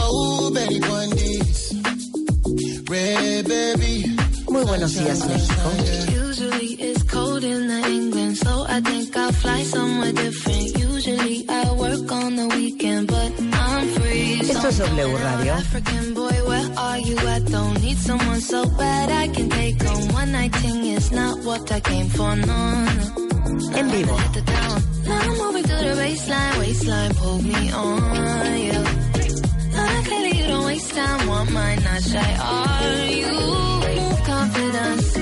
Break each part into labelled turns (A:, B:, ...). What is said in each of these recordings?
A: Oh, baby, one days. Red baby.
B: Muy buenos días, México.
C: Usually it's cold in the England, so I think I'll fly somewhere different. Usually I work on the weekend, but I'm free.
B: Esto es W Radio.
C: African boy, where are you? I don't need someone so bad I can take on one night thing. Is not what I came for, no, no.
B: En vivo.
C: Now I'm moving to the baseline, waistline, pull me on, yeah. Now clearly you don't waste time, want mine, not shy, are you? Move confidence,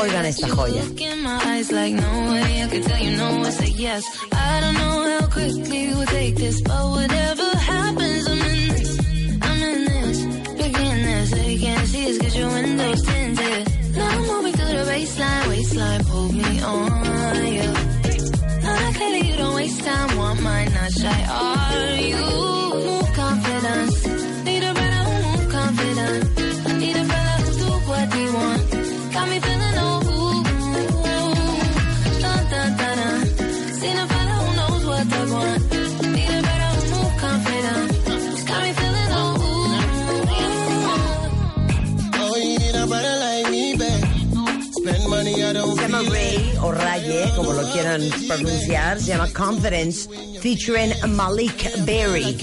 B: Oigan esta joya. Como lo quieran pronunciar. Se llama Confidence, featuring Malik Berry.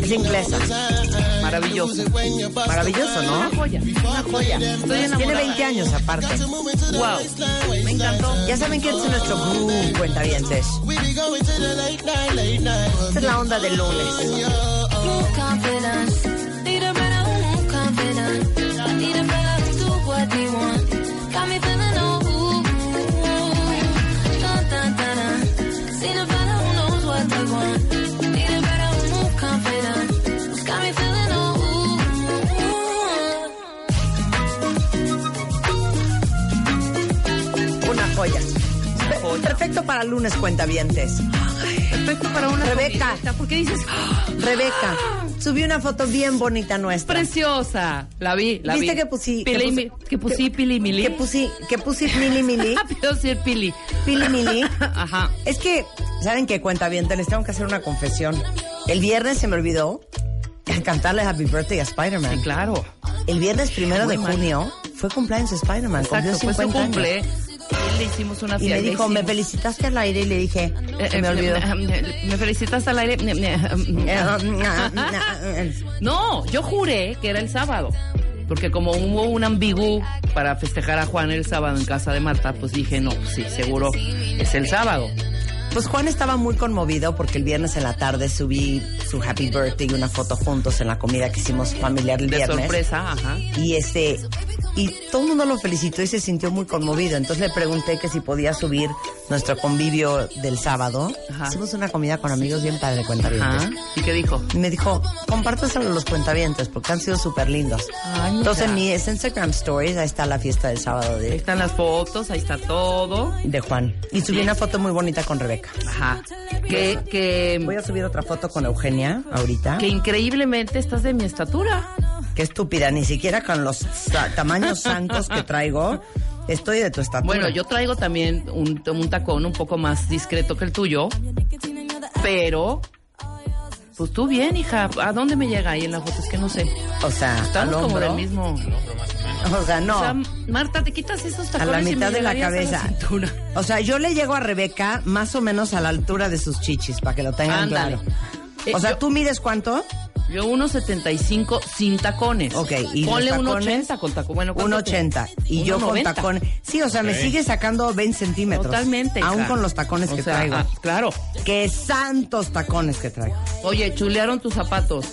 B: Es inglesa.
D: Maravilloso.
B: Maravilloso, ¿no?
D: Una joya. Una joya.
B: Tiene
D: enamorada.
B: 20 años aparte.
D: Wow. Me encantó.
B: Ya saben que este es nuestro groove, cuentavientes. Esta es la onda del lunes. Perfecto para lunes, cuentavientes.
D: Perfecto para una
B: Rebeca.
D: comidita. ¿Por qué dices?
B: Rebeca, subí una foto bien bonita nuestra.
D: Preciosa. La vi, la
B: ¿Viste
D: vi.
B: que pusí-
D: Pili,
B: que
D: pusí pili mili.
B: Que pusí, que pusí mili mili,
D: decir pili.
B: pili mili.
D: Ajá.
B: Es que, ¿saben qué cuenta bien? Les tengo que hacer una confesión. El viernes se me olvidó cantarle Happy Birthday a Spider-Man.
D: Sí, claro.
B: El viernes primero
D: Muy
B: de
D: mal.
B: junio fue cumpleaños de Spider-Man. Cumplió
D: Exacto, fue su
B: 50
D: cumple.
B: años.
D: Le hicimos una
B: Y me
D: fiesta.
B: dijo, ¿me felicitaste al aire? Y le dije,
D: Eh,
B: me
D: eh,
B: olvidó.
D: eh, Me felicitaste al aire. No, yo juré que era el sábado. Porque como hubo un ambigú para festejar a Juan el sábado en casa de Marta, pues dije, no, pues sí, seguro es el sábado.
B: Pues Juan estaba muy conmovido porque el viernes en la tarde subí su happy birthday y una foto juntos en la comida que hicimos familiar el
D: De
B: viernes.
D: sorpresa, ajá.
B: Y este, y todo el mundo lo felicitó y se sintió muy conmovido. Entonces le pregunté que si podía subir nuestro convivio del sábado.
D: Ajá.
B: Hicimos una comida con amigos bien padre, cuentavientes.
D: Ajá. ¿Y qué dijo?
B: Y me dijo, compárteselo a los cuentavientes porque han sido súper lindos.
D: Ay.
B: Entonces en mis Instagram stories, ahí está la fiesta del sábado
D: Ahí
B: de,
D: están las fotos, ahí está todo.
B: de Juan. Y subí una foto muy bonita con Rebeca.
D: Ajá. Que, que,
B: Voy a subir otra foto con Eugenia ahorita.
D: que increíblemente estás de mi estatura.
B: Qué estúpida, ni siquiera con los tamaños santos que traigo, estoy de tu estatura.
D: Bueno, yo traigo también un, un tacón un poco más discreto que el tuyo, pero pues tú bien, hija. ¿A dónde me llega ahí en la foto? Es que no sé.
B: O sea,
D: Estamos
B: al
D: como del mismo.
B: O sea, no.
D: O sea, Marta, te quitas esos
B: a
D: tacones
B: la
D: y me
B: mitad de la
D: a
B: cabeza.
D: cintura.
B: O sea, yo le llego a Rebeca más o menos a la altura de sus chichis, para que lo tengan
D: Ándale.
B: claro.
D: Eh,
B: O sea,
D: yo-
B: ¿tú mides cuánto?
D: Yo 1.75 sin tacones.
B: Ok, y
D: Ponle
B: tacones,
D: 1.80 con tacones. Bueno, ¿cuánto
B: 1.80.
D: te-
B: Y yo con
D: 1.90.
B: tacones. Sí, o sea, me sigue sacando 20 centímetros.
D: Totalmente.
B: Aún con los tacones
D: O
B: que
D: sea,
B: traigo.
D: ah, claro.
B: Qué santos tacones que traigo.
D: Oye, chulearon tus zapatos.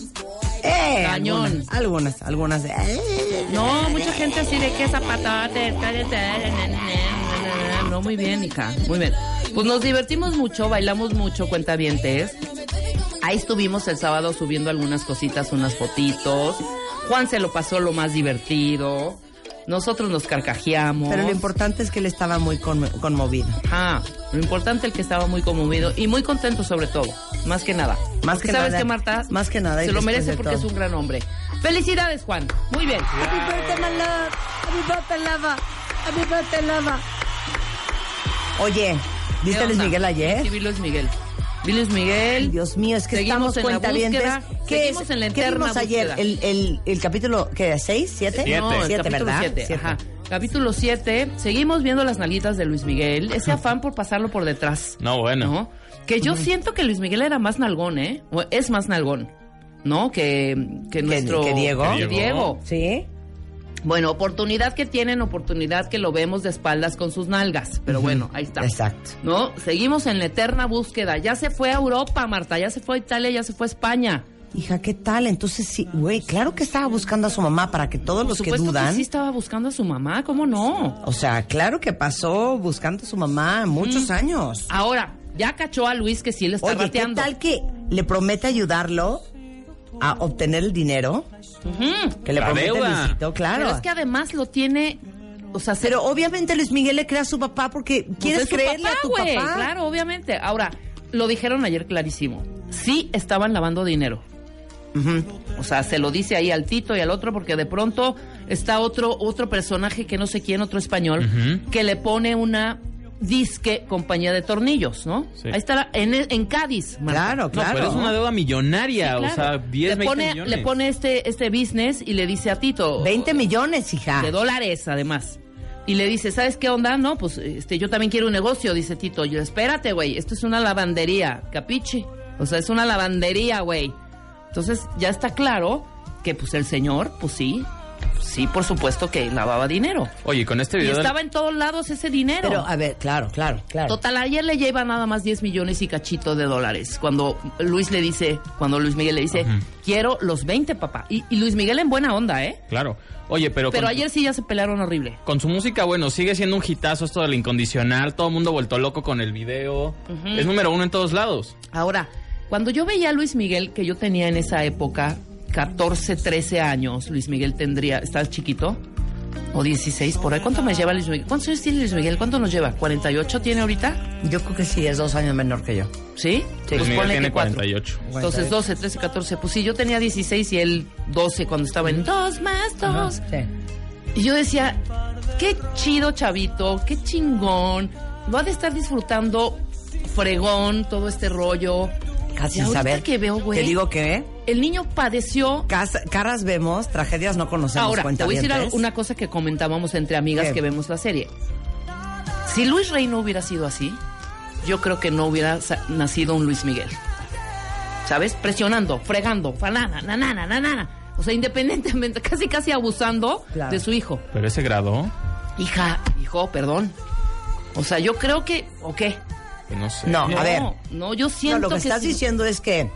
B: Eh,
D: Cañón.
B: Algunas, algunas. algunas eh.
D: No, mucha gente así de qué zapatotes, cállate. No, muy bien, hija. Muy bien. Pues nos divertimos mucho, bailamos mucho, cuentavientes. Ahí estuvimos el sábado subiendo algunas cositas, unas fotitos. Juan se lo pasó lo más divertido. Nosotros nos carcajeamos.
B: Pero lo importante es que él estaba muy conmo- conmovido.
D: Ah, lo importante el que estaba muy conmovido y muy contento sobre todo, más que nada.
B: Más que
D: sabes
B: nada,
D: que Marta
B: más que nada,
D: se lo merece porque
B: todo.
D: es un gran hombre. Felicidades, Juan. Muy bien.
B: Happy birthday, my love. Happy birthday, lava. Happy birthday, lava. Oye, ¿viste
D: ¿Qué
B: Luis? Miguel ayer?
D: Sí, vi Luis Miguel. Vi Luis Miguel.
B: Dios mío, es que
D: Seguimos
B: estamos
D: en la búsqueda,
B: ¿Qué,
D: seguimos
B: es?
D: en la
B: ¿Qué vimos ayer? El, el, el capítulo, ¿qué? ¿Seis? ¿Siete?
E: Siete.
D: No, el
B: Siete,
D: capítulo
B: ¿verdad?
D: 7.
B: Siete.
D: Ajá. Capítulo 7. Seguimos viendo las nalguitas de Luis Miguel. Ese afán por pasarlo por detrás.
E: No, bueno.
D: ¿no? Que yo siento que Luis Miguel era más nalgón, ¿eh? O es más nalgón, ¿no? Que, que nuestro...
B: que Diego.
D: Que Diego.
B: ¿Sí?
D: Bueno, oportunidad que tienen, oportunidad que lo vemos de espaldas con sus nalgas. Pero bueno, ahí está.
B: Exacto.
D: ¿No? Seguimos en la eterna búsqueda. Ya se fue a Europa, Marta. Ya se fue a Italia, ya se fue a España.
B: Hija, ¿qué tal? Entonces sí, güey, claro que estaba buscando a su mamá para que todos
D: Por
B: los que dudan.
D: sí estaba buscando a su mamá, ¿cómo no?
B: O sea, claro que pasó buscando a su mamá muchos años.
D: Ahora, ya cachó a Luis que sí le está
B: Oye, ¿qué
D: rateando.
B: tal que le promete ayudarlo a obtener el dinero? Que le
E: La
B: promete
E: deuda.
B: Luisito, claro.
D: Pero es que además lo tiene... O sea, se-
B: Pero obviamente Luis Miguel le crea a su papá porque
D: Pues
B: quieres
D: es su
B: creerle
D: papá,
B: a tu papá.
D: Claro, obviamente. Ahora, lo dijeron ayer clarísimo. Sí estaban lavando dinero. O sea, se lo dice ahí al Tito y al otro porque de pronto está otro otro personaje que no sé quién, otro español, que le pone una disque compañía de tornillos, ¿no?
E: Sí.
D: Ahí está en, en Cádiz. Marta.
B: Claro,
E: No,
B: claro.
E: pero es una deuda millonaria,
D: Sí,
E: o sea,
D: claro.
E: 10,
D: le
E: 20
D: pone,
E: millones.
D: le pone este este business y le dice a Tito
B: 20 millones, hija.
D: de dólares además. Y le dice, ¿sabes qué onda? No, pues este, yo también quiero un negocio, dice Tito. Yo, espérate, güey, esto es una lavandería, capiche. O sea, es una lavandería, güey. Entonces ya está claro que pues el señor, pues sí, sí, por supuesto que lavaba dinero.
E: Oye, con este
D: Y
E: video... del-
D: estaba en todos lados ese dinero.
B: Pero, a ver, claro, claro, claro.
D: Total, ayer le lleva nada más 10 millones y cachito de dólares. Cuando Luis le dice, cuando Luis Miguel le dice, quiero los 20, papá. Y, y Luis Miguel en buena onda, ¿eh?
E: Claro. Oye, pero...
D: Pero
E: con-
D: ayer sí ya se pelearon horrible.
E: Con su música, bueno, sigue siendo un hitazo esto del incondicional. Todo el mundo vuelto loco con el video. Es número uno en todos lados.
D: Ahora, cuando yo veía a Luis Miguel, que yo tenía en esa época 14, 13 años, Luis Miguel tendría, ¿estás chiquito? O 16, por ahí. ¿Cuánto me lleva Luis Miguel? ¿Cuántos años tiene Luis Miguel? ¿Cuánto nos lleva? ¿48 tiene ahorita?
B: Yo creo que sí, es dos años menor que yo.
D: ¿Sí?
E: Luis Miguel
D: ponle
E: tiene
D: que cuatro.
E: 48.
D: Entonces 12, 13, 14. Pues sí, yo tenía 16 y él 12 cuando estaba en dos más dos.
B: Sí.
D: Y yo decía, qué chido chavito, qué chingón. Lo ha de estar disfrutando fregón todo este rollo.
B: Casi saber.
D: que veo, güey.
B: Te digo que
D: El niño padeció.
B: cas- caras vemos, tragedias no conocemos.
D: Ahora, te voy a decir una cosa que comentábamos entre amigas
B: ¿Qué?
D: que vemos la serie. Si Luis Rey no hubiera sido así, yo creo que no hubiera nacido un Luis Miguel. ¿Sabes? Presionando, fregando, fanana, nanana, nanana. O sea, independientemente, casi casi abusando
B: Claro.
D: de su hijo.
E: Pero ese grado,
D: Hija, hijo, perdón. O sea, yo creo que, ¿o qué?
E: Pues no sé.
B: No, a
D: No,
B: ver.
D: no, yo
B: No,
D: siento
B: lo que, estás diciendo es que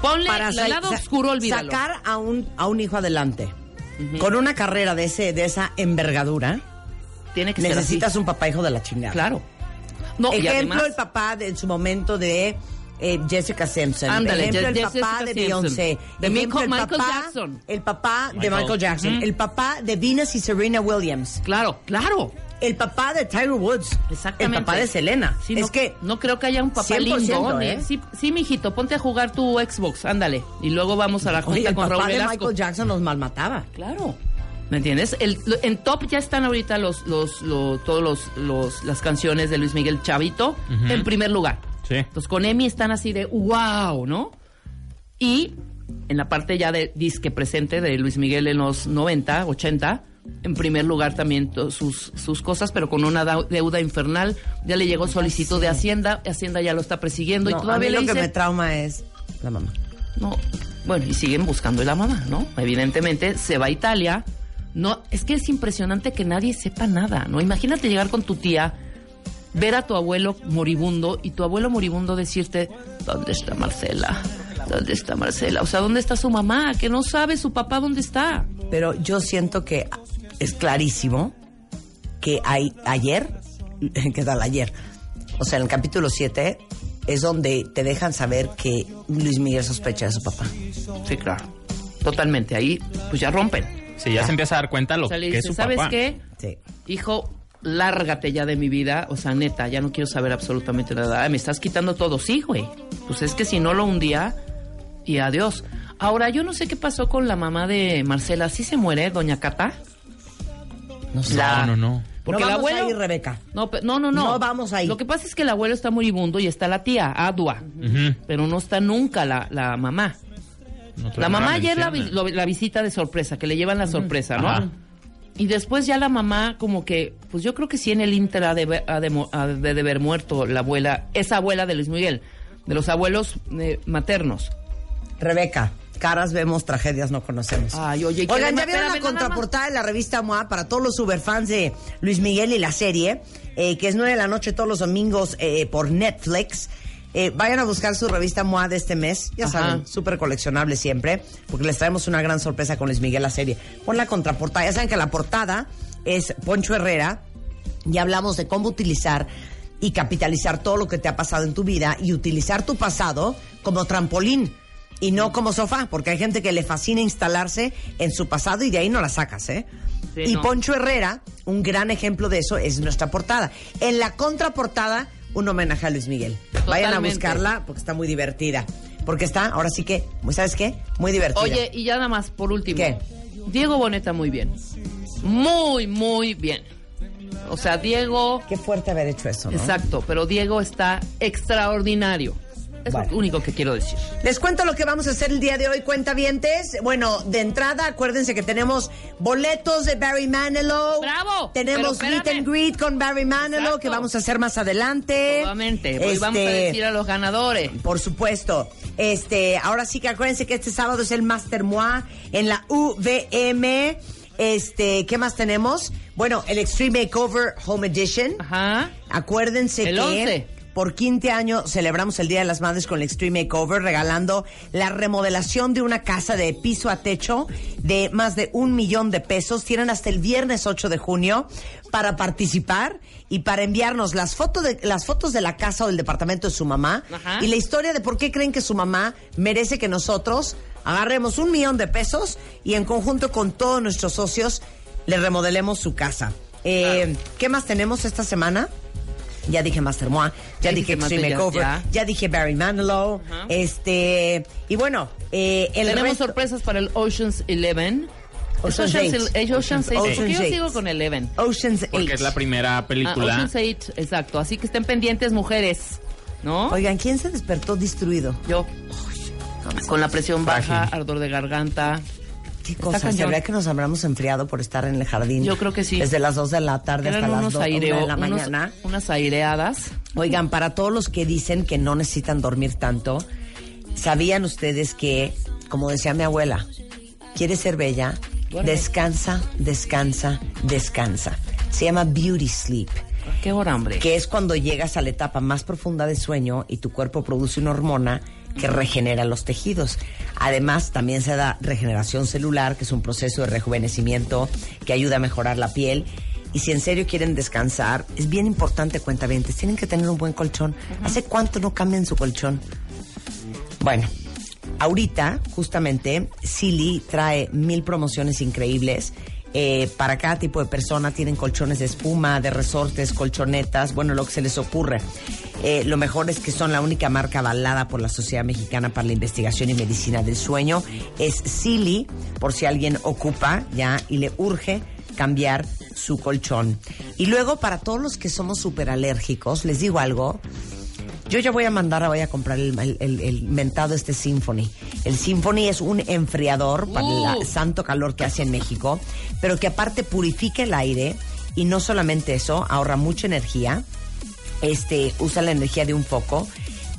D: Ponle
B: para
D: el lado oscuro, olvídalo.
B: sacar a un, a un hijo adelante con una carrera de, ese, de esa envergadura,
D: Tiene que ser
B: necesitas
D: así.
B: un papá hijo de la chingada.
D: Claro. No, y
B: Ejemplo,
D: además-
B: el papá de, en su momento de eh, Jessica Simpson.
D: Ándale,
B: Ejemplo,
D: Je-
B: el
D: Jessica
B: papá de. Beyoncé.
D: De
B: Ejemplo,
D: Michael-
B: el
D: Michael
B: papá-
D: Jackson.
B: El papá de
E: Michael.
B: Jackson. El papá de Venus y Serena Williams.
D: Claro, claro.
B: El papá de Tiger Woods.
D: Exactamente.
B: El papá de Selena.
D: Sí,
B: es
D: no,
B: que
D: no creo que haya un papá
B: 100%,
D: lindo,
B: ¿eh?
D: ¿eh? Sí, sí, mijito, ponte a jugar tu Xbox, ándale. Y luego vamos a la junta
B: oye, el
D: con
B: papá
D: Raúl
B: de
D: Velasco.
B: Michael Jackson nos malmataba.
D: Claro. ¿Me entiendes? El, lo- en top ya están ahorita los, los, lo- todos los, los, las canciones de Luis Miguel Chavito en primer lugar.
E: Sí.
D: Entonces con Emi están así de wow, ¿no? Y en la parte ya de disque presente de Luis Miguel en los 90, 80, en primer lugar también sus, sus cosas, pero con una deuda infernal. Ya le llegó solicitud de Hacienda, Hacienda ya lo está persiguiendo
B: No,
D: y todavía
B: a mí
D: le
B: lo que me trauma es la mamá.
D: no, Bueno, y siguen buscando a la mamá, ¿no? Evidentemente se va a Italia. No, es que es impresionante que nadie sepa nada, ¿no? Imagínate llegar con tu tía, ver a tu abuelo moribundo y tu abuelo moribundo decirte, ¿dónde está Marcela? ¿Dónde está Marcela? O sea, ¿dónde está su mamá? Que no sabe su papá dónde está.
B: Pero yo siento que es clarísimo que hay, ayer, ¿qué tal ayer? O sea, en el capítulo 7 es donde te dejan saber que Luis Miguel sospecha de su papá.
D: Sí, claro. Totalmente. Ahí, pues ya rompen.
E: Sí, ya se empieza a dar cuenta lo
D: O sea, le
E: que es su
D: ¿sabes
E: papá.
D: qué?
B: Sí.
D: Hijo, lárgate ya de mi vida. O sea, neta, ya no quiero saber absolutamente nada. Ay, Me estás quitando todo. Sí, güey. Pues es que si no lo hundía, y adiós. Ahora, yo no sé qué pasó con la mamá de Marcela. ¿Sí se muere, doña Cata?
B: No sé.
E: No, no, no.
D: Porque
B: no
D: el
B: vamos
D: abuelo...
B: a ir, Rebeca.
D: No, pe- no, no, no.
B: No vamos ahí.
D: Lo que pasa es que el abuelo está moribundo y está la tía, Adua. Pero no está nunca la, la mamá.
E: No
D: La mamá ayer la, vi-
E: menciona.
D: lo- la visita de sorpresa, que le llevan la sorpresa, ¿no?
E: Ajá.
D: Y después ya la mamá, como que, pues yo creo que sí en el Inter ha de, ver- ha de mo- ha de haber muerto la abuela, esa abuela de Luis Miguel, de los abuelos eh, maternos.
B: Rebeca, caras vemos, tragedias no conocemos.
D: Ay, oye, ¿qué
B: Oigan, ya vieron la contraportada de la revista MOA para todos los superfans de Luis Miguel y la serie, eh, que es 9 de la noche todos los domingos eh, por Netflix. Eh, vayan a buscar su revista MOA de este mes, ya
D: Ajá.
B: saben, súper coleccionable siempre, porque les traemos una gran sorpresa con Luis Miguel la serie. Pon la contraportada, ya saben que la portada es Poncho Herrera, y hablamos de cómo utilizar y capitalizar todo lo que te ha pasado en tu vida y utilizar tu pasado como trampolín y no como sofá, porque hay gente que le fascina instalarse en su pasado y de ahí no la sacas, ¿eh?
D: Sí,
B: y
D: no.
B: Poncho Herrera, un gran ejemplo de eso es nuestra portada. En la contraportada, un homenaje a Luis Miguel. Vayan a buscarla porque está muy divertida. Porque está, ahora sí que, ¿sabes qué? Muy divertida.
D: Oye, y ya nada más, por último.
B: ¿Qué?
D: Diego Boneta muy bien. Muy, muy bien. O sea, Diego...
B: Qué fuerte haber hecho eso, ¿no?
D: Exacto, pero Diego está extraordinario. Es lo único que quiero decir.
B: Les cuento lo que vamos a hacer el día de hoy, cuentavientes. Bueno, de entrada, acuérdense que tenemos boletos de Barry Manilow.
D: ¡Bravo!
B: Tenemos meet and greet con Barry Manilow
D: Exacto.
B: que vamos a hacer más adelante.
D: Nuevamente, hoy vamos a
B: Este,
D: decir a los ganadores.
B: Por supuesto. Este, ahora sí que acuérdense que este sábado es el Master Moi en la UVM. Este, ¿qué más tenemos? Bueno, el Extreme Makeover Home Edition.
D: Ajá.
B: Acuérdense
D: El
B: que
D: 11.
B: Por quinto año celebramos el Día de las Madres con el Extreme Makeover, regalando la remodelación de una casa de piso a techo de más de un millón de pesos. Tienen hasta el viernes 8 de junio para participar y para enviarnos las fotos de las fotos de la casa o del departamento de su mamá
D: Ajá.
B: y la historia de por qué creen que su mamá merece que nosotros agarremos un millón de pesos y en conjunto con todos nuestros socios le remodelemos su casa. Eh, ¿Qué más tenemos esta semana? Ya dije Master Moi, ya
D: Ya
B: dije
D: dije
B: Makeover,
D: ya.
B: ya. dije Barry Manilow,
D: Ajá.
B: este, y bueno, eh, el
D: Tenemos
B: resto-
D: sorpresas para el Ocean's Eleven.
B: Ocean's
D: Ocean's,
B: Eight.
D: el- es Ocean's Eight. ¿Por qué
B: Ocean's
D: yo
B: Eight.
D: sigo con Eleven?
B: Ocean's
E: Porque
B: Eight.
E: es la primera
D: Ah,
E: película.
D: Ocean's Eight, exacto. Así que estén pendientes, mujeres. ¿No?
B: Oigan, ¿quién se despertó destruido?
D: Yo. Con la presión baja,
E: Frágil.
D: ardor de garganta.
B: ¿Qué cosa?
D: cañón.
B: ¿Será que nos habremos enfriado por estar en el jardín?
D: Yo creo que sí.
B: Desde las 2 de la tarde
D: Eran
B: hasta las
D: unos
B: 2
D: aireo-
B: de la
D: unos-
B: mañana.
D: unas aireadas.
B: Oigan, para todos los que dicen que no necesitan dormir tanto, ¿sabían ustedes que, como decía mi abuela, ¿quieres ser bella? Descansa, descansa, descansa. Se llama beauty sleep,
D: Qué hora, hombre.
B: que es cuando llegas a la etapa más profunda de sueño y tu cuerpo produce una hormona que regenera los tejidos. Además, también se da regeneración celular, que es un proceso de rejuvenecimiento que ayuda a mejorar la piel. Y si en serio quieren descansar, es bien importante, cuentavientes, tienen que tener un buen colchón. ¿Hace cuánto no cambian su colchón? Bueno, ahorita, justamente, Silly trae mil promociones increíbles. Eh, para cada tipo de persona tienen colchones de espuma, de resortes, colchonetas, bueno, lo que se les ocurre. Eh, lo mejor es que son la única marca avalada por la Sociedad Mexicana para la Investigación y Medicina del Sueño. Es Silly, por si alguien ocupa ya y le urge cambiar su colchón. Y luego, para todos los que somos súper alérgicos, les digo algo. Yo ya voy a mandar, voy a comprar el, el- el- el mentado este Symphony. El Symphony es un enfriador para
D: Uh.
B: el santo calor que hace en México, pero que aparte purifica el aire y no solamente eso, ahorra mucha energía, este, usa la energía de un foco,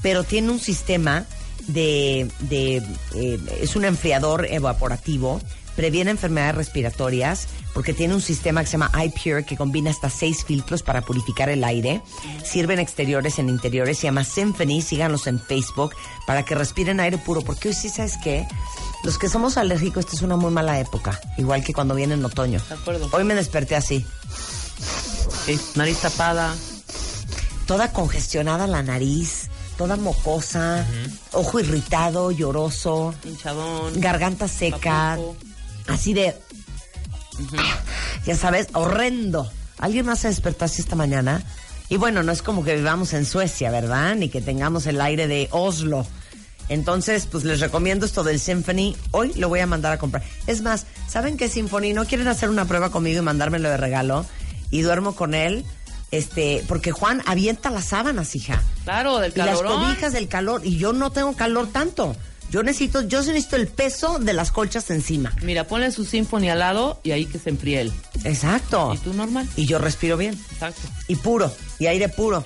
B: pero tiene un sistema de, de eh, es un enfriador evaporativo, previene enfermedades respiratorias porque tiene un sistema que se llama iPure que combina hasta seis filtros para purificar el aire. Sirve en exteriores, en interiores, se llama Symphony, síganlos en Facebook para que respiren aire puro, porque hoy sí sabes qué, los que somos alérgicos esta es una muy mala época, igual que cuando viene en otoño.
D: De acuerdo.
B: Hoy me desperté así,
D: Sí, nariz tapada.
B: toda congestionada la nariz, toda mocosa, ojo irritado, lloroso,
D: hinchadón.
B: garganta seca, así de, ya sabes, horrendo. ¿Alguien más se despertó así esta mañana? Y bueno, no es como que vivamos en Suecia, ¿verdad? Ni que tengamos el aire de Oslo. Entonces, pues les recomiendo esto del Symphony. Hoy lo voy a mandar a comprar. Es más, ¿saben qué Symphony? ¿No quieren hacer una prueba conmigo y mandármelo de regalo? Y duermo con él. Este, porque Juan avienta las sábanas, hija.
D: Claro, del
B: Y las cobijas del calor. Y yo no tengo calor tanto. Yo necesito, yo necesito el peso de las colchas encima.
D: Mira, ponle su Symphony al lado y ahí que se enfríe él.
B: Exacto.
D: Y tú normal.
B: Y yo respiro bien.
D: Exacto.
B: Y puro. Y aire puro.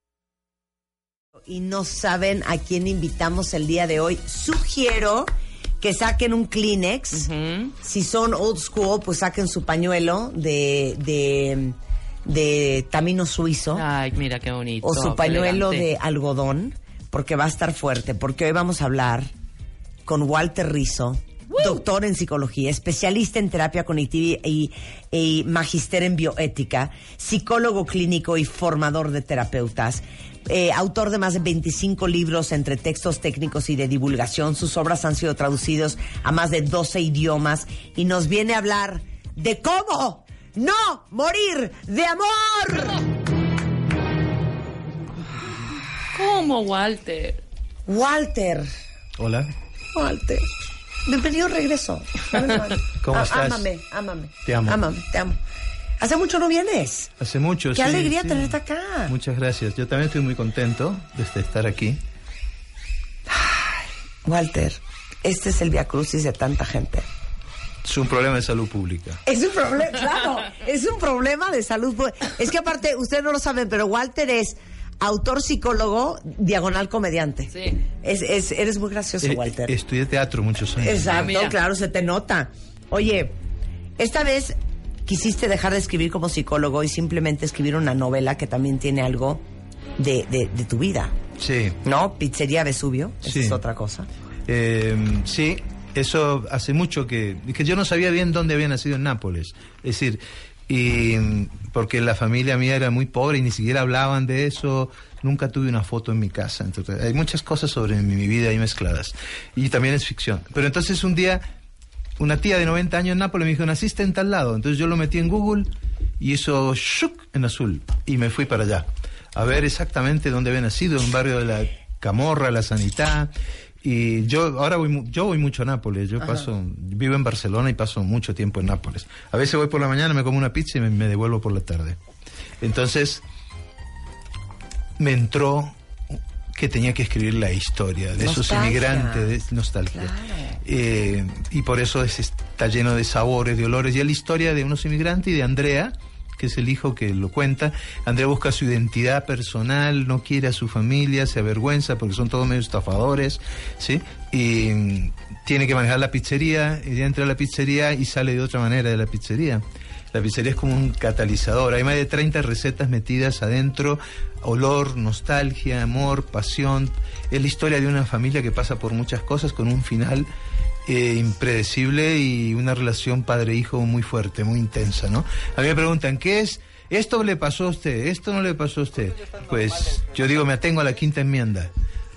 B: Y no saben a quién invitamos el día de hoy, sugiero que saquen un Kleenex. Si son old school, pues saquen su pañuelo de, de, de tamino suizo
D: Ay, mira qué bonito.
B: o su pañuelo
D: elegante.
B: de algodón, porque va a estar fuerte, porque hoy vamos a hablar con Walter Rizzo, doctor en psicología, especialista en terapia cognitiva y, y magister en bioética, psicólogo clínico y formador de terapeutas. Eh, autor de más de 25 libros entre textos técnicos y de divulgación. Sus obras han sido traducidos a más de 12 idiomas y nos viene a hablar de cómo no morir de amor.
D: ¿Cómo, Walter?
B: Walter.
F: Hola.
B: Walter. Bienvenido regreso.
F: ¿Cómo
B: Ah,
F: estás?
B: Ámame, ámame.
F: Te amo.
B: Ámame, te amo. Hace mucho no vienes.
F: Hace mucho.
B: Qué
F: sí,
B: alegría
F: sí.
B: tenerte acá.
F: Muchas gracias. Yo también estoy muy contento de estar aquí.
B: Walter, este es el Via Crucis de tanta gente.
F: Es un problema de salud pública.
B: Es un problema, claro, es un problema de salud. pu- Es que aparte, ustedes no lo saben, pero Walter es autor psicólogo, diagonal comediante.
D: Sí.
B: Es, es- eres muy gracioso,
F: Eh,
B: Walter.
F: estudié teatro muchos años.
B: Exacto, claro, se te nota. Oye, esta vez quisiste dejar de escribir como psicólogo y simplemente escribir una novela que también tiene algo de, de- de tu vida,
F: Sí.
B: ¿no? Pizzería Vesubio, esa
F: Sí.
B: es otra cosa.
F: Eh, sí, eso hace mucho que, que yo no sabía bien dónde había nacido en Nápoles. Es decir, y mm, porque la familia mía era muy pobre y ni siquiera hablaban de eso. Nunca tuve una foto en mi casa. Entonces, hay muchas cosas sobre mi, mi vida ahí mezcladas. Y también es ficción. Pero entonces un día, una tía de 90 años en Nápoles me dijo, naciste en tal lado. Entonces yo lo metí en Google y hizo shuk en azul. Y me fui para allá. A ver exactamente dónde había nacido, en un barrio de la Camorra, la Sanidad. Y yo ahora voy, yo voy mucho a Nápoles. Yo paso, vivo en Barcelona y paso mucho tiempo en Nápoles. A veces voy por la mañana, me como una pizza y me, me devuelvo por la tarde. Entonces me entró que tenía que escribir la historia de esos inmigrantes, de nostalgia. Eh, y por eso es- está lleno de sabores, de olores. Y es la historia de unos inmigrantes y de Andrea, que es el hijo que lo cuenta. Andrea busca su identidad personal, no quiere a su familia, se avergüenza porque son todos medio estafadores, ¿sí? Y mm, tiene que manejar la pizzería, ella entra a la pizzería y sale de otra manera de la pizzería. La pizzería es como un catalizador. Hay más de 30 recetas metidas adentro. Olor, nostalgia, amor, pasión. Es la historia de una familia que pasa por muchas cosas con un final eh, impredecible y una relación padre-hijo muy fuerte, muy intensa, ¿no? A mí me preguntan, ¿qué es? ¿Esto le pasó a usted? ¿Esto no le pasó a usted? Pues yo digo, me atengo a la quinta enmienda.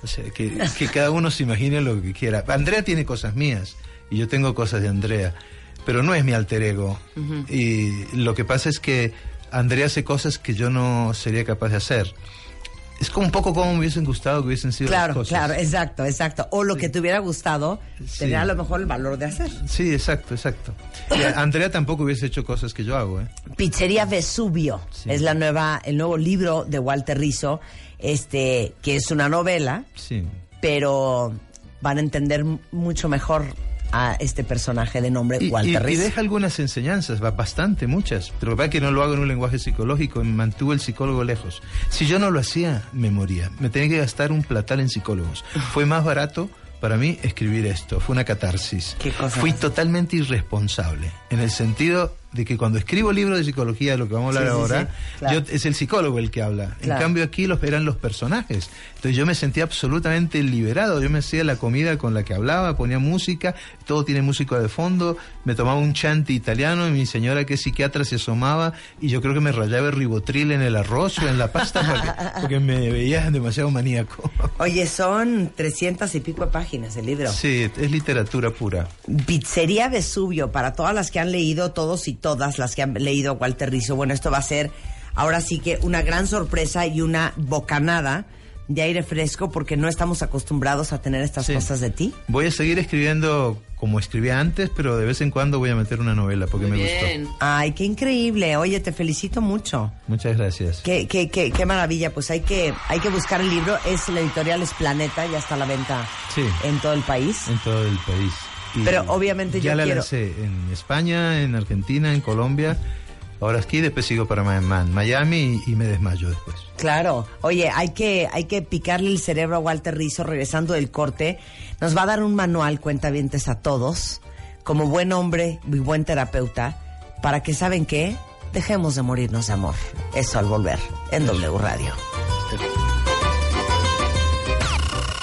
F: O sea, que, que cada uno se imagine lo que quiera. Andrea tiene cosas mías y yo tengo cosas de Andrea, pero no es mi alter ego. Y lo que pasa es que Andrea hace cosas que yo no sería capaz de hacer. es como un poco como me hubiesen gustado que hubiesen sido
B: Claro,
F: las cosas.
B: claro, exacto, exacto. O lo que te hubiera gustado,
F: Sí.
B: tener a lo mejor el valor de hacer.
F: Sí, exacto, exacto. Y Andrea tampoco hubiese hecho cosas que yo hago, ¿eh?
B: Pizzería Vesubio
F: Sí.
B: es la nueva, el nuevo libro de Walter Rizzo, este, que es una novela,
F: Sí.
B: pero van a entender mucho mejor a este personaje de nombre
F: Y, y-
B: Walter
F: y
B: Rizzo.
F: deja algunas enseñanzas, bastante, muchas. Pero lo que pasa es que no lo hago en un lenguaje psicológico, me mantuvo el psicólogo lejos. Si yo no lo hacía, me moría. Me tenía que gastar un platal en psicólogos. Fue más barato para mí escribir esto, fue una catarsis.
B: Qué cosa
F: Fui totalmente irresponsable, en el sentido de que cuando escribo libros de psicología, de lo que vamos a hablar
B: Sí,
F: ahora,
B: sí, claro.
F: yo- es el psicólogo el que habla.
B: Claro.
F: En cambio aquí los eran los personajes. Entonces yo me sentía absolutamente liberado. Yo me hacía la comida con la que hablaba, ponía música, todo tiene música de fondo, me tomaba un chanti italiano y mi señora que es psiquiatra se asomaba y yo creo que me rayaba el ribotril en el arroz o en la pasta porque, porque me veía demasiado maníaco.
B: Oye, son trescientas y pico páginas el libro.
F: Sí, es literatura pura.
B: Pizzería Vesubio, para todas las que han leído, todos y todas las que han leído Walter Rizzo. Bueno, esto va a ser ahora sí que una gran sorpresa y una bocanada de aire fresco porque no estamos acostumbrados a tener estas
F: Sí.
B: cosas de ti.
F: Voy a seguir escribiendo como escribía antes, pero de vez en cuando voy a meter una novela porque
D: Muy
F: me
D: bien.
F: gustó.
B: Ay, qué increíble. Oye, te felicito mucho.
F: Muchas gracias.
B: Qué, qué, qué, qué maravilla. Pues hay que, hay que buscar el libro. Es la editorial es Planeta, ya está a la venta
F: Sí.
B: en todo el país.
F: En todo el país.
B: Pero obviamente
F: ya
B: yo
F: la
B: quiero-
F: lancé en España, en Argentina, en Colombia. Ahora aquí, después sigo para Miami y, y me desmayo después.
B: Claro. Oye, hay que, hay que picarle el cerebro a Walter Rizzo regresando del corte. Nos va a dar un manual, cuentavientes a todos, como buen hombre y buen terapeuta, para que, ¿saben qué? Dejemos de morirnos de amor. Eso al volver en W Radio.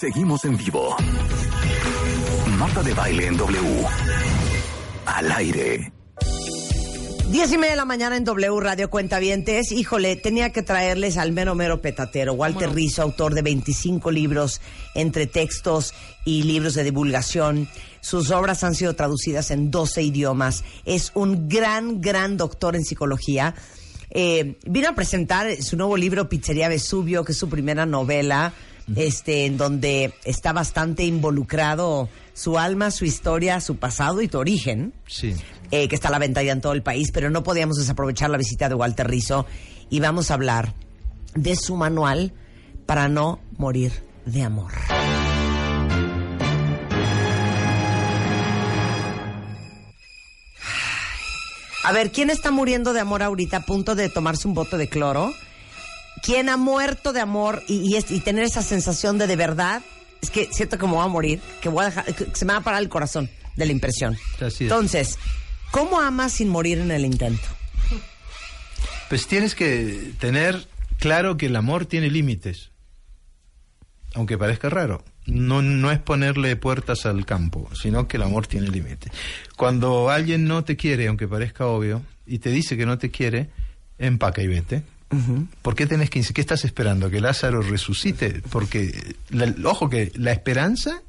G: Seguimos en vivo. Marta de Baile en W. Al aire.
B: Diez y media de la mañana en W Radio Cuentavientes. Híjole, tenía que traerles al mero mero petatero. Walter Rizzo, autor de 25 libros entre textos y libros de divulgación. Sus obras han sido traducidas en 12 idiomas. Es un gran, gran doctor en psicología. Eh, vino a presentar su nuevo libro Pizzería Vesubio, que es su primera novela, este, en donde está bastante involucrado su alma, su historia, su pasado y tu origen
F: Sí.
B: eh, que está a la venta ya en todo el país, pero no podíamos desaprovechar la visita de Walter Rizzo y vamos a hablar de su manual para no morir de amor. A ver, ¿quién está muriendo de amor ahorita a punto de tomarse un bote de cloro? ¿Quién ha muerto de amor y, y y tener esa sensación de de verdad? Es que siento que me voy a morir, que voy a dejar, que se me va a parar el corazón de la impresión. Entonces, ¿cómo amas sin morir en el intento?
F: Pues tienes que tener claro que el amor tiene límites. Aunque parezca raro. No, no es ponerle puertas al campo, sino que el amor tiene límites. Cuando alguien no te quiere, aunque parezca obvio, y te dice que no te quiere, empaca y vete. ¿Por qué tenés que ¿Qué estás esperando? ¿Que Lázaro resucite? Porque, ojo que la esperanza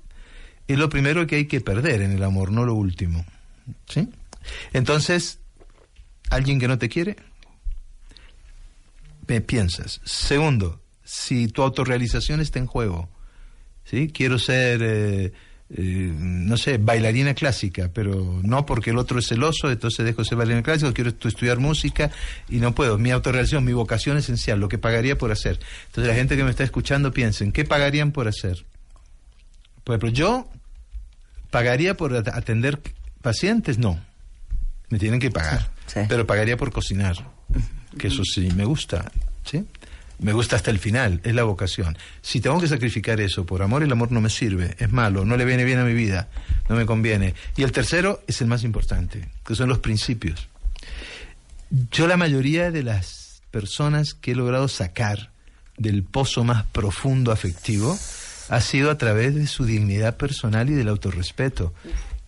F: es lo primero que hay que perder en el amor, no lo último. ¿Sí? Entonces, alguien que no te quiere, me piensas. Segundo, si tu autorrealización está en juego, ¿sí? Quiero ser, eh, eh, no sé, bailarina clásica, pero no porque el otro es celoso, entonces dejo de ser bailarina clásica, quiero estu- estudiar música y no puedo. Mi autorrealización, mi vocación esencial, lo que pagaría por hacer. Entonces la gente que me está escuchando piensen, ¿qué pagarían por hacer? Por ejemplo, yo pagaría por at- atender pacientes, no. Me tienen que pagar.
B: Sí.
F: Pero pagaría por cocinar, que eso sí me gusta, ¿sí? Me gusta hasta el final, es la vocación. Si tengo que sacrificar eso por amor, el amor no me sirve, es malo, no le viene bien a mi vida, no me conviene. Y el tercero es el más importante, que son los principios. Yo la mayoría de las personas que he logrado sacar del pozo más profundo afectivo ha sido a través de su dignidad personal y del autorrespeto.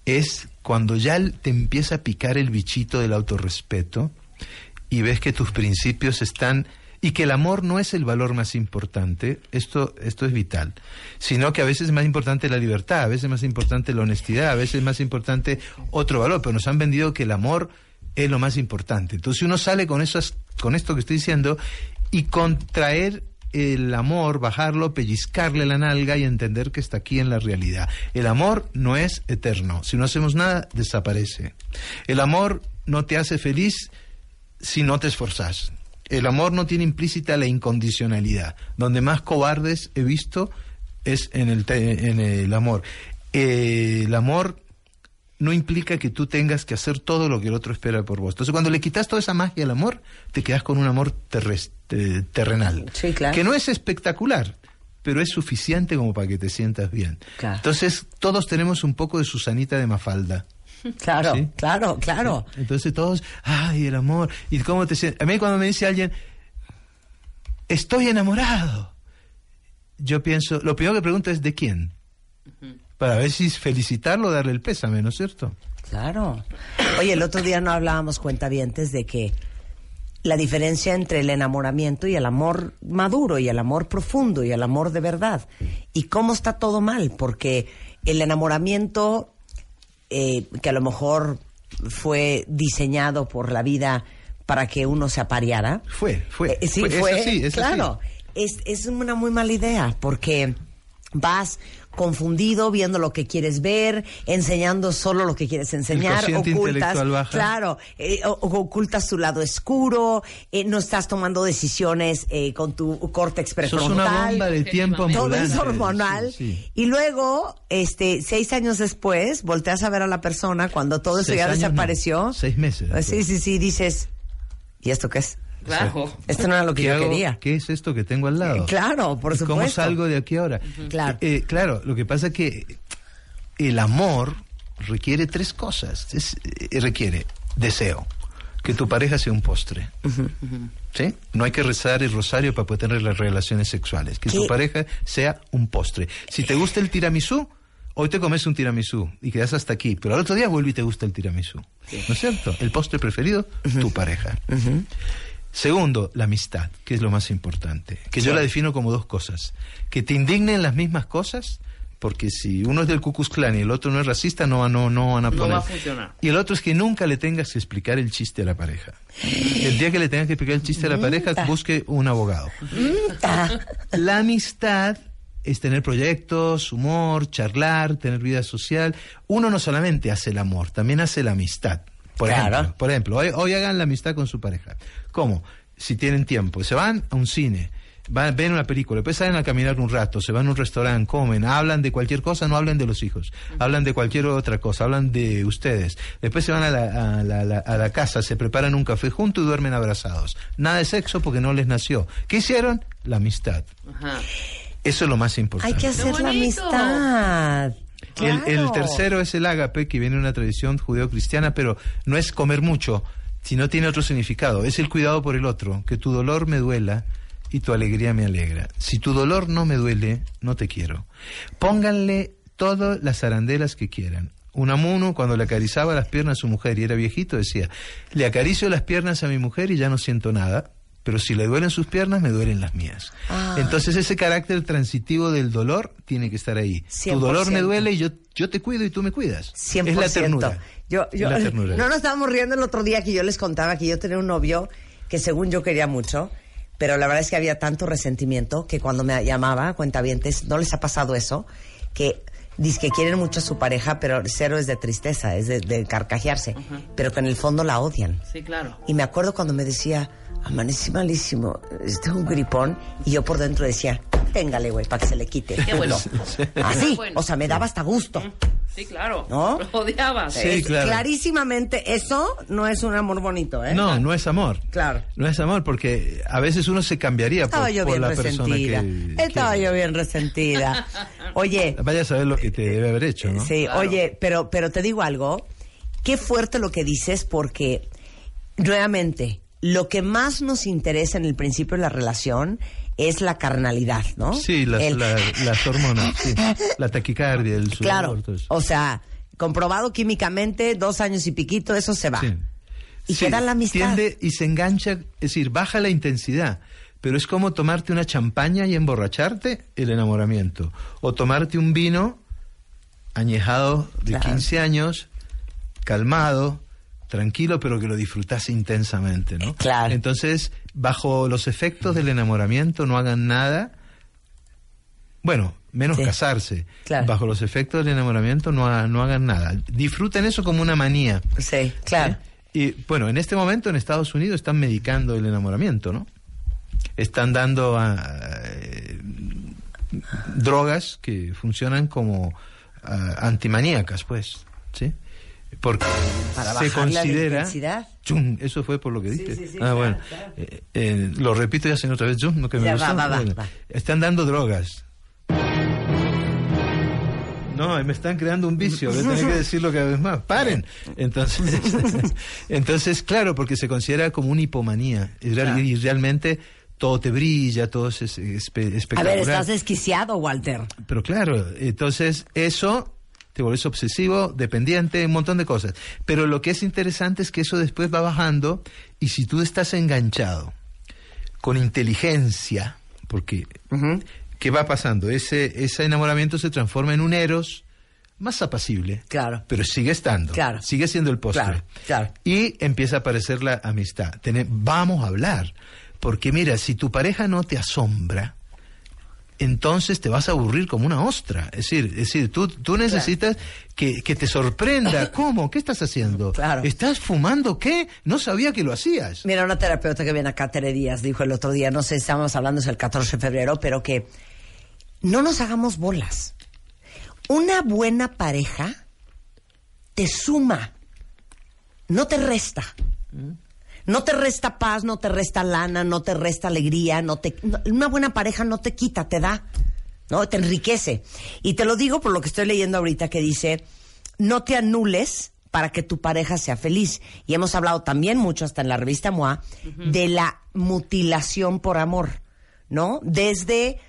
F: Es cuando ya te empieza a picar el bichito del autorrespeto y ves que tus principios están y que el amor no es el valor más importante, esto, esto es vital, sino que a veces es más importante la libertad, a veces es más importante la honestidad, a veces es más importante otro valor, pero nos han vendido que el amor es lo más importante. Entonces uno sale con, esas, con esto que estoy diciendo y contraer el amor, bajarlo, pellizcarle la nalga y entender que está aquí en la realidad. El amor no es eterno. Si no hacemos nada, desaparece. El amor no te hace feliz si no te esforzas. El amor no tiene implícita la incondicionalidad. Donde más cobardes he visto es en el, te- en el amor. Eh, el amor no implica que tú tengas que hacer todo lo que el otro espera por vos. Entonces, cuando le quitas toda esa magia al amor, te quedas con un amor terrenal.
B: Sí, claro.
F: Que no es espectacular, pero es suficiente como para que te sientas bien.
B: Claro.
F: Entonces, todos tenemos un poco de Susanita de Mafalda.
B: Claro,
F: Sí.
B: claro, claro.
F: Entonces todos, ay, el amor. ¿Y cómo te sientes? A mí cuando me dice alguien, estoy enamorado, yo pienso, lo primero que pregunto es ¿de quién? Para ver si felicitarlo o darle el pésame, ¿no es cierto?
B: Claro. Oye, el otro día no hablábamos cuentavientes de que la diferencia entre el enamoramiento y el amor maduro y el amor profundo y el amor de verdad. Y cómo está todo mal, porque el enamoramiento, eh, que a lo mejor fue diseñado por la vida para que uno se apareara.
F: Fue, fue.
B: Eh, sí,
F: fue, es
B: fue.
F: así, es
B: claro.
F: así.
B: Es, es una muy mala idea porque vas confundido viendo lo que quieres ver, enseñando solo lo que quieres enseñar, ocultas, claro, eh, ocultas tu lado oscuro, eh, no estás tomando decisiones eh, con tu córtex
F: Sos
B: prefrontal.
F: una bomba de tiempo
D: Todo
B: es hormonal.
F: Sí, sí.
B: y luego este seis años después volteas a ver a la persona cuando todo eso
F: Seis
B: ya
F: no,
B: desapareció.
F: Seis meses
B: sí sí sí dices y esto qué es
D: Claro.
B: esto no era lo que
F: ¿Qué
B: yo
F: hago?
B: quería
F: ¿Qué es esto que tengo al lado?
B: Claro, por
F: ¿Y ¿Cómo
B: supuesto.
F: salgo de aquí ahora?
B: Claro.
F: Eh, claro, lo que pasa es que el amor requiere tres cosas. Es- eh, requiere deseo, que tu pareja sea un postre. ¿Sí? No hay que rezar el rosario para poder tener las relaciones sexuales. Que
B: ¿Qué?
F: tu pareja sea un postre. Si te gusta el tiramisú, hoy te comes un tiramisú y quedas hasta aquí, pero al otro día vuelve y te gusta el tiramisú. ¿No es cierto? El postre preferido, tu pareja. Segundo, la amistad, que es lo más importante. Que yo la defino como dos cosas. Que te indignen las mismas cosas, porque si uno es del Ku Klux Klan y el otro no es racista, no, no, no van a
D: No
F: poner.
D: va a funcionar.
F: Y el otro es que nunca le tengas que explicar el chiste a la pareja. El día que le tengas que explicar el chiste a la pareja, busque un abogado. La amistad es tener proyectos, humor, charlar, tener vida social. Uno no solamente hace el amor, también hace la amistad. Por
B: Claro.
F: ejemplo, por ejemplo hoy, hoy hagan la amistad con su pareja. ¿Cómo? Si tienen tiempo, se van a un cine, van, ven una película, después salen a caminar un rato, se van a un restaurante, comen, hablan de cualquier cosa, no hablan de los hijos, hablan de cualquier otra cosa, hablan de ustedes. Después se van a la, a la- a la- a la casa, se preparan un café juntos y duermen abrazados. Nada de sexo porque no les nació. ¿Qué hicieron? La amistad.
D: Ajá.
F: Eso es lo más
B: Hay
F: importante.
B: que hacer la
D: bonito!
F: El, tercero es el ágape, que viene de una tradición judeo-cristiana, pero no es comer mucho, sino tiene otro significado. Es el cuidado por el otro, que tu dolor me duela y tu alegría me alegra. Si tu dolor no me duele, no te quiero. Pónganle todas las arandelas que quieran. Unamuno, cuando le acariciaba las piernas a su mujer y era viejito, decía, le acaricio las piernas a mi mujer y ya no siento nada, pero si le duelen sus piernas, me duelen las mías.
B: Ah.
F: Entonces ese carácter transitivo del dolor tiene que estar ahí.
B: 100%.
F: Tu dolor me duele y yo, yo te cuido y tú me cuidas.
B: 100%.
F: Es la ternura.
B: Yo, yo,
F: Es la ternura.
B: No nos estábamos riendo el otro día que yo les contaba que yo tenía un novio que según yo quería mucho, pero la verdad es que había tanto resentimiento que cuando me llamaba, cuentavientes, ¿no les ha pasado eso? Que dice que quieren mucho a su pareja, pero cero es de tristeza, es de, de carcajearse, pero que en el fondo la odian.
D: Sí, claro.
B: Y me acuerdo cuando me decía, amanecí malísimo, tengo un gripón, y yo por dentro decía, téngale, güey, para que se le quite.
D: Qué bueno.
B: Así,
D: Qué bueno.
B: o sea, me daba hasta gusto.
D: Sí, claro.
B: ¿No?
D: Lo odiabas.
F: Sí,
B: Es-
F: claro.
B: Clarísimamente, eso no es un amor bonito, ¿eh?
F: No, no es amor.
B: Claro.
F: No es amor porque a veces uno se cambiaría por,
B: Estaba yo
F: por
B: bien
F: la persona
B: resentida.
F: que
B: Estaba
F: quiere.
B: yo bien resentida. Oye,
F: Vaya a saber lo que te debe haber hecho, ¿no?
B: sí,
D: Claro.
B: oye, pero, pero te digo algo. Qué fuerte lo que dices porque, nuevamente, lo que más nos interesa en el principio de la relación es la carnalidad, ¿no?
F: Sí, las,
B: El-
F: la- las hormonas, sí. la taquicardia, el sudor,
B: Claro,
F: todo eso.
B: o sea, comprobado químicamente, dos años y piquito, eso se va.
F: Sí.
B: Y
F: Sí,
B: queda la amistad.
F: tiende y se engancha, es decir, baja la intensidad, pero es como tomarte una champaña y emborracharte, el enamoramiento. O tomarte un vino añejado de
B: Claro.
F: 15 años, calmado, tranquilo, pero que lo disfrutase intensamente, ¿no?
B: Claro.
F: Entonces, bajo los efectos del enamoramiento, no hagan nada. Bueno, menos
B: Sí.
F: casarse.
B: Claro.
F: Bajo los efectos del enamoramiento, no, ha- no hagan nada. Disfruten eso como una manía.
B: Sí, claro.
F: Y bueno, en este momento en Estados Unidos están medicando el enamoramiento, ¿no? Están dando ah, eh, drogas que funcionan como ah, antimaníacas, pues, ¿sí? Porque
B: Para
F: se
B: a la
F: considera... Chum, eso fue por lo que
B: sí, sí,
F: ah, bueno.
B: claro.
F: Eh, eh, lo repito ya otra vez, chum, lo que me
B: Ya,
F: gustó.
B: va, va, va,
F: Bueno,
B: va.
F: Están dando drogas. No, me están creando un vicio, voy a tener que decirlo cada vez más. Paren. Entonces, entonces claro, porque se considera como una hipomanía. Y, real- y realmente todo te brilla, todo es es- espe-
B: A
F: espectacular.
B: ver, estás desquiciado, Walter.
F: Pero claro, entonces eso te vuelves obsesivo, dependiente, un montón de cosas. Pero lo que es interesante es que eso después va bajando y si tú estás enganchado con inteligencia, porque ¿qué va pasando? Ese, ese enamoramiento se transforma en un eros más apacible.
B: Claro.
F: Pero sigue estando.
B: Claro.
F: Sigue siendo el postre.
B: Claro, claro.
F: Y empieza a aparecer la amistad. Vamos a hablar. Porque mira, si tu pareja no te asombra, entonces te vas a aburrir como una ostra. Es decir, es decir tú, tú necesitas que, que te sorprenda. ¿Cómo? ¿Qué estás haciendo?
B: Claro.
F: ¿Estás fumando qué? No sabía que lo hacías.
B: Mira, una terapeuta que viene acá, Tere Díaz, dijo el otro día, no sé, estábamos hablando, es el 14 de febrero, pero que no nos hagamos bolas. Una buena pareja te suma, no te resta. No te resta paz, no te resta lana, no te resta alegría, no te no- una buena pareja no te quita, te da. ¿No? Te enriquece. Y te lo digo por lo que estoy leyendo ahorita que dice, no te anules para que tu pareja sea feliz. Y hemos hablado también mucho hasta en la revista MOA de la mutilación por amor, ¿no? Desde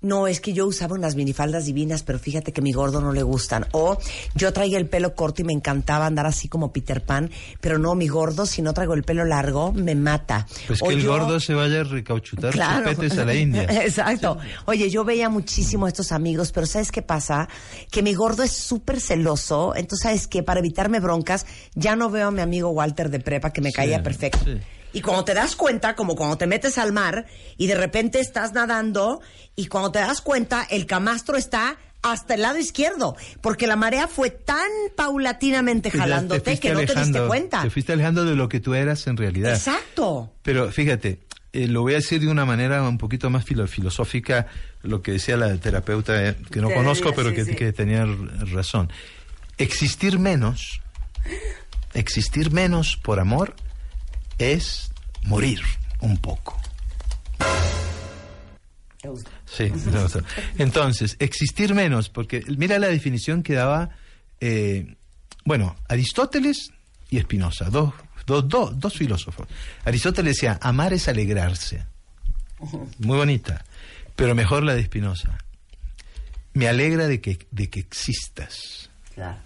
B: no, es que yo usaba unas minifaldas divinas, pero fíjate que a mi gordo no le gustan. O yo traía el pelo corto y me encantaba andar así como Peter Pan, pero no, mi gordo, si no traigo el pelo largo, me mata.
F: Pues
B: O
F: que el
B: yo-
F: gordo se vaya a recauchutar
B: Claro.
F: sus a la India.
B: Exacto. Oye, yo veía muchísimo a estos amigos, pero ¿sabes qué pasa? Que mi gordo es súper celoso, entonces ¿sabes qué? Para evitarme broncas, ya no veo a mi amigo Walter de prepa que me caía perfecto.
F: sí.
B: Y cuando te das cuenta, como cuando te metes al mar y de repente estás nadando y cuando te das cuenta, el camastro está hasta el lado izquierdo, porque la marea fue tan paulatinamente jalándote que no te diste cuenta.
F: Te fuiste alejando de lo que tú eras en realidad.
B: Exacto.
F: Pero fíjate, eh, lo voy a decir de una manera un poquito más filo- filosófica, lo que decía la terapeuta, eh, que no
B: Te
F: conozco,
B: diría,
F: pero
B: sí,
F: que,
B: sí.
F: que tenía razón. Existir menos, existir menos por amor es morir un poco. Sí, me gusta. entonces, existir menos, porque mira la definición que daba, eh, bueno, Aristóteles y Espinosa, dos, dos, dos, dos filósofos. Aristóteles decía, amar es alegrarse. Muy bonita, pero mejor la de Espinosa. Me alegra de que, de que existas.
B: Claro.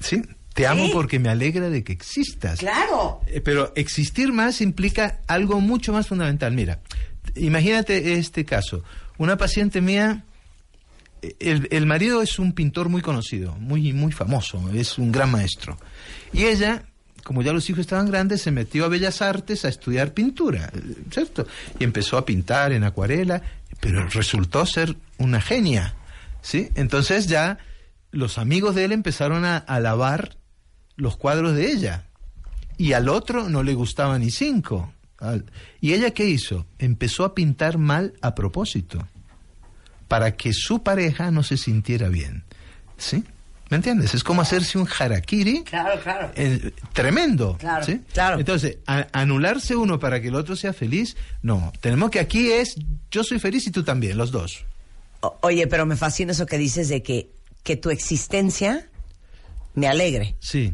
F: ¿Sí? Te amo
B: Sí.
F: porque me alegra de que existas.
B: Claro.
F: Eh, Pero existir más implica algo mucho más fundamental. Mira, imagínate este caso. Una paciente mía, eh, el, el marido es un pintor muy conocido, muy, muy famoso, es un gran maestro. Y ella, como ya los hijos estaban grandes, se metió a Bellas Artes a estudiar pintura, eh, ¿cierto? Y empezó a pintar en acuarela, pero resultó ser una genia, ¿sí? Entonces ya los amigos de él empezaron a alabar los cuadros de ella y al otro no le gustaba ni cinco. ¿Y ella qué hizo? Empezó a pintar mal a propósito, para que su pareja no se sintiera bien. ¿Sí? ¿Me entiendes? Es como hacerse un harakiri
B: Claro, claro.
F: eh, tremendo.
B: Claro,
F: ¿sí?
B: claro.
F: Entonces, a- anularse uno para que el otro sea feliz, no. Tenemos que aquí es yo soy feliz y tú también, los dos.
B: O- Oye, pero me fascina eso que dices de que, que tu existencia me alegre.
F: Sí.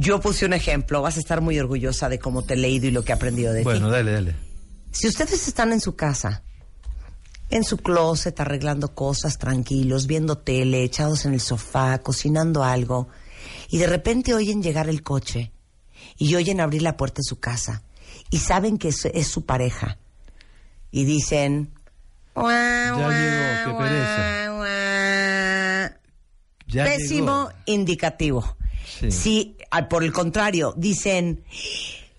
B: Yo puse un ejemplo, vas a estar muy orgullosa de cómo te he leído y lo que he aprendido de
F: Bueno,
B: ti.
F: dale, dale.
B: Si ustedes están en su casa, en su closet, arreglando cosas, tranquilos, viendo tele, echados en el sofá, cocinando algo, y de repente oyen llegar el coche, y oyen abrir la puerta de su casa, y saben que es, es su pareja, y dicen... Ya
F: llegó, qué Ya
B: Pésimo
F: llegó.
B: indicativo.
F: Sí.
B: Si, por el contrario, dicen,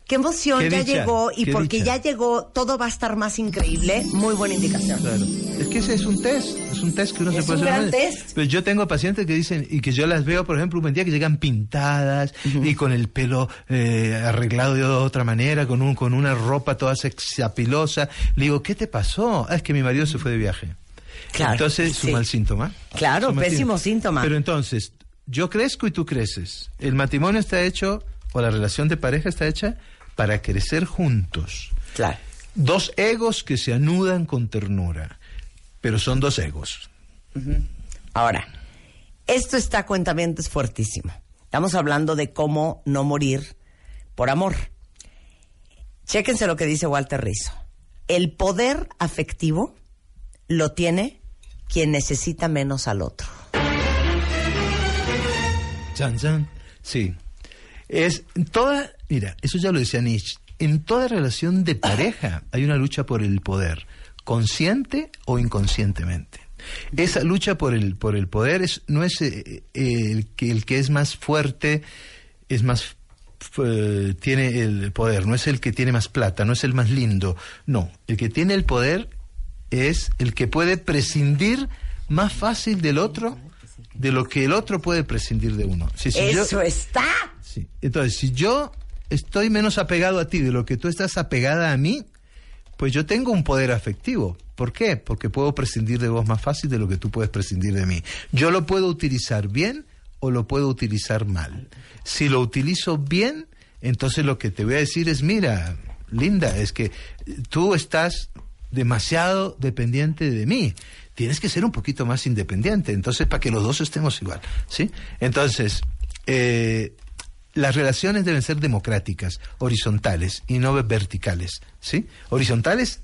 B: qué emoción,
F: Qué
B: ya
F: dicha,
B: llegó, y porque
F: dicha.
B: ya llegó, todo va a estar más increíble, muy buena indicación.
F: Claro. Es que ese es un test, es un test que uno
B: Es
F: se puede
B: un
F: hacer.
B: gran test.
F: Pero yo tengo pacientes que dicen, y que yo las veo, por ejemplo, un buen día que llegan pintadas y con el pelo eh, arreglado de otra manera, con, un, con una ropa toda sexapilosa. Le digo, ¿qué te pasó? Ah, es que mi marido se fue de viaje.
B: Claro,
F: Entonces, es
B: sí.
F: un mal síntoma.
B: Claro, pésimo síntoma.
F: Pero entonces, yo crezco y tú creces. El matrimonio está hecho, o la relación de pareja está hecha para crecer juntos.
B: Claro.
F: Dos egos que se anudan con ternura, pero son dos egos.
B: Ahora, esto está cuentamiento es fuertísimo. Estamos hablando de cómo no morir por amor. Chéquense lo que dice Walter Rizzo. El poder afectivo lo tiene quien necesita menos al otro.
F: Chan, chan. Sí. Es toda, mira, eso ya lo decía Nietzsche. En toda relación de pareja hay una lucha por el poder, consciente o inconscientemente. Esa lucha por el por el poder es no es eh, eh, el que el que es más fuerte es más eh, tiene el poder, no es el que tiene más plata, no es el más lindo, no, el que tiene el poder es el que puede prescindir más fácil del otro de lo que el otro puede prescindir de uno. Si- si yo-
B: Eso está.
F: Sí. Entonces, si yo estoy menos apegado a ti de lo que tú estás apegada a mí, pues yo tengo un poder afectivo. ¿Por qué? Porque puedo prescindir de vos más fácil de lo que tú puedes prescindir de mí. Yo lo puedo utilizar bien o lo puedo utilizar mal. Si lo utilizo bien, entonces lo que te voy a decir es, mira, linda, es que tú estás demasiado dependiente de mí. Tienes que ser un poquito más independiente, entonces para que los dos estemos igual, ¿sí? Entonces, eh, las relaciones deben ser democráticas, horizontales y no verticales, ¿sí? Horizontales,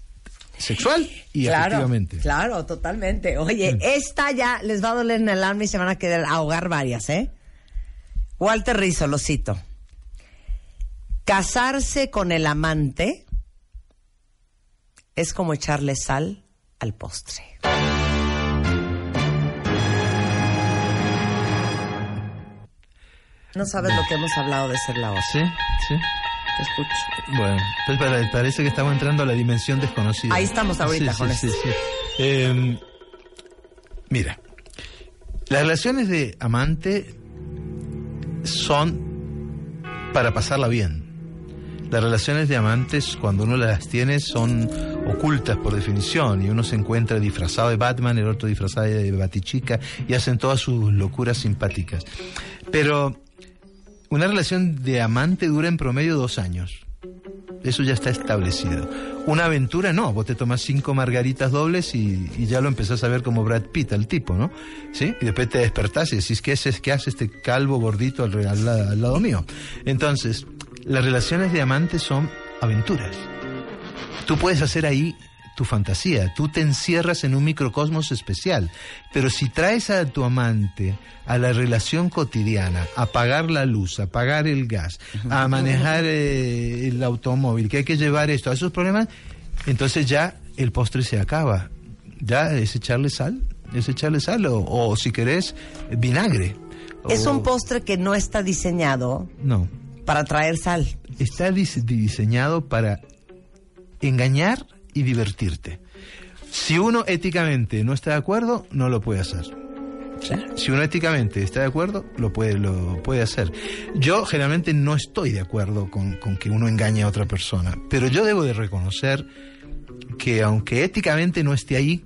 F: sexual y
B: claro,
F: afectivamente.
B: Claro, totalmente. Oye, esta ya les va a doler en el alma y se van a querer ahogar varias, ¿eh? Walter Rizzo, lo cito. Casarse con el amante es como echarle sal al postre. No sabes lo que hemos hablado de ser la otra.
F: Sí, sí.
B: Te escucho.
F: Bueno, pues para- parece que estamos entrando a la dimensión desconocida.
B: Ahí estamos ahorita
F: Sí,
B: con
F: sí,
B: esto.
F: sí, sí. Eh, mira, las relaciones de amante son para pasarla bien. Las relaciones de amantes, cuando uno las tiene, son ocultas por definición y uno se encuentra disfrazado de Batman, el otro disfrazado de Batichica y hacen todas sus locuras simpáticas. Pero una relación de amante dura en promedio dos años. Eso ya está establecido. Una aventura no, vos te tomas cinco margaritas dobles y, ya lo empezás a ver como Brad Pitt, el tipo, ¿no? ¿Sí? Y después te despertás y decís, ¿qué es, qué hace este calvo gordito al, al lado mío? Entonces, las relaciones de amantes son aventuras. Tú puedes hacer ahí tu fantasía, tú te encierras en un microcosmos especial, pero si traes a tu amante a la relación cotidiana, a pagar la luz, a pagar el gas, a manejar eh, el automóvil, que hay que llevar esto, a esos problemas, entonces ya el postre se acaba. Ya es echarle sal, es echarle sal, o, o si querés, vinagre.
B: Es un postre que no está diseñado
F: No,
B: para traer sal.
F: está dise- diseñado para engañar y divertirte. Si uno éticamente no está de acuerdo, no lo puede hacer. ¿Sí? Si uno éticamente está de acuerdo, lo puede, lo puede hacer. Yo generalmente no estoy de acuerdo con, con que uno engañe a otra persona, pero yo debo de reconocer que aunque éticamente no esté ahí,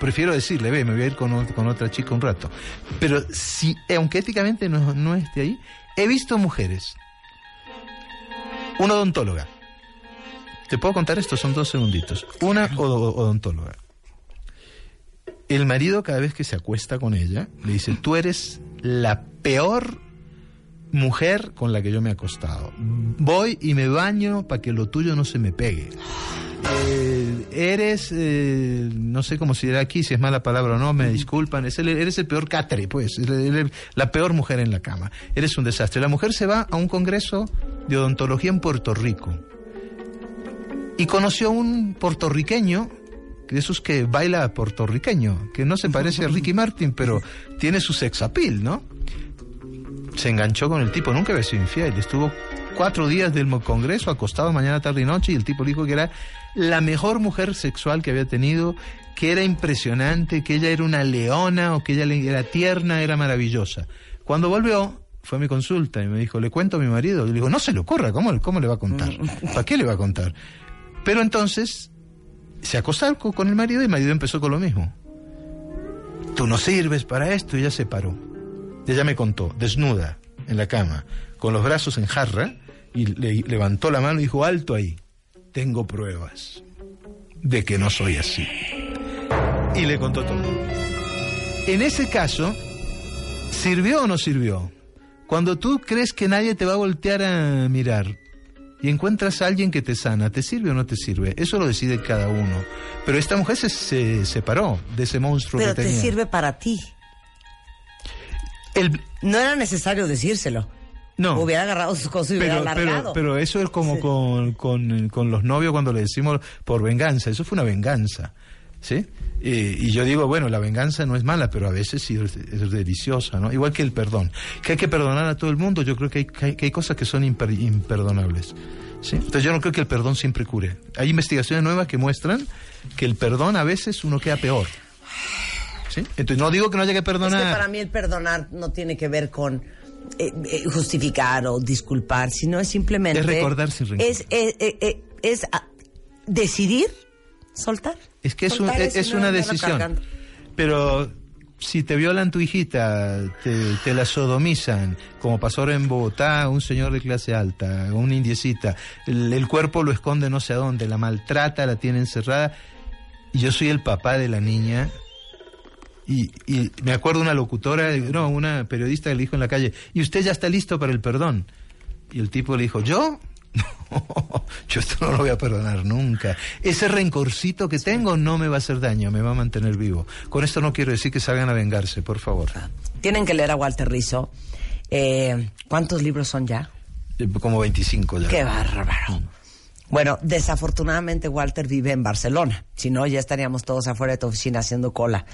F: prefiero decirle, ve, me voy a ir con, con otra chica un rato. Pero si, aunque éticamente no, no esté ahí, he visto mujeres, una odontóloga, te puedo contar esto, son dos segunditos, una odo- odontóloga. El marido cada vez que se acuesta con ella le dice, tú eres la peor mujer con la que yo me he acostado. Voy y me baño para que lo tuyo no se me pegue. Eh, eres, eh, no sé cómo se dirá aquí, si es mala palabra o no, me disculpan, es el- eres el peor catre, pues, la peor mujer en la cama. Eres un desastre. La mujer se va a un congreso de odontología en Puerto Rico y conoció a un puertorriqueño de esos que baila puertorriqueño, que no se parece a Ricky Martin, pero tiene su sex appeal, ¿no? Se enganchó con el tipo, nunca había sido infiel, estuvo cuatro días del congreso acostado mañana, tarde y noche y el tipo dijo que era la mejor mujer sexual que había tenido, que era impresionante, que ella era una leona o que ella era tierna, era maravillosa. Cuando volvió, fue a mi consulta y me dijo, le cuento a mi marido. Y le digo, no se le ocurra, ¿cómo, cómo le va a contar? ¿Para qué le va a contar? Pero entonces se acostó co- con el marido y el marido empezó con lo mismo. Tú no sirves para esto y ella se paró. Ella me contó, desnuda, en la cama, con los brazos en jarra, y le levantó la mano y dijo, alto ahí, tengo pruebas de que no soy así. Y le contó todo. En ese caso, ¿sirvió o no sirvió? Cuando tú crees que nadie te va a voltear a mirar y encuentras a alguien que te sana, ¿te sirve o no te sirve? Eso lo decide cada uno. Pero esta mujer se, se separó de ese monstruo
B: Pero
F: que
B: te sirve para ti.
F: El-
B: No era necesario decírselo.
F: no.
B: Hubiera agarrado sus cosas y hubiera
F: pero,
B: alargado.
F: pero, pero eso es como
B: Sí.
F: con, con, con los novios cuando le decimos por venganza. Eso fue una venganza. ¿Sí? Eh, y yo digo, bueno, la venganza no es mala, pero a veces sí es, es deliciosa, ¿no? Igual que el perdón. Que hay que perdonar a todo el mundo, yo creo que hay, que hay, que hay cosas que son imper- imperdonables. ¿sí? Entonces yo no creo que el perdón siempre cure. Hay investigaciones nuevas que muestran que el perdón a veces uno queda peor. ¿Sí? Entonces no digo que no haya que
B: Es
F: perdonar.
B: que para mí el perdonar no tiene que ver con eh, eh, justificar o disculpar, sino es simplemente...
F: Es recordar sin rencor.
B: Es, eh, eh, es, decidir soltar.
F: Es que es, un- es, es
B: no
F: una decisión. Pero si te violan tu hijita, te, te la sodomizan, como pasó ahora en Bogotá, un señor de clase alta, una indiecita, el, el cuerpo lo esconde no sé a dónde, la maltrata, la tiene encerrada, y yo soy el papá de la niña. Y, y me acuerdo una locutora, no, una periodista que le dijo en la calle, ¿y usted ya está listo para el perdón? Y el tipo le dijo, ¿yo? No, yo esto no lo voy a perdonar nunca. Ese rencorcito que tengo no me va a hacer daño, me va a mantener vivo. Con esto no quiero decir que salgan a vengarse, por favor.
B: Tienen que leer a Walter Rizzo. Eh, ¿Cuántos libros son ya?
F: Eh, Como 25 ya.
B: Qué bárbaro. Bueno, desafortunadamente Walter vive en Barcelona. Si no, ya estaríamos todos afuera de tu oficina haciendo cola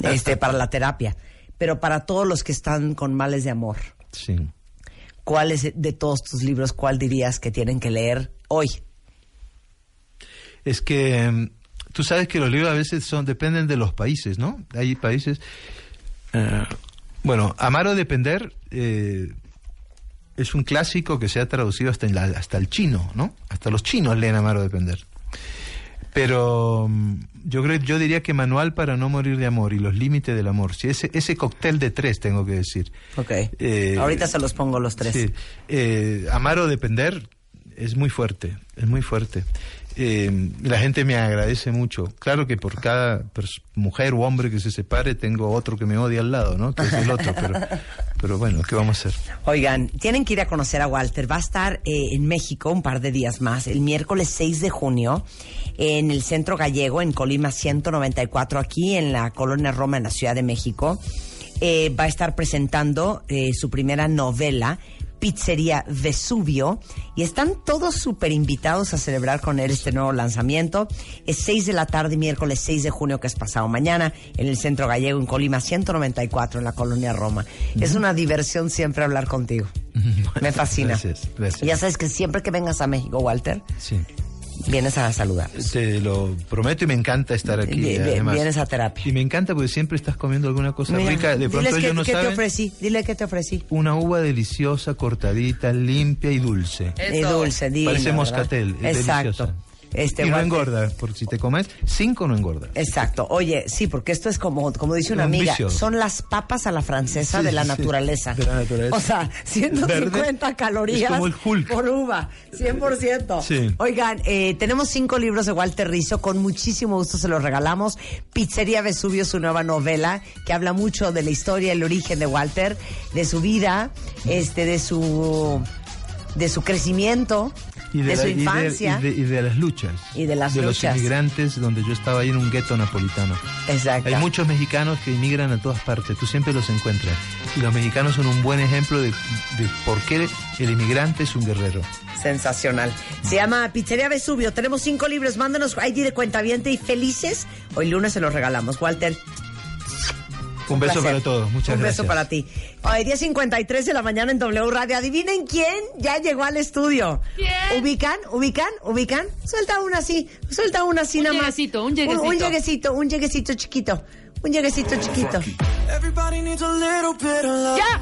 B: este, para la terapia. Pero para todos los que están con males de amor,
F: Sí.
B: ¿Cuál es de todos tus libros, cuál dirías que tienen que leer hoy?
F: Es que mm, tú sabes que los libros a veces son dependen de los países, ¿no? Hay países. eh, bueno, Amar o Depender eh, es un clásico que se ha traducido hasta, en la- hasta el chino, ¿no? Hasta los chinos leen Amar o Depender. Pero mm, yo creo, yo diría que Manual para no morir de amor y los límites del amor. Sí, ese, ese cóctel de tres tengo que decir.
B: Ok.
F: Eh,
B: Ahorita se los pongo los tres.
F: Sí. Eh, amar o depender es muy fuerte, es muy fuerte. Eh, la gente me agradece mucho. Claro que por cada mujer o hombre que se separe tengo otro que me odia al lado, ¿no? Que es el otro, pero, pero bueno, ¿qué vamos a hacer?
B: Oigan, tienen que ir a conocer a Walter. Va a estar eh, en México un par de días más, el miércoles 6 de junio, en el Centro Gallego, en Colima 194, aquí en la Colonia Roma, en la Ciudad de México. Eh, va a estar presentando eh, su primera novela, Pizzería Vesubio, y están todos súper invitados a celebrar con él este nuevo lanzamiento. Es 6 de la tarde, miércoles 6 de junio, que es pasado mañana, en el Centro Gallego, en Colima 194, en la Colonia Roma. Es una diversión siempre hablar contigo. Me fascina.
F: Gracias, gracias.
B: Ya sabes que siempre que vengas a México, Walter,
F: Sí.
B: Vienes a saludar.
F: Te lo prometo y me encanta estar aquí.
B: Vi-
F: además.
B: vienes a terapia.
F: Y me encanta porque siempre estás comiendo alguna cosa
B: Mira,
F: rica. De pronto ellos
B: qué,
F: no
B: qué te
F: saben.
B: ofrecí. Dile qué te ofrecí.
F: Una uva deliciosa, cortadita, limpia y dulce.
D: Eso.
B: Y dulce, divino,
F: Parece moscatel, es
B: Exacto.
F: deliciosa.
B: Este,
F: y no engorda, porque si te comes cinco no engorda.
B: Exacto. Oye, sí, porque esto es como, como dice una
F: Un
B: amiga,
F: vicio.
B: son las papas a la francesa
F: Sí,
B: de la
F: sí,
B: naturaleza.
F: De la naturaleza.
B: O sea, 150
F: Verde.
B: calorías
F: Es como el Hulk.
B: por uva, 100%.
F: Sí.
B: Oigan, eh, tenemos cinco libros de Walter Rizzo, con muchísimo gusto se los regalamos. Pizzería Vesubio, su nueva novela, que habla mucho de la historia, el origen de Walter, de su vida, este, de su, de su crecimiento, de,
F: la-
B: su
F: y
B: infancia.
F: y de- y de las luchas.
B: Y de las
F: de
B: luchas.
F: los inmigrantes, donde yo estaba ahí en un gueto napolitano.
B: Exacto.
F: Hay muchos mexicanos que inmigran a todas partes, tú siempre los encuentras. Y los mexicanos son un buen ejemplo de, de por qué el inmigrante es un guerrero.
B: Sensacional. Se llama Pizzería Vesubio. Tenemos cinco libros. Mándanos ID de cuentaviente y felices. Hoy lunes se los regalamos. Walter.
F: Un beso
B: placer.
F: para todos, muchas
B: Un
F: gracias.
B: beso para ti. Hoy 10.53 de la mañana en W Radio. Adivinen quién ya llegó al estudio.
D: ¿Quién?
B: ¿Ubican? ¿Ubican? ¿Ubican? Suelta una así. Suelta una así
D: Un
B: nada más.
D: lleguecito, un lleguecito.
B: Un, un lleguecito, un lleguecito chiquito. Un lleguecito chiquito. ¡Ya!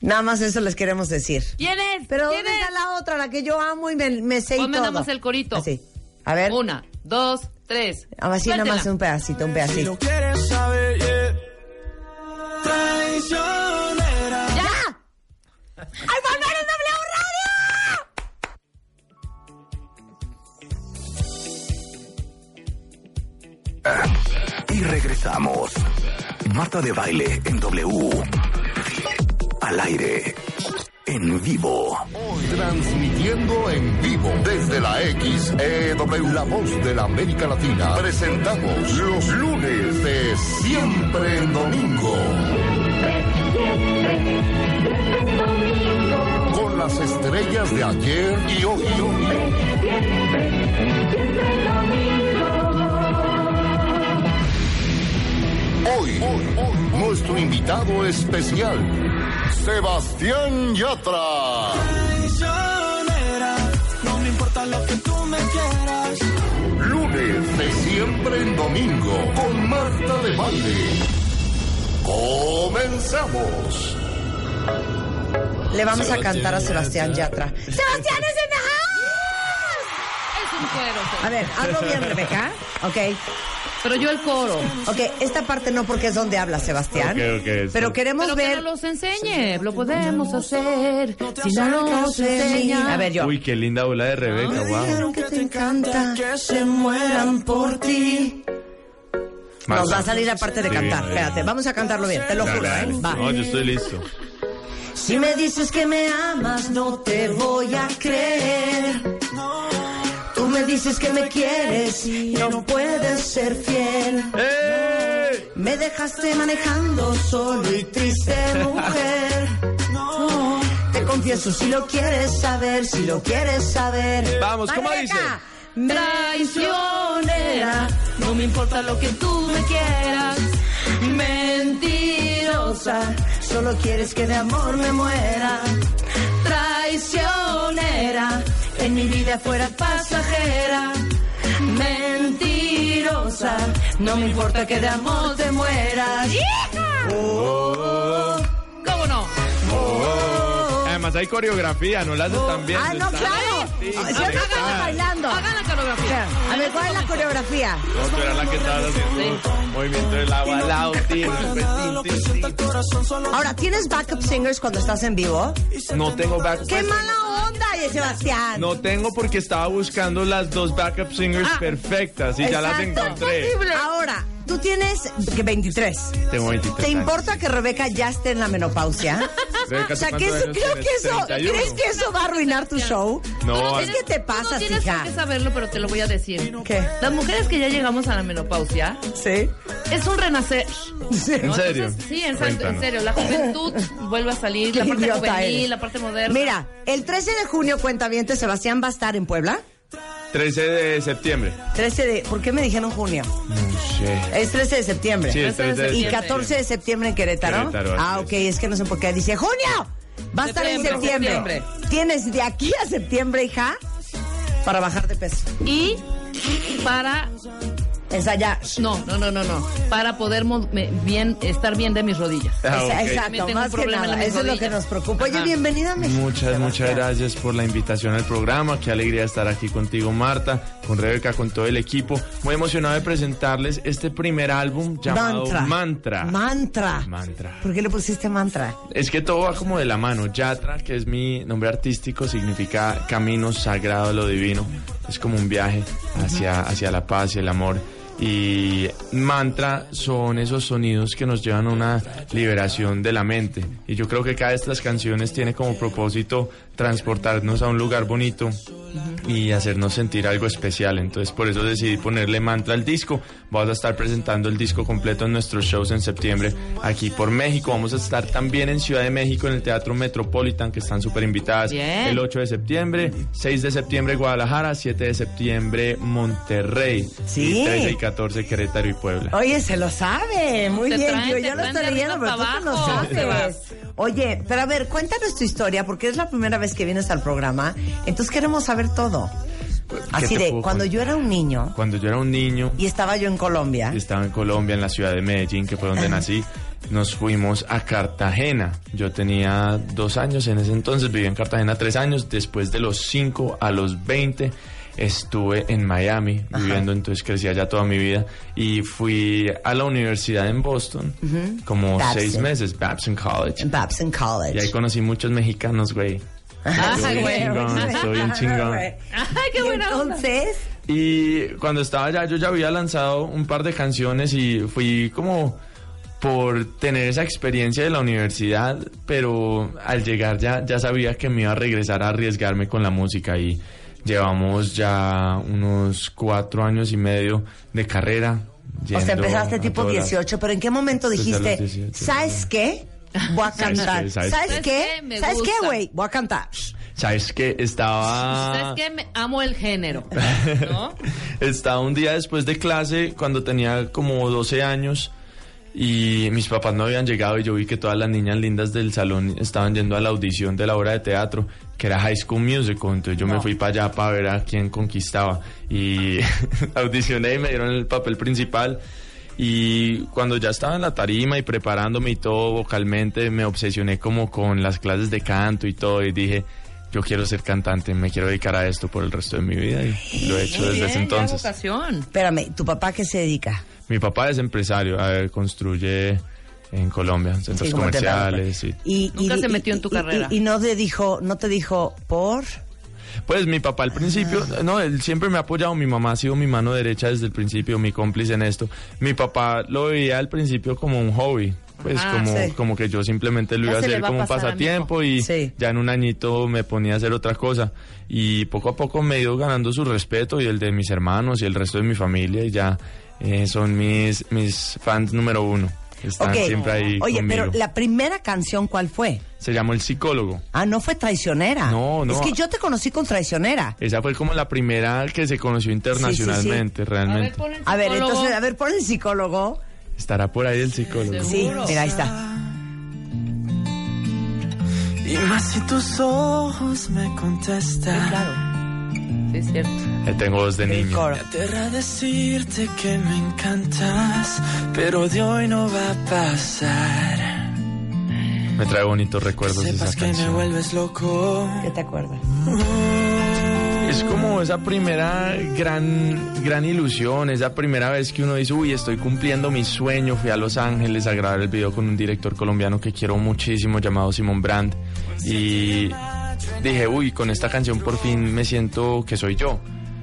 B: Nada más eso les queremos decir.
D: ¿Quién es?
B: Pero
D: ¿Quién
B: ¿dónde
D: es?
B: está la otra, la que yo amo y me, me sé y todo?
D: el corito.
B: Así. A ver.
D: Una, dos, tres.
B: Así nada más un pedacito, un pedacito.
A: quieres saber, yeah. Traicionera.
B: ¡Ya! ¡Al volver en W Radio!
G: Y regresamos. Marta de baile en W. Al aire. En vivo.
H: Transmitiendo en vivo desde la XEW, la voz de la América Latina. Presentamos los lunes de Siempre en Domingo. Con las estrellas de ayer y hoy. Hoy, hoy, hoy, nuestro invitado especial, Sebastián Yatra.
A: Traicionera. No me importa lo que tú me quieras.
H: Lunes de siempre en domingo con Marta de Baile. Comenzamos.
B: Le vamos a cantar a Sebastián Yatra. ¡Sebastián es en the house!
D: Es un cuero.
B: A ver, hazlo bien, Rebeca. Ok.
D: Pero yo el coro.
B: Ok, esta parte no porque es donde habla Sebastián.
E: Ok, ok,
B: Pero
E: sí.
B: queremos
D: Pero
B: ver.
D: que no los enseñe. Lo podemos hacer. Si no nos enseña.
B: A ver, yo.
E: Uy, qué linda bola de Rebeca, wow.
B: Dijeron que te encanta que se mueran por ti. Nos va a salir la parte de cantar. Espérate, vamos a cantarlo bien, te lo juro, ¿eh? Va.
E: No, yo estoy listo.
B: Si me dices que me amas, no te voy a creer. Dices que me quieres y no puedes ser fiel.
E: ¡Eh!
B: Me dejaste manejando solo y triste, mujer. No, te confieso si lo quieres saber, si lo quieres saber.
E: Vamos, ¿cómo dice?
D: Traicionera. No me importa lo que tú me quieras.
B: Mentirosa, solo quieres que de amor me muera. Traicionera, en mi vida fuera pasajera. Mentirosa, no me importa que de amor te mueras. Oh,
D: ¿Cómo no?
E: Además hay coreografía, no la haces tan bien.
B: Ah, no, claro.
E: Sí,
B: Siempre
E: sí, claro.
B: bailando.
D: Hagan la coreografía.
B: A ver, ¿cuál es la coreografía?
E: No, tú eras la que estabas haciendo movimiento del agua tin.
B: Ahora, ¿tienes backup singers cuando estás en vivo?
E: No tengo back.
B: ¡Qué mala onda, Sebastián!
E: No tengo porque estaba buscando las dos backup singers
D: Ah.
E: perfectas y ya las
B: Exacto.
E: encontré.
B: Ahora, tú tienes que 23.
E: Tengo 23
B: ¿Te
E: años.
B: importa que Rebeca ya esté en la menopausia?
E: Rebeca,
B: o sea,
E: ¿tú
B: que eso, creo que eso,
E: 31.
B: ¿crees que eso va a arruinar tu show?
E: No,
B: es que te pasa,
D: no tienes
B: hija.
D: qué saberlo, pero te lo voy a decir.
B: ¿Qué?
D: Las mujeres que ya llegamos a la menopausia,
B: Sí.
D: es un renacer.
E: ¿En
D: ¿no?
E: serio?
D: Entonces, sí, en, en serio. La juventud vuelve a salir,
B: Qué
D: la parte juvenil,
B: eres.
D: la parte moderna.
B: Mira, el 13 de junio, cuenta bien, Sebastián va a estar en Puebla.
E: 13 de septiembre.
B: 13 de... ¿Por qué me dijeron junio?
E: No sé.
B: Es 13 de septiembre.
E: Sí, es 13 de
B: Y
E: septiembre.
B: 14 de septiembre en Querétaro.
E: Querétaro,
B: ah, ok, es que no sé por qué dice junio. Va a estar en
D: Septiembre,
B: septiembre.
D: septiembre.
B: Tienes de aquí a septiembre, hija, para bajar de peso.
D: Y para
B: Ensayar.
D: No, no, no, no, no. Para poder mo- me- bien, estar bien de mis rodillas.
E: Ah.
B: Exacto,
D: Me
B: más que nada. Eso es lo que nos preocupa. Oye,
D: Ajá.
B: bienvenida a México.
I: Muchas, muchas gracias por la invitación al programa. Qué alegría estar aquí contigo, Marta, con Rebeca, con todo el equipo. Muy emocionado de presentarles este primer álbum llamado
B: Mantra.
I: Mantra.
B: Mantra.
I: Mantra.
B: ¿Por qué le pusiste mantra?
I: Es que todo va como de la mano. Yatra, que es mi nombre artístico, significa camino sagrado a lo divino. Es como un viaje hacia, hacia la paz y el amor. Y mantra son esos sonidos que nos llevan a una liberación de la mente. Y yo creo que cada de estas canciones tiene como propósito transportarnos a un lugar bonito y hacernos sentir algo especial. Entonces por eso decidí ponerle mantra al disco. Vamos a estar presentando el disco completo en nuestros shows en septiembre aquí por México. Vamos a estar también en Ciudad de México en el Teatro Metropolitan que están súper invitadas.
D: Bien.
I: El 8 de septiembre, 6 de septiembre Guadalajara, 7 de septiembre Monterrey.
B: Sí.
I: Y 13 y 14 Querétaro y Puebla.
B: Oye, se lo sabe. Muy
D: Te
B: bien.
D: traen,
B: yo ya lo estoy leyendo, pero tú te lo sabes. Oye, pero a ver, cuéntanos tu historia, porque es la primera vez que vienes al programa. Entonces queremos saber todo. Así
I: te
B: de,
I: puedo
B: cuando yo era un niño
I: Cuando yo era un niño,
B: y estaba yo en Colombia.
I: estaba en Colombia, en la ciudad de Medellín, que fue donde nací, nos fuimos a Cartagena. Yo tenía dos años en ese entonces, viví en Cartagena tres años. Después de los cinco a los 20 estuve en Miami viviendo, entonces crecí allá toda mi vida. Y fui a la universidad en Boston, como
B: Babson.
I: seis meses, Babson College.
B: Babson College.
I: Y ahí conocí muchos mexicanos, güey.
D: Ah,
I: Soy un chingón, soy un chingón.
D: Ay, qué buena onda.
B: entonces,
I: Y cuando estaba allá, yo ya había lanzado un par de canciones y fui como por tener esa experiencia de la universidad, pero al llegar ya, ya sabía que me iba a regresar a arriesgarme con la música y llevamos ya unos cuatro años y medio de carrera.
B: o sea, empezaste
I: a
B: tipo
I: todas las-
B: 18, pero ¿en qué momento dijiste,
I: 18,
B: ¿sabes qué? Voy a
I: ¿Sabes
B: cantar.
I: ¿Sabes
B: ¿Sabes
D: qué? Me
B: ¿Sabes qué, güey? Voy a cantar.
I: ¿Sabes qué? Estaba...
D: ¿Sabes qué? Me amo el género. ¿No?
I: Estaba un día después de clase, cuando tenía como 12 años, y mis papás no habían llegado y yo vi que todas las niñas lindas del salón estaban yendo a la audición de la obra de teatro, que era High School Musical, entonces yo me fui para allá para ver a quién conquistaba. Y audicioné y me dieron el papel principal. Y cuando ya estaba en la tarima y preparándome y todo vocalmente, me obsesioné como con las clases de canto y todo y dije, yo quiero ser cantante, me quiero dedicar a esto por el resto de mi vida y lo he hecho desde
D: bien,
I: ese entonces.
D: vocación.
B: Espérame, ¿tu papá qué se dedica?
I: Mi papá es empresario, a ver, construye en Colombia centros
B: Sí, das
I: comerciales. Sí.
B: Y,
D: Nunca se metió en tu
B: y-
D: carrera.
B: Y, y no te dijo, no te dijo por.
I: Pues mi papá al principio, no, él siempre me ha apoyado, mi mamá ha sido mi mano derecha desde el principio, mi cómplice en esto. Mi papá lo veía al principio como un hobby, pues
D: Ajá,
I: como,
B: sí.
I: como que yo simplemente lo
D: Ya
I: iba a hacer
D: a
I: como un pasatiempo y
B: Sí.
I: ya en un añito me ponía a hacer otra cosa. Y poco a poco me he ido ganando su respeto y el de mis hermanos y el resto de mi familia y ya eh, son mis, mis fans número uno. Están
B: Ok.
I: siempre ahí
B: Oye,
I: conmigo.
B: pero la primera canción, ¿cuál fue?
I: Se llamó El Psicólogo.
B: Ah, no fue traicionera.
I: No, no.
B: Es que yo te conocí con traicionera.
I: Esa fue como la primera que se conoció internacionalmente,
D: A ver,
I: realmente.
D: pon el
B: A ver, entonces, a ver, pon el psicólogo.
I: Estará por ahí el psicólogo.
B: Sí, mira, ahí está.
A: Y más si tus ojos me contestan.
D: Claro. Sí, es cierto.
I: Eh, tengo voz de
B: El
I: niño.
B: coro.
A: Me aterra decirte que me encantas, pero de hoy no va a pasar.
I: Me trae bonitos recuerdos de esa
A: que me
I: canción.
A: vuelves loco.
B: ¿Qué te acuerdas?
I: Es como esa primera gran, gran ilusión, esa primera vez que uno dice, uy, estoy cumpliendo mi sueño. Fui a Los Ángeles a grabar el video con un director colombiano que quiero muchísimo, llamado Simón Brand. Y dije, uy, con esta canción por fin me siento que soy yo.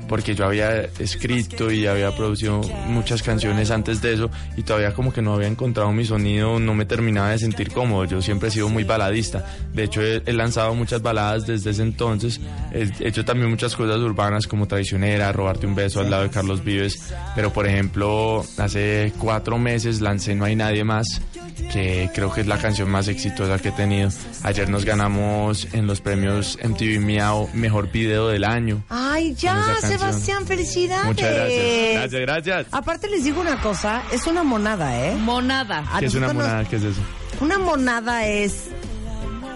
I: Porque yo había escrito y había producido muchas canciones antes de eso y todavía como que no había encontrado mi sonido, no me terminaba de sentir cómodo. Yo siempre he sido muy baladista. De hecho, he, lanzado muchas baladas desde ese entonces. He hecho también muchas cosas urbanas como Traicionera, Robarte un beso al lado de Carlos Vives. Pero, por ejemplo, hace cuatro meses lancé No hay nadie más, que creo que es la canción más exitosa que he tenido. Ayer nos ganamos en los premios MTV Miau Mejor Video del Año.
B: Ay, ya. Sebastián, felicidades.
I: Muchas gracias. Gracias, gracias.
B: Aparte les digo una cosa, es una monada, ¿eh?
D: Monada.
I: ¿Qué es una monada? ¿Qué es eso?
B: Una monada es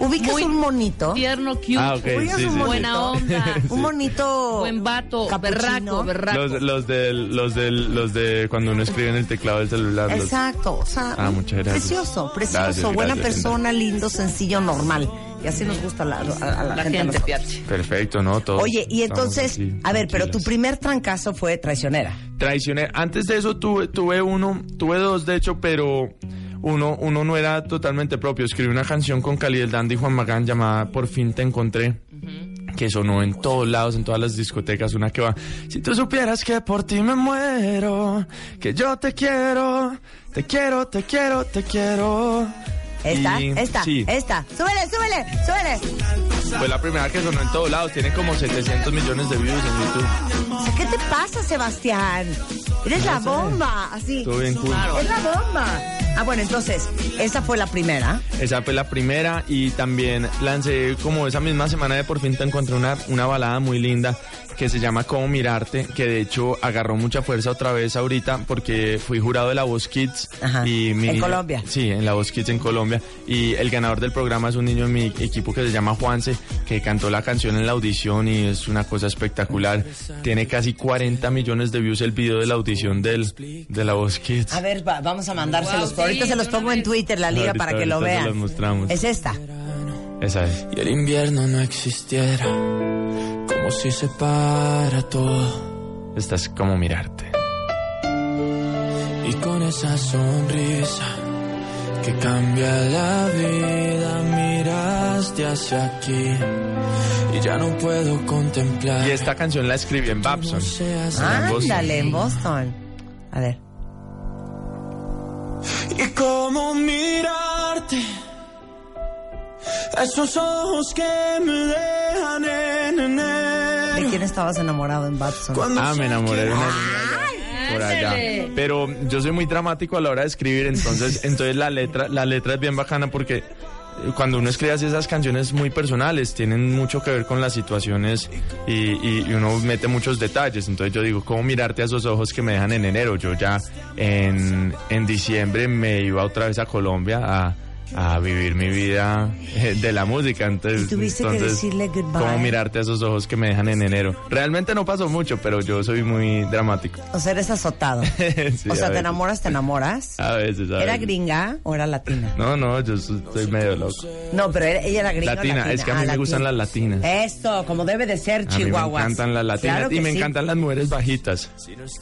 B: ubicas
D: Muy
B: un monito.
D: Tierno, cute,
I: Ah, ok,
B: Ubicas
I: sí,
B: un
I: sí, sí.
D: buena onda,
B: Un monito.
D: buen vato,
B: capuchino.
D: berraco, berraco.
I: Los, los del, los del, los de cuando uno escribe en el teclado del celular. los-
B: Exacto, o sea,
I: Ah, muchas gracias.
B: precioso, precioso,
I: Gracias,
B: buena
I: gracias,
B: persona, lindo, sencillo, normal. Y así nos gusta a la, a, a la
D: La
B: gente.
I: Perfecto, ¿no? Todos
B: Oye, y entonces, a ver, pero tu primer trancazo fue traicionera.
I: Traicioné. Antes de eso tuve, tuve uno, tuve dos de hecho, pero uno, uno no era totalmente propio. Escribí una canción con Cali del Dandy y Juan Magán llamada Por fin te encontré. Que sonó en todos lados, en todas las discotecas, una que va. Si tú supieras que por ti me muero, que yo te quiero, te quiero, te quiero, te quiero.
B: Esta,
I: Y-
B: esta,
I: sí.
B: esta. Súbele, súbele, súbele.
I: Fue la primera que sonó en todos lados, tiene como 700 millones de views en YouTube.
B: O sea, ¿qué te pasa, Sebastián? Eres la bomba, así.
I: Estuvo bien cool.
B: Es la bomba. Ah, bueno, entonces, esa fue la primera.
I: Esa fue la primera y también lancé como esa misma semana de por fin te encontré una, una balada muy linda que se llama Cómo Mirarte, que de hecho agarró mucha fuerza otra vez ahorita porque fui jurado de la Voz Kids.
B: Ajá.
I: y mi
B: En Colombia.
I: Sí, en la Voz Kids en Colombia. Y el ganador del programa es un niño en mi equipo que se llama Juanse, que cantó la canción en la audición y es una cosa espectacular. Tiene casi 40 millones de views el video de la audición del, de la Voz Kids.
B: A ver, va- vamos a mandárselos.
D: Wow, sí,
B: ahorita se los pongo en Twitter, la liga,
I: Ahorita,
B: para que lo
I: ahorita se
B: vean.
I: los mostramos.
B: Es esta.
I: Esa es.
A: y el invierno no existiera, como si se para todo.
I: Esta es Cómo Mirarte.
A: Y con esa sonrisa que cambia la vida, miraste hacia aquí y ya no puedo contemplar.
I: Y esta canción la escribí en Babson. Boston.
B: Ándale, en Boston. A ver.
A: Y cómo mirarte, esos ojos que me dejan en
B: ¿De
A: enero.
B: quién estabas enamorado en?
A: Cuando
I: Ah, me enamoré de una niña por allá. Pero yo soy muy dramático a la hora de escribir, entonces, entonces la letra, la letra es bien bacana porque eh, cuando uno escribe así esas canciones muy personales, tienen mucho que ver con las situaciones y, y- y uno mete muchos detalles. Entonces yo digo, ¿cómo mirarte a esos ojos que me dejan en enero? Yo ya en, en diciembre me iba otra vez a Colombia a, a vivir mi vida eh, de la música. Entonces,
B: tuviste que
I: entonces,
B: decirle goodbye.
I: ¿Cómo mirarte a esos ojos que me dejan en enero? Realmente no pasó mucho, pero yo soy muy dramático.
B: O sea, eres azotado.
I: Sí,
B: o sea, te enamoras, te enamoras.
I: A veces, a
B: ¿Era
I: veces.
B: gringa o era latina?
I: No, no, yo soy, medio loco.
B: No, pero era- ella era gringa. o
I: Latina, es que a mí
B: Ah,
I: me gustan las
B: latina.
I: latinas.
B: Esto, como debe de ser,
I: A mí me encantan las latinas
B: Claro
I: y
B: que
I: me
B: sí.
I: encantan las mujeres bajitas.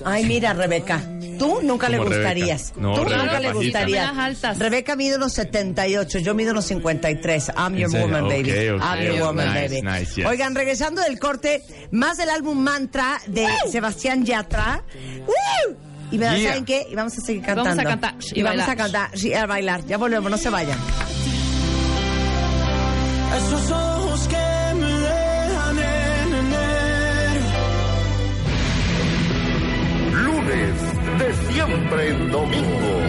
B: Ay, mira, Rebeca, tú nunca le
I: Como Rebeca.
B: gustarías.
I: No,
B: tú
I: Rebeca
B: nunca le
I: bajita.
B: gustarías.
D: Las altas.
B: Rebeca mide unos 78, yo mido unos 53. I'm your woman, baby. I'm your woman,
I: Nice,
B: baby.
I: nice, yes.
B: Oigan, regresando del corte, más del álbum Mantra de Sebastián Yatra. ¡Woo! Y me
I: Yeah.
B: ¿saben qué? Y vamos a seguir
D: Vamos
B: cantando.
D: a cantar y
B: y vamos a cantar sí, a bailar. Ya volvemos, no se vayan.
A: Esos ojos que me dejan en enero.
H: Lunes de siempre en domingo.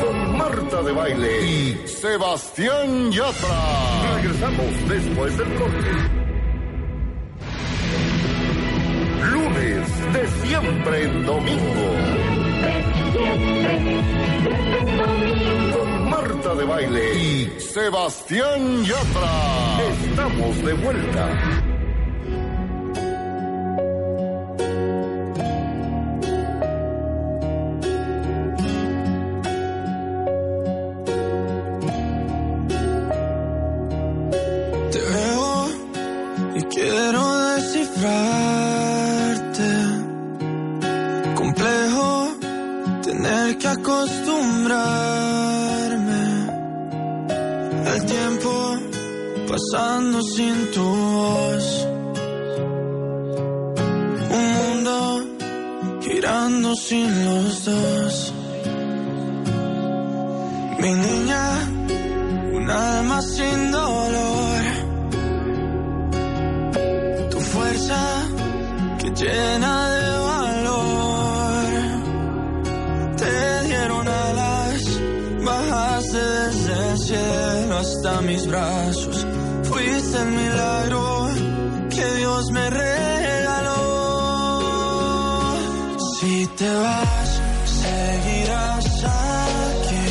H: Con Marta de Baile y Sebastián Yatra. Regresamos después del corte. Lunes de siempre en domingo. Marta de Baile y Sebastián Yatra. Estamos de vuelta.
A: Acostumbrarme. El tiempo pasando sin tu voz. Un mundo girando sin los dos. Mi niña, un alma sin dolor. Tu fuerza que llena de mis brazos. Fuiste el milagro que Dios me regaló. Si te vas, seguirás aquí.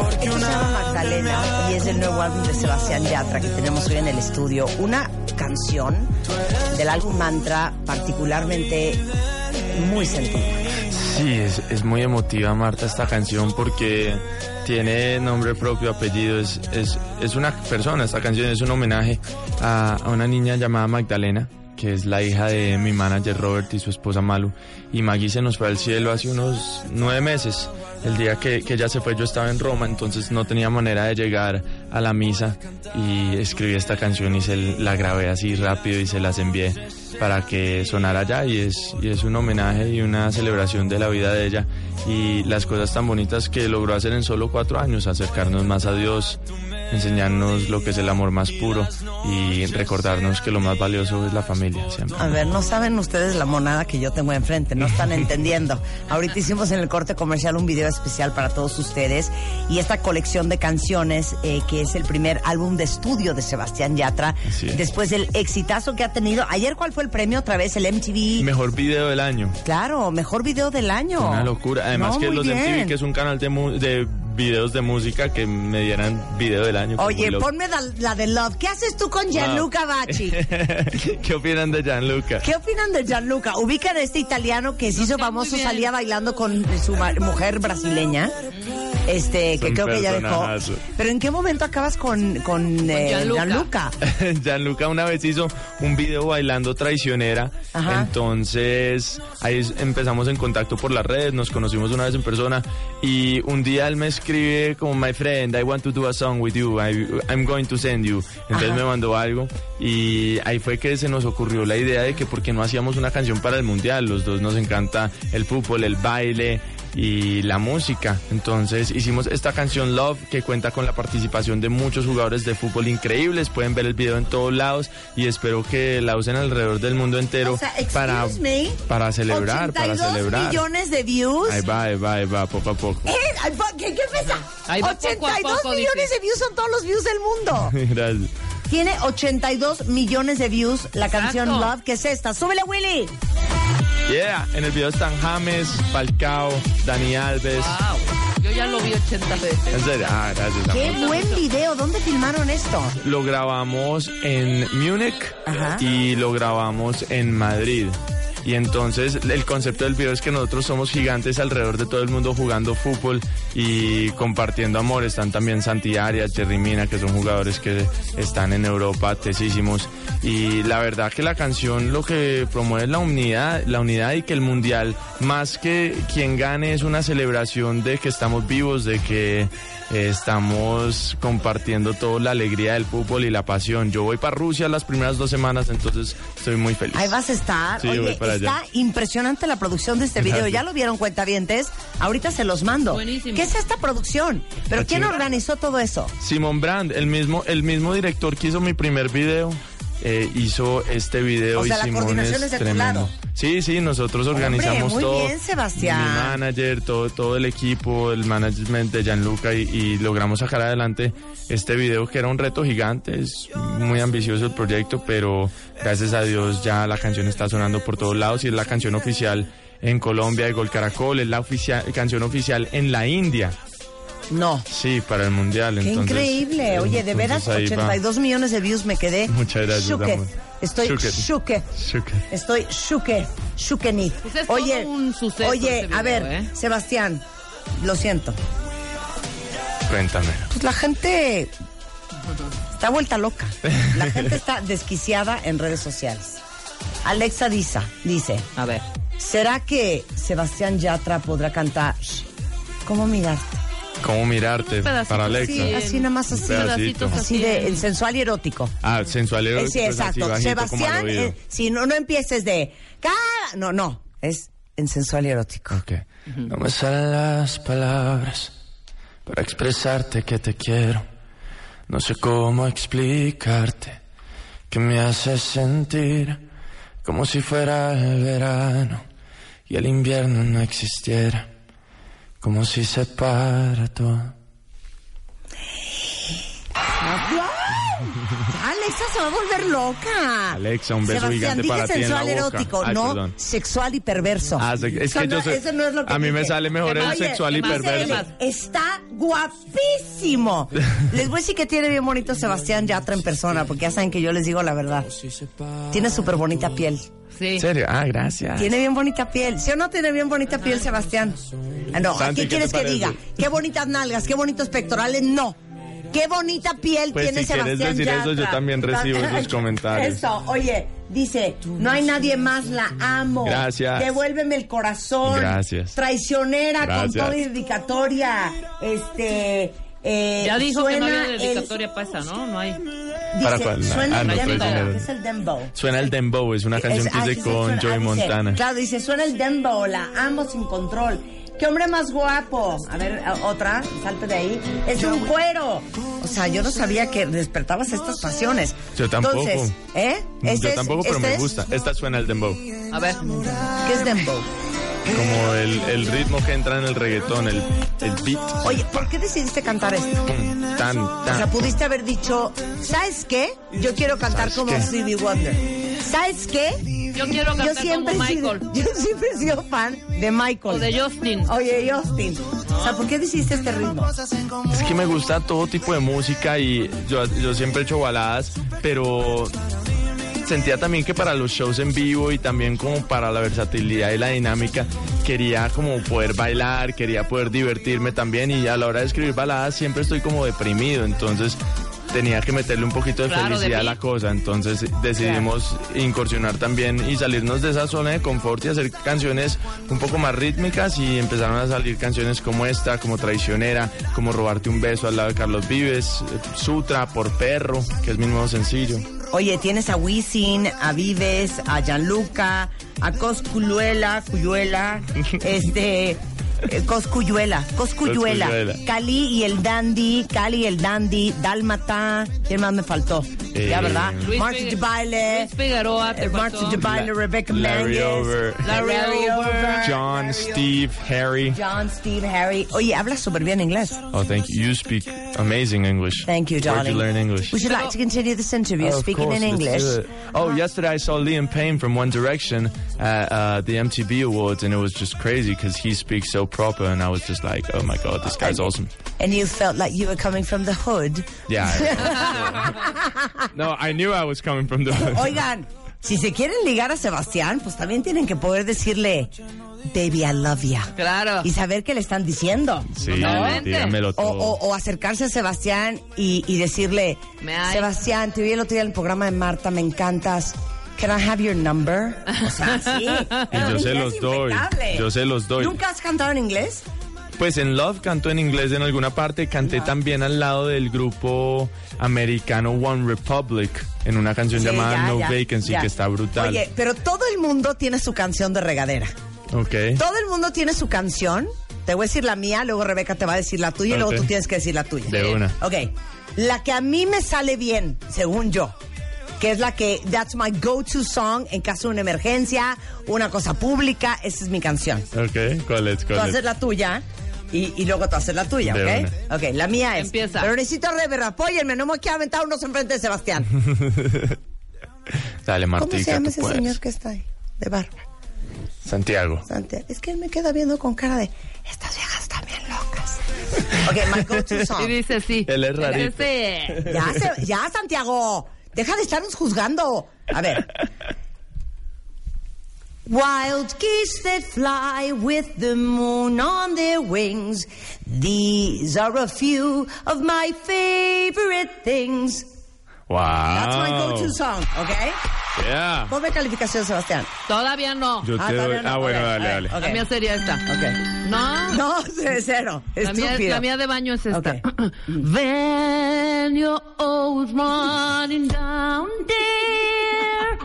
B: Porque Esto se llama Magdalena y es el nuevo álbum de Sebastián Yatra que tenemos hoy en el estudio. Una canción del álbum Mantra particularmente muy sentida.
I: Sí, es muy emotiva Marta esta canción porque tiene nombre propio, apellido. Es, es, es una persona, esta canción es un homenaje a, a una niña llamada Magdalena, que es la hija de mi manager Robert y su esposa Malu. Y Maggie se nos fue al cielo hace unos nueve meses. El día que, que ella se fue yo estaba en Roma, entonces no tenía manera de llegar a la misa y escribí esta canción y se la grabé así rápido y se las envié para que sonara allá y es, y es un homenaje y una celebración de la vida de ella y las cosas tan bonitas que logró hacer en solo cuatro años, acercarnos más a Dios, enseñarnos lo que es el amor más puro y recordarnos que lo más valioso es la familia siempre.
B: A ver, no saben ustedes la monada que yo tengo enfrente, no están entendiendo. Ahorita hicimos en el corte comercial un video especial para todos ustedes y esta colección de canciones eh, que es el primer álbum de estudio de Sebastián Yatra, después del exitazo que ha tenido. Ayer, ¿cuál fue el premio? Otra vez el MTV.
I: Mejor video del año.
B: Claro, mejor video del año.
I: Una locura. Además
B: No,
I: que los
B: bien.
I: MTV, que es un canal de, de videos de música, que me dieran video del año.
B: Oye, ponme la, la de Love. ¿Qué haces tú con Gianluca Bacci?
I: ¿Qué opinan de Gianluca?
B: ¿Qué opinan de Gianluca? Ubican a este italiano que se hizo famoso, salía bailando con su mujer brasileña. Este, que creo que ya dejó. Pero ¿en qué momento acabas con, con, eh,
D: Gianluca.
B: Gianluca?
I: Una vez hizo un video bailando traicionera,
B: Ajá.
I: entonces ahí empezamos en contacto por las redes, nos conocimos una vez en persona y un día él me escribe como my friend, I want to do a song with you, I, I'm going to send you, entonces
B: Ajá.
I: me mandó algo y ahí fue que se nos ocurrió la idea de que por qué no hacíamos una canción para el mundial, los dos nos encanta el fútbol, el baile y la música. Entonces hicimos esta canción Love que cuenta con la participación de muchos jugadores de fútbol increíbles. Pueden ver el video en todos lados y espero que la usen alrededor del mundo entero
B: O sea,
I: para,
B: me,
I: para celebrar, para
B: 82
I: celebrar.
B: millones de views.
I: Ahí va, ahí va, ahí va, poco a poco.
B: Eh, ¿Qué, qué pesa?
D: Ahí va poco a
B: 82
D: poco,
B: millones
D: dice.
B: de views son todos los views del mundo.
I: Gracias.
B: Tiene 82 millones de views la canción. Love, que es esta. ¡Súbele, Willy!
I: Yeah, en el video están James, Falcao, Dani Alves.
D: Wow. Yo ya lo vi 80 veces.
I: En serio, ah, gracias.
B: ¡Qué
I: amor.
B: buen video! ¿Dónde filmaron esto?
I: Lo grabamos en Múnich
B: Ajá.
I: y lo grabamos en Madrid. Y entonces el concepto del video es que nosotros somos gigantes alrededor de todo el mundo jugando fútbol y compartiendo amor. Están también Santi Arias, Jerry Mina, que son jugadores que están en Europa, tesísimos. Y la verdad que la canción lo que promueve es la unidad, la unidad y que el mundial, más que quien gane, es una celebración de que estamos vivos, de que eh, estamos compartiendo toda la alegría del fútbol y la pasión. Yo voy para Rusia las primeras dos semanas, entonces estoy muy feliz.
B: Ahí vas a estar.
I: Sí,
B: Oye,
I: voy para
B: está
I: allá.
B: impresionante la producción de este video. ¿Ya lo vieron cuentavientes? Ahorita se los mando.
D: Buenísimo.
B: ¿Qué es esta producción? ¿Pero quién organizó todo eso?
I: Simon Brand, el mismo, el mismo director que hizo mi primer video, eh, hizo este video
B: O sea,
I: y
B: la
I: Simón es
B: es de tu
I: tremendo.
B: lado.
I: Sí, sí, nosotros organizamos
B: muy
I: todo.
B: bien, Sebastián.
I: Mi manager, todo, todo el equipo, el management de Gianluca y, y logramos sacar adelante este video que era un reto gigante, es muy ambicioso el proyecto, pero gracias a Dios ya la canción está sonando por todos lados y es la canción oficial en Colombia de Gol Caracol, es la oficial, canción oficial en la India.
B: No.
I: Sí, para el mundial.
B: Qué
I: entonces,
B: increíble. Oye, de veras,
I: entonces ahí va.
B: 82 millones de views me quedé.
I: Muchas gracias,
B: Shuke. Estoy
I: Shuke.
B: shuke.
I: Shuke.
B: Estoy shuke. Shukenit.
D: Pues es
B: Oye,
D: todo un suceso
B: oye,
D: este
B: a ver,
D: ¿eh?
B: Sebastián, lo siento.
I: Cuéntame.
B: Pues la gente está vuelta loca. La gente está desquiciada en redes sociales. Alexa Disa dice,
D: A ver.
B: ¿será que Sebastián Yatra podrá cantar ¿Cómo mirarte?
I: ¿Cómo mirarte para Alexa?
B: Sí, así nada más así.
I: Un pedacito.
B: Así de el sensual y erótico.
I: Ah, sensual
B: Eh,
I: erótico,
B: sí,
I: así
B: exacto.
I: al
B: Sebastián, eh, si no, no empieces de... No, no, es en sensual y erótico.
I: Ok.
A: No me salen las palabras para expresarte que te quiero. No sé cómo explicarte que me hace sentir como si fuera el verano y el invierno no existiera. Como si se para todo.
B: Alexa se va a volver loca.
I: Alexa, un beso
B: Sebastián,
I: gigante
B: dije
I: para ti en la
B: sensual
I: boca.
B: erótico,
I: Ay,
B: no
I: perdón.
B: sexual y perverso.
I: Ah, se- es
B: Eso
I: que yo
B: no-
I: soy-
B: eso no es lo que
I: a mí me sale mejor el sexual y perverso.
B: Está guapísimo. Les voy a decir que tiene bien bonito Sebastián Yatra en persona, porque ya saben que yo les digo la verdad. Tiene súper bonita piel.
D: Sí.
I: ¿En serio? Ah, gracias.
B: Tiene bien bonita piel. ¿Sí o no tiene bien bonita piel, Sebastián? Ah, no, ¿a
I: Santi,
B: ¿qué
I: ¿qué
B: quieres que diga? Qué bonitas nalgas, qué bonitos pectorales. No. Qué bonita piel
I: Pues
B: tiene
I: si quieres
B: Sebastián
I: decir eso, yo
B: Yatra.
I: también recibo esos comentarios.
B: Eso, oye, dice, no hay nadie más, la amo.
I: Gracias.
B: Devuélveme el corazón.
I: Gracias.
B: Traicionera
I: Gracias.
B: con toda dedicatoria. Este. eh,
D: Ya dijo que no
B: suena
D: había
B: el-
D: dedicatoria para esa, ¿no? No hay.
B: Dice,
I: ¿Para cuál?
B: Suena
I: Ah,
B: el
I: no,
B: dembow. ¿Qué es el dembow?
I: Suena el Dembow, es una canción
B: Es-
I: que hice con Joey
B: ah, dice,
I: Montana.
B: Claro, dice, suena el dembow, la amo sin control. ¿Qué hombre más guapo? A ver, otra, salte de ahí. Es un cuero. O sea, yo no sabía que despertabas estas pasiones.
I: Yo tampoco.
B: Entonces, ¿eh? Este
I: Yo
B: es-
I: tampoco, pero
B: este
I: me
B: es-
I: gusta. Esta suena el Dembow.
D: A ver.
B: ¿Qué es dembow?
I: Como el, el ritmo que entra en el reggaetón, el, el beat.
B: Oye, ¿por qué decidiste cantar esto?
I: Pum, tan,
B: O sea, pudiste haber dicho, ¿sabes qué? Yo quiero cantar
I: ¿Sabes
B: como
I: qué?
B: Stevie Wonder. ¿Sabes qué?
D: Yo quiero
B: Yo
D: cantar
B: siempre,
D: como
B: sido-
D: Michael.
B: yo siempre he sido fan de Michael.
D: O de Justin.
B: Oye, Justin. O sea, ¿por qué decidiste este ritmo?
I: Es que me gusta todo tipo de música y yo, yo siempre he hecho baladas, pero sentía también que para los shows en vivo y también como para la versatilidad y la dinámica quería como poder bailar, quería poder divertirme también y a la hora de escribir baladas siempre estoy como deprimido, entonces tenía que meterle un poquito de
D: Claro, de
I: felicidad a la cosa, entonces decidimos incursionar también y salirnos de esa zona de confort y hacer canciones un poco más rítmicas y empezaron a salir canciones como esta, como Traicionera, como Robarte un beso al lado de Carlos Vives, Sutra por Perro, que es mi nuevo sencillo.
B: Oye, tienes a Wisin, a Vives, a Gianluca, a Coscuyuela, Cuyuela, este, eh, Coscuyuela, Coscuyuela,
I: Cosculluela.
B: Cali y el Dandy, Cali y el Dandy, Dálmata, ¿quién más me faltó?
I: Eh,
B: ya, ¿verdad?
D: Luis
B: Marta
D: Figu-
B: de Baile,
D: Luis Figueroa, te
B: eh, Marta de Baile, Rebecca
I: Larry
B: Manguez,
I: Over.
D: Larry Over.
I: John,
B: Larry
I: Steve, Harry.
B: John, Steve, Harry. Oye, hablas súper bien inglés.
I: Oh, thank you. You speak amazing English.
B: Thank you,
I: Where'd
B: darling.
I: you learn English?
B: Would you like to continue this interview
I: Of
B: speaking
I: course,
B: in English?
I: do it. Oh, yesterday I saw Liam Payne from One Direction at uh, the MTV Awards, and it was just crazy because he speaks so proper, and I was just like, oh my god, this guy's awesome.
B: And you felt like you were coming from the hood.
I: Yeah. I- no, I knew I was coming from the.
B: Oigan, si se quieren ligar a Sebastián, pues también tienen que poder decirle, baby, I love ya.
D: Claro.
B: Y saber qué le están diciendo.
I: Sí, dígamelo
B: O,
I: todo.
B: o- o acercarse a Sebastián y, y decirle. Sebastián, te vi el otro día en el programa de Marta, me encantas. Can I have your number? O sea, sí.
I: Y yo se
B: Es
I: los doy.
B: impecable.
I: Yo se los doy.
B: ¿Nunca has cantado en inglés?
I: Pues en Love canto en inglés en alguna parte, canté también al lado del grupo americano One Republic en una canción
B: Sí,
I: llamada
B: ya,
I: No
B: ya,
I: Vacancy
B: ya.
I: que está brutal.
B: Oye, pero todo el mundo tiene su canción de regadera.
I: ok.
B: Todo el mundo tiene su canción. Te voy a decir la mía, luego Rebeca te va a decir la tuya y luego tú tienes que decir la tuya.
I: De una.
B: Ok. La que a mí me sale bien, según yo, que es la que, that's my go-to song en caso de una emergencia, una cosa pública, esa es mi canción.
I: Ok, ¿cuál es?
B: Tú
I: ¿Cuál
B: haces
I: es?
B: la tuya y, y luego tú haces la tuya, ¿ok? Ok, la mía es.
D: Empieza.
B: Pero necesito rever, apóyenme, no me quiero aventar unos enfrente de Sebastián.
I: Dale,
B: ¿Cómo
I: Martica,
B: se llama
I: tú
B: ese
I: puedes.
B: señor que está ahí? De barba.
I: Santiago.
B: Santiago. Es que él me queda viendo con cara de, estas viejas están bien locas. Ok, my go-to song.
D: Y dice sí.
I: Él es rarito.
B: Ya, se- ya, Santiago. Deja de estarnos juzgando. A ver. Wild geese that fly with the moon on their wings. These are a few of my favorite things.
I: Wow.
B: That's my go-to song, ¿ok?
I: Yeah.
B: Ponme calificación, Sebastián.
D: Todavía no.
I: Yo
B: Ah,
I: te doy.
B: todavía no.
I: Ah, bueno,
B: Ok,
I: dale, dale.
B: ok.
D: La mía sería esta.
B: Ok.
D: No.
B: No, cero.
D: La mía, la mía de baño es esta.
B: Ok.
D: When you're always running down there,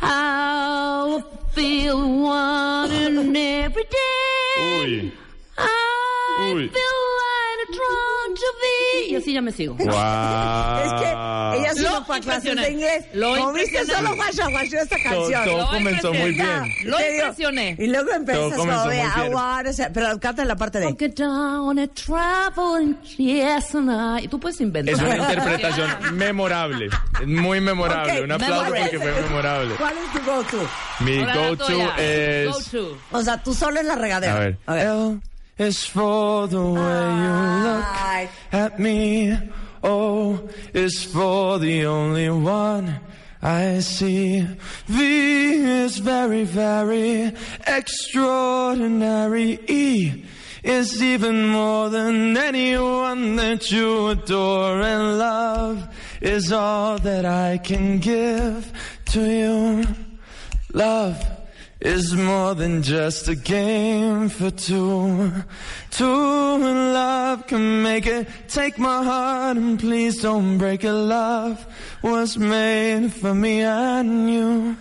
D: how I feel wanting every day.
I: Uy.
D: I
I: Uy.
D: feel like a drawn to thee. Y así ya me sigo.
I: Wow.
B: Es que ella sí
D: Lo
B: no fue a clases de inglés.
D: Lo
B: Como viste, solo guacha guachó esta canción.
I: todo
D: Lo
I: comenzó muy bien.
D: Lo impresioné.
B: Y luego empezó
I: Todo
B: o sea, pero canta en la parte de...
D: Get down and travel and yes and I. Tú puedes inventar.
I: Es una interpretación memorable. Muy memorable.
B: Ok,
I: Un aplauso
D: memorable.
I: porque fue memorable.
B: ¿Cuál es tu go-to?
I: Mi go-to es.
D: Go-to.
B: O sea, tú solo en la regadera.
I: A ver.
B: A ver.
A: Is for the way you look at me. Oh, o is for the only one I see. V is very, very extraordinary. E is even more than anyone that you adore. And love is all that I can give to you. Love is more than just a game for two. Two in love can make it. Take my heart and please don't break it. Love was made for me and you.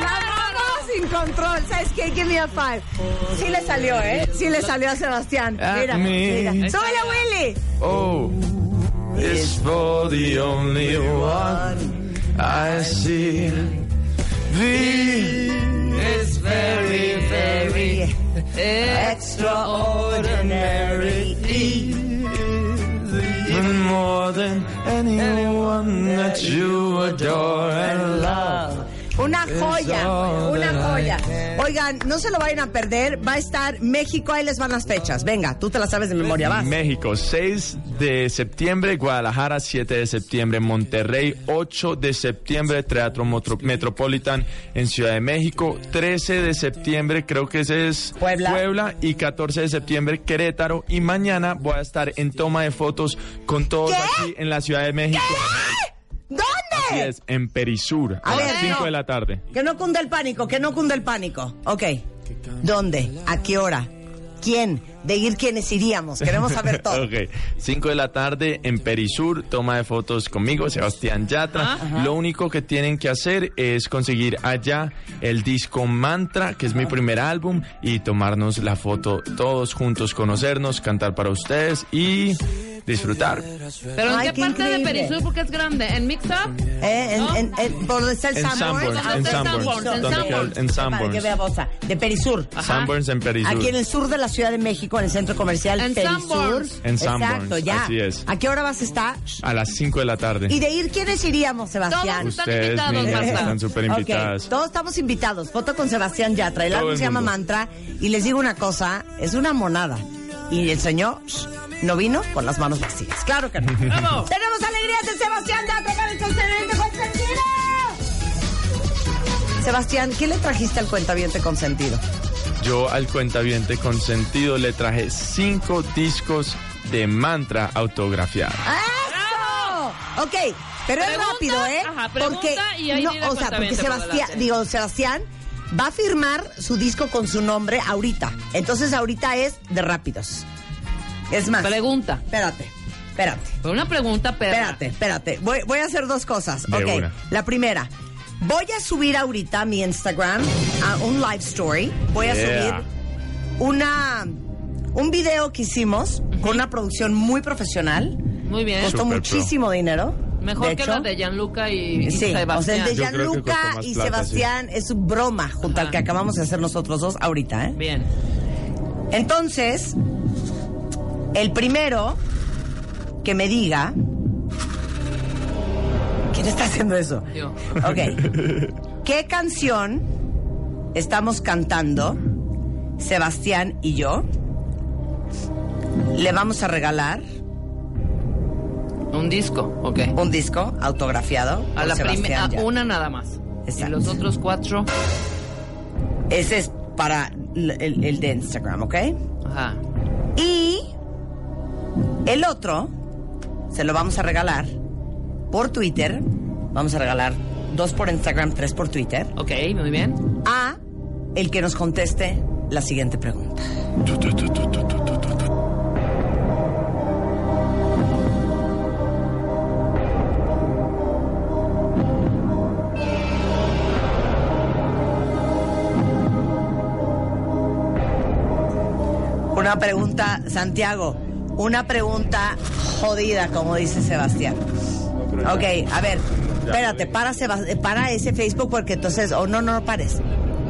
B: ¡Vamos sin control! ¿Sabes qué? Give me a five. Sí le salió, ¿eh? Sí le salió a Sebastián.
A: A
B: Mira, mira. ¡Súbele, Willy!
A: Oh, is for the only one I see. V is very, very extraordinary. Even more than anyone that you adore and love.
B: Una joya, una joya. Oigan, no se lo vayan a perder. Va a estar México, ahí les van las fechas. Venga, tú te las sabes de memoria, vas.
I: México, 6 de septiembre, Guadalajara, 7 de septiembre, Monterrey, 8 de septiembre, Teatro Motro- Metropolitan en Ciudad de México, 13 de septiembre, creo que ese es
B: Puebla.
I: y 14 de septiembre, Querétaro. Y mañana voy a estar en toma de fotos con todos
B: ¿Qué?
I: aquí en la Ciudad de México.
B: ¿Dónde?
I: Así es, en Perisur, a,
B: A
I: las
B: ver,
I: 5
B: no.
I: de la tarde.
B: Que no cunde el pánico, que no cunde el pánico. Ok. ¿Dónde? ¿A qué hora? ¿Quién? De ir quiénes iríamos. Queremos saber todo.
I: Ok, 5 de la tarde en Perisur, toma de fotos conmigo, Sebastián Yatra. Lo único que tienen que hacer es conseguir allá el disco Mantra, que es mi primer álbum, y tomarnos la foto todos juntos, conocernos, cantar para ustedes y disfrutar.
D: ¿Pero en
B: Ay,
D: qué,
B: qué
D: parte de. Perisur? Porque es grande. ¿En Mix Up?
B: Eh, en,
D: ¿No?
B: en, en- por donde está el
I: En
B: Sanborns.
I: En Sanborns,
D: en Sanborns.
I: en Sanborns.
B: de Perisur.
I: Sanborns en Perisur.
B: Aquí en el sur de la Ciudad de México, en el centro comercial
D: En
B: Perisur.
I: En Sanborns,
B: Exacto, ya.
I: así es.
B: ¿A qué hora vas a estar?
I: A las 5 de la tarde.
B: ¿Y de ir quiénes iríamos, Sebastián?
D: Todos están invitados,
I: niñas,
D: Marta.
I: están súper invitadas.
B: Todos estamos invitados. Foto con Sebastián Yatra. El
I: Todo
B: álbum
I: el
B: se llama. Mantra. Y les digo una cosa, es una monada. Y el señor shh, no vino con las manos vacías. Claro que no.
D: ¡Vamos!
B: Tenemos alegrías de Sebastián Yatra con el consentido consentido. Sebastián, ¿qué le trajiste al cuentaviente consentido?
I: Yo al cuentaviente consentido le traje cinco discos de mantra autografiados.
B: ¡Eso! Ok, pero es rápido, ¿eh?
D: ajá, pregunta y ahí
B: no, o sea, porque Sebastián, digo, Sebastián va a firmar su disco con su nombre ahorita. Entonces ahorita es de rápidos. Es más,
D: Pregunta.
B: espérate, espérate.
D: Una pregunta, perra.
B: Espérate, espérate. Voy, voy a hacer dos cosas.
I: De
B: ok.
I: una.
B: La primera. Voy a subir ahorita a mi Instagram a un live story. Voy a
I: Yeah.
B: subir una un video que hicimos con una producción muy profesional.
D: Muy bien.
B: Costó
I: Super
B: muchísimo dinero.
D: Mejor
B: de
D: que
B: hecho.
D: la de Gianluca y, y
B: Sí, o sea,
D: Sebastián.
B: el de Gianluca y
I: plata,
B: Sebastián es broma junto al que acabamos de hacer nosotros dos ahorita, ¿eh?
D: Bien.
B: Entonces, el primero que me diga. ¿Quién está haciendo eso?
D: Yo.
B: Ok. ¿Qué canción estamos cantando, Sebastián y yo? Le vamos a regalar
D: Un disco, ok.
B: un disco autografiado.
D: A la primera, una nada más.
B: Exacto.
D: Y los otros cuatro,
B: Ese es para el- el de Instagram, ¿ok?
D: ajá.
B: Y el otro se lo vamos a regalar por Twitter. Vamos a regalar dos por Instagram, tres por Twitter.
D: Ok, muy bien.
B: A el que nos conteste la siguiente pregunta. Una pregunta, Santiago, una pregunta jodida, como dice Sebastián. Ok, a ver, espérate, para, eh, para ese Facebook porque entonces, o no, no, no pares.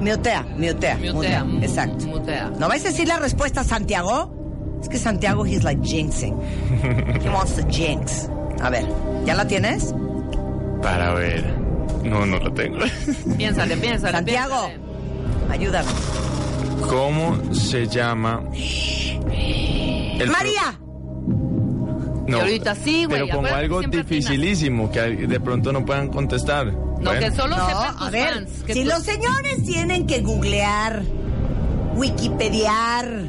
B: Mutea, mutea,
D: Mutea, mu-
B: Exacto.
D: mutea.
B: ¿No vais a decir la respuesta, Santiago? Es que Santiago, he's like jinxing. He wants to jinx. A ver, ¿ya la tienes?
I: Para ver. No, no lo tengo.
D: Piénsale, piénsale.
B: Santiago.
D: piénsale.
B: Ayúdame.
I: ¿Cómo se llama? el pro-
B: María.
I: No,
D: Y ahorita sí, güey,
I: Pero
D: acuérdate,
I: algo dificilísimo que de pronto no puedan contestar.
D: No,
I: Bueno.
D: que solo
B: No,
D: sepan tus
B: a ver,
D: fans. que
B: si
D: tú-
B: los señores tienen que googlear, wikipediar,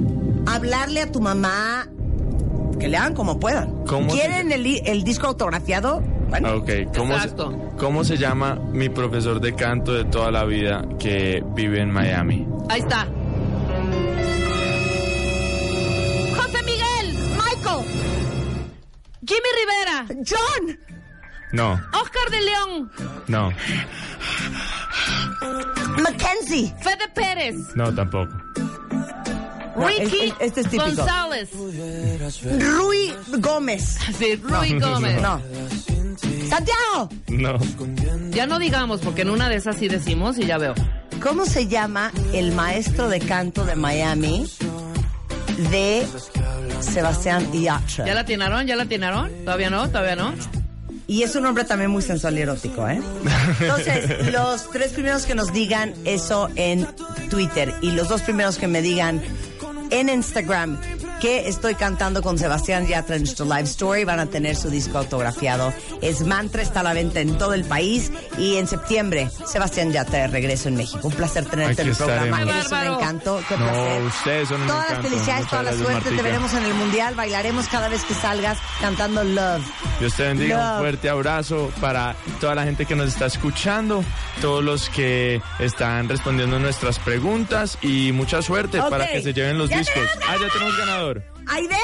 B: hablarle a tu mamá, que le hagan como puedan.
I: ¿Cómo se
B: ¿Quieren el, disco autografiado? Bueno,
I: Ok, ¿Cómo se,
D: Exacto.
I: ¿cómo se llama mi profesor de canto de toda la vida que vive en Miami?
D: Ahí está. Rivera.
B: John,
I: No,
D: Oscar de León.
I: no,
B: Mackenzie.
D: Fede Pérez.
I: no tampoco.
B: No,
D: Ricky
B: es- este es típico.
D: González.
B: Rui Gómez.
D: Sí, Rui Gómez.
B: No. Santiago,
I: No.
D: Ya no digamos, porque en una de esas sí decimos y ya veo.
B: ¿cómo se llama el maestro de canto de Miami de Sebastián Yatra?
D: ¿Ya la atinaron? ¿Ya la atinaron? ¿Todavía no? ¿Todavía no?
B: Y es un hombre también muy sensual y erótico, ¿eh? Entonces, los tres primeros que nos digan eso en Twitter y los dos primeros que me digan en Instagram que estoy cantando con Sebastián Yatra en nuestro live story van a tener su disco autografiado. Es Mantra, está a la venta en todo el país y en septiembre Sebastián Yatra de regreso en México. Un placer tenerte en el programa.
I: estaremos.
B: Eres un encanto. Qué
I: No,
B: placer.
I: ustedes son un
B: Todas las felicidades,
I: Muchas
B: toda la suerte. Te veremos en el Mundial. Bailaremos cada vez que salgas cantando Love.
I: Dios te bendiga,
B: Love.
I: un fuerte abrazo para toda la gente que nos está escuchando, todos los que están respondiendo nuestras preguntas y mucha suerte para que se lleven los
B: Ya
I: discos. Ah, ya tenemos ganador.
B: Aide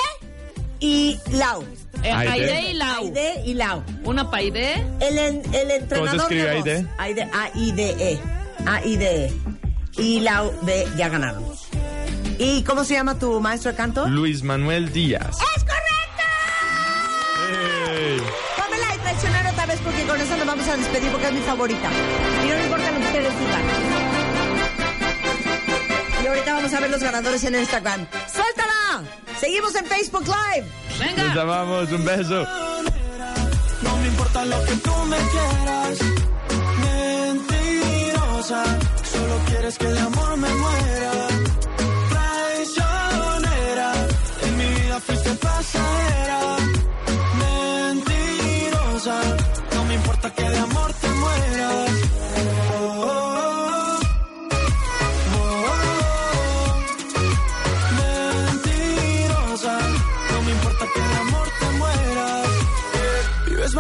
B: y Lau.
D: Eh,
I: Aide.
D: Aide y Lau.
B: Aide y Lau.
D: Una pa' Aide.
B: El, en- el entrenador
I: ¿Cómo se escribe
B: de voz.
I: Aide?
B: Aide, A-I-D-E. A-I-D-E. Y Lau de ya ganaron. ¿Y cómo se llama tu maestro de canto?
I: Luis Manuel Díaz.
B: ¡Es correcto!
I: ¡Ey!
B: Pónmela y traicionar otra vez porque con eso nos vamos a despedir porque es mi favorita. Y no me importa lo que ustedes digan. Y ahorita vamos a ver los ganadores en Instagram. ¡Suéltala! Seguimos en Facebook Live.
I: Les
D: Venga.
I: amamos, un beso.
A: No me importa lo que tú me quieras, mentirosa. Solo quieres que de amor me muera.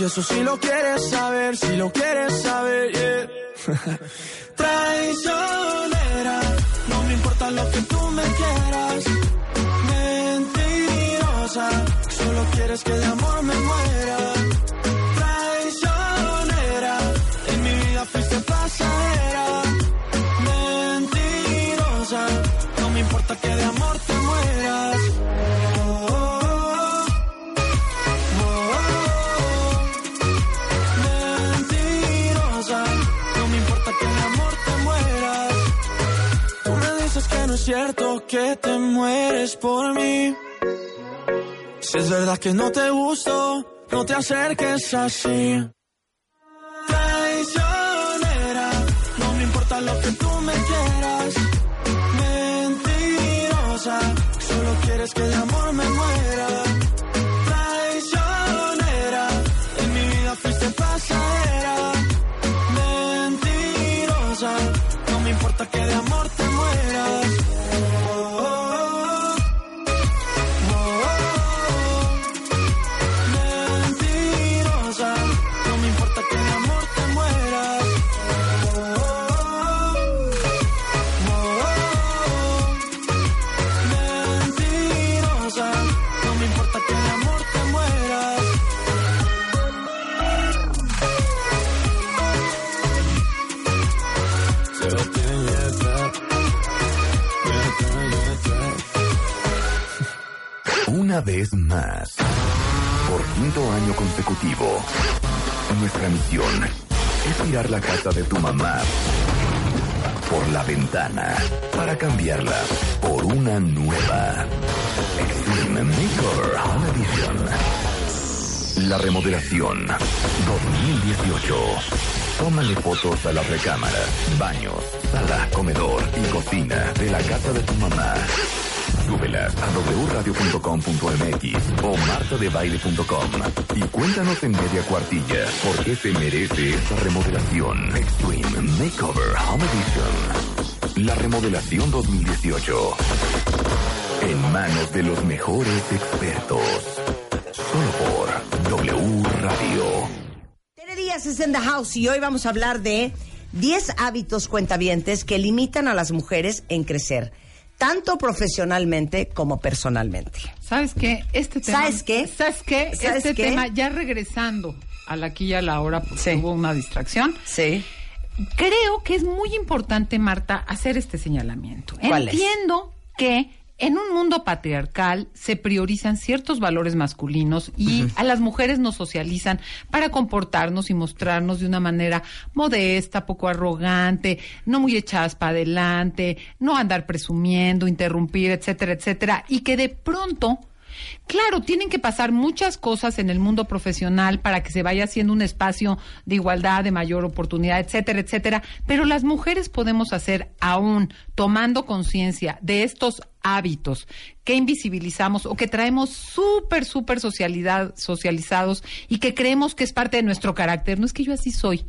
A: te confieso si lo quieres saber, si lo quieres saber. yeah. Traicionera, no me importa lo que tú me quieras. Mentirosa, solo quieres que de amor me muera. Cierto que te mueres por mí. Si es verdad que no te gusto, no te acerques así. Traicionera, no me importa lo que tú me quieras. Mentirosa, solo quieres que de amor me muera. Traicionera, en mi vida fuiste pasajera. Mentirosa, no me importa que de amor
G: Una vez más, por quinto año consecutivo, nuestra misión es tirar la casa de tu mamá por la ventana para cambiarla por una nueva. Extreme Makeover Home Edition. La remodelación 2018. Tómale fotos a las recámaras, baños, sala, comedor y cocina de la casa de tu mamá. Súbelas a wradio.com.mx o martadebaile.com y cuéntanos en media cuartilla por qué se merece esta remodelación. Extreme Makeover Home Edition. La remodelación 2018. En manos de los mejores expertos. Solo por W Radio.
B: Tere Díaz es en The House y hoy vamos a hablar de 10 hábitos cuentavientes que limitan a las mujeres en crecer, tanto profesionalmente como personalmente.
J: ¿Sabes qué? Este tema.
B: ¿Sabes qué?
J: ¿Sabes qué?
B: ¿Sabes
J: este
B: qué?
J: tema, ya regresando a la aquí y a la hora, porque
B: Sí.
J: hubo una distracción.
B: Sí.
J: Creo que es muy importante, Marta, hacer este señalamiento.
B: ¿Cuál es?
J: Entiendo que en un mundo patriarcal se priorizan ciertos valores masculinos y a las mujeres nos socializan para comportarnos y mostrarnos de una manera modesta, poco arrogante, no muy echadas para adelante, no andar presumiendo, interrumpir, etcétera, etcétera, y que de pronto Claro, tienen que pasar muchas cosas en el mundo profesional para que se vaya haciendo un espacio de igualdad, de mayor oportunidad, etcétera, etcétera. Pero las mujeres podemos hacer aún tomando conciencia de estos hábitos que invisibilizamos o que traemos súper, súper socializados y que creemos que es parte de nuestro carácter. No es que yo así soy.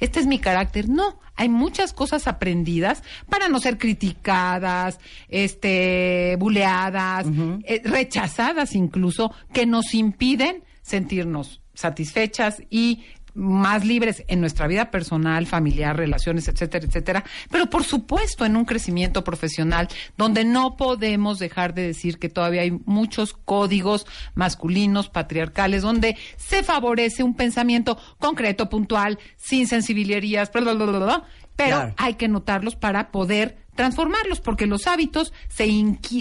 J: Este es mi carácter. No, hay muchas cosas aprendidas para no ser criticadas, este, buleadas, eh, rechazadas incluso, que nos impiden sentirnos satisfechas y más libres en nuestra vida personal, familiar, relaciones, etcétera, etcétera, pero por supuesto en un crecimiento profesional donde no podemos dejar de decir que todavía hay muchos códigos masculinos, patriarcales, donde se favorece un pensamiento concreto, puntual, sin bla, pero
B: Claro.
J: hay que notarlos para poder transformarlos, porque los hábitos se,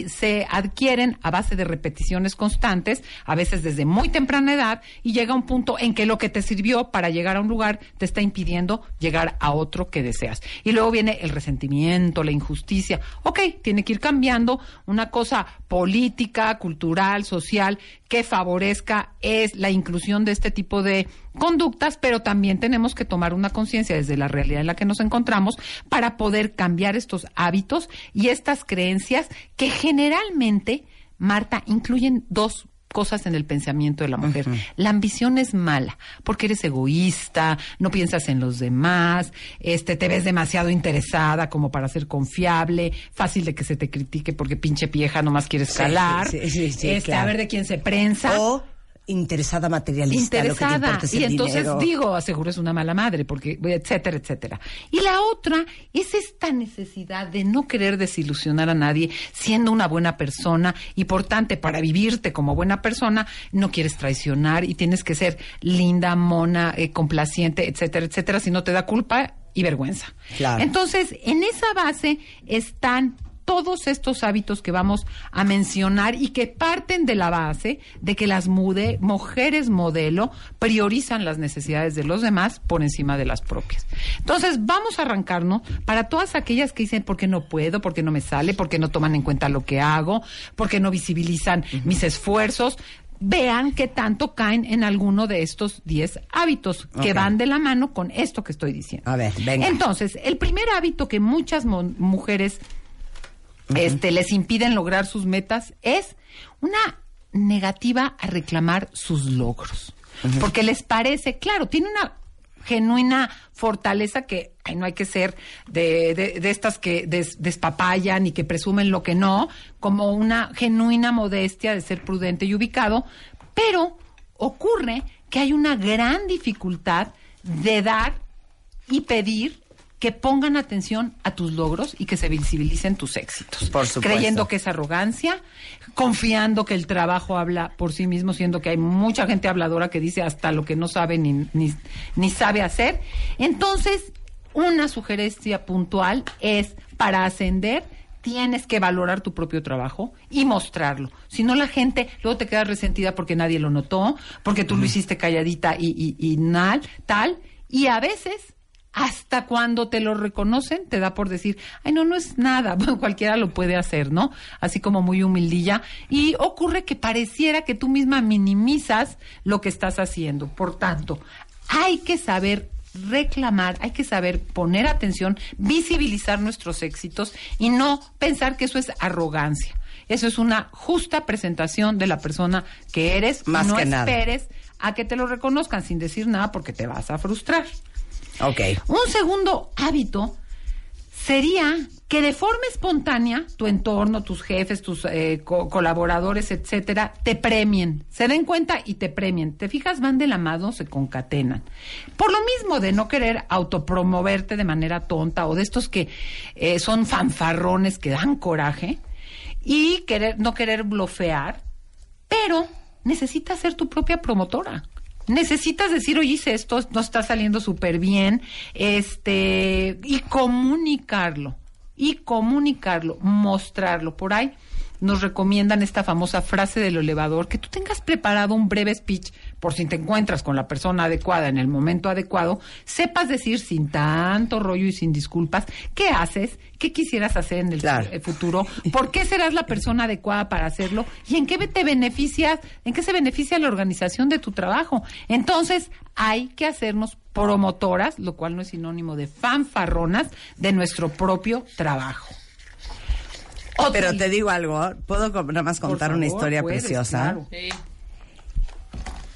J: se adquieren a base de repeticiones constantes, a veces desde muy temprana edad, y llega un punto en que lo que te sirvió para llegar a un lugar te está impidiendo llegar a otro que deseas. Y luego viene el resentimiento, la injusticia. Ok, tiene que ir cambiando una cosa política, cultural, social, que favorezca es la inclusión de este tipo de conductas, pero también tenemos que tomar una conciencia desde la realidad en la que nos encontramos para poder cambiar estos hábitos y estas creencias que generalmente, Marta, incluyen dos cosas en el pensamiento de la mujer. La ambición es mala, porque eres egoísta, no piensas en los demás, este te ves demasiado interesada como para ser confiable, fácil de que se te critique porque pinche vieja nomás quieres calar,
B: sí, sí, sí,
J: este,
B: claro.
J: a ver de quién se prensa
B: O interesada materialista, lo que te
J: interesada
B: importa es
J: y entonces
B: dinero.
J: digo aseguro es una mala madre porque etcétera etcétera y la otra es esta necesidad de no querer desilusionar a nadie siendo una buena persona y por tanto para vivirte como buena persona no quieres traicionar y tienes que ser linda mona eh, complaciente etcétera etcétera si no te da culpa y vergüenza
B: Claro.
J: entonces en esa base están todos estos hábitos que vamos a mencionar y que parten de la base de que las mude- mujeres modelo priorizan las necesidades de los demás por encima de las propias. Entonces, vamos a arrancarnos para todas aquellas que dicen, porque no puedo, porque no me sale, porque no toman en cuenta lo que hago, porque no visibilizan mis esfuerzos. Vean qué tanto caen en alguno de estos 10 hábitos que van de la mano con esto que estoy diciendo.
B: A ver, venga.
J: Entonces, el primer hábito que muchas este, les impiden lograr sus metas es una negativa a reclamar sus logros. Porque les parece, claro, tiene una genuina fortaleza que ay, no hay que ser de, de- de estas que des- despapayan y que presumen lo que no, como una genuina modestia de ser prudente y ubicado, pero ocurre que hay una gran dificultad de dar y pedir que pongan atención a tus logros y que se visibilicen tus éxitos.
B: Por supuesto.
J: Creyendo que es arrogancia, confiando que el trabajo habla por sí mismo, siendo que hay mucha gente habladora que dice hasta lo que no sabe ni, ni, ni sabe hacer. Entonces, una sugerencia puntual es para ascender tienes que valorar tu propio trabajo y mostrarlo. Si no, la gente luego te queda resentida porque nadie lo notó, porque tú lo hiciste calladita y, y, y nal, tal. Y a veces, hasta cuando te lo reconocen, te da por decir, ay, no, no es nada, bueno, cualquiera lo puede hacer, ¿no? Así como muy humildilla. Y ocurre que pareciera que tú misma minimizas lo que estás haciendo. Por tanto, hay que saber reclamar, hay que saber poner atención, visibilizar nuestros éxitos y no pensar que eso es arrogancia. Eso es una justa presentación de la persona que eres.
B: Más
J: no
B: que nada.
J: esperes a que te lo reconozcan sin decir nada porque te vas a frustrar.
B: Ok.
J: Un segundo hábito sería que de forma espontánea tu entorno, tus jefes, tus eh, co- colaboradores, etcétera, te premien, se den cuenta y te premien. Te fijas, van de la mano, se concatenan. Por lo mismo de no querer autopromoverte de manera tonta o de estos que eh, son fanfarrones que dan coraje y querer no querer blofear, pero necesitas ser tu propia promotora. Necesitas decir, oye, hice esto, no está saliendo súper bien, este, y comunicarlo, y comunicarlo, mostrarlo. Por ahí nos recomiendan esta famosa frase del elevador, que tú tengas preparado un breve speech por si te encuentras con la persona adecuada en el momento adecuado, sepas decir sin tanto rollo y sin disculpas qué haces, qué quisieras hacer en el
B: Claro.
J: eh, futuro, por qué serás la persona adecuada para hacerlo y en qué te beneficias, en qué se beneficia la organización de tu trabajo. Entonces, hay que hacernos promotoras, lo cual no es sinónimo de fanfarronas, de nuestro propio trabajo. Otro
B: Pero te digo algo, ¿puedo co- nada más contar una historia
J: puedes,
B: preciosa?
J: claro.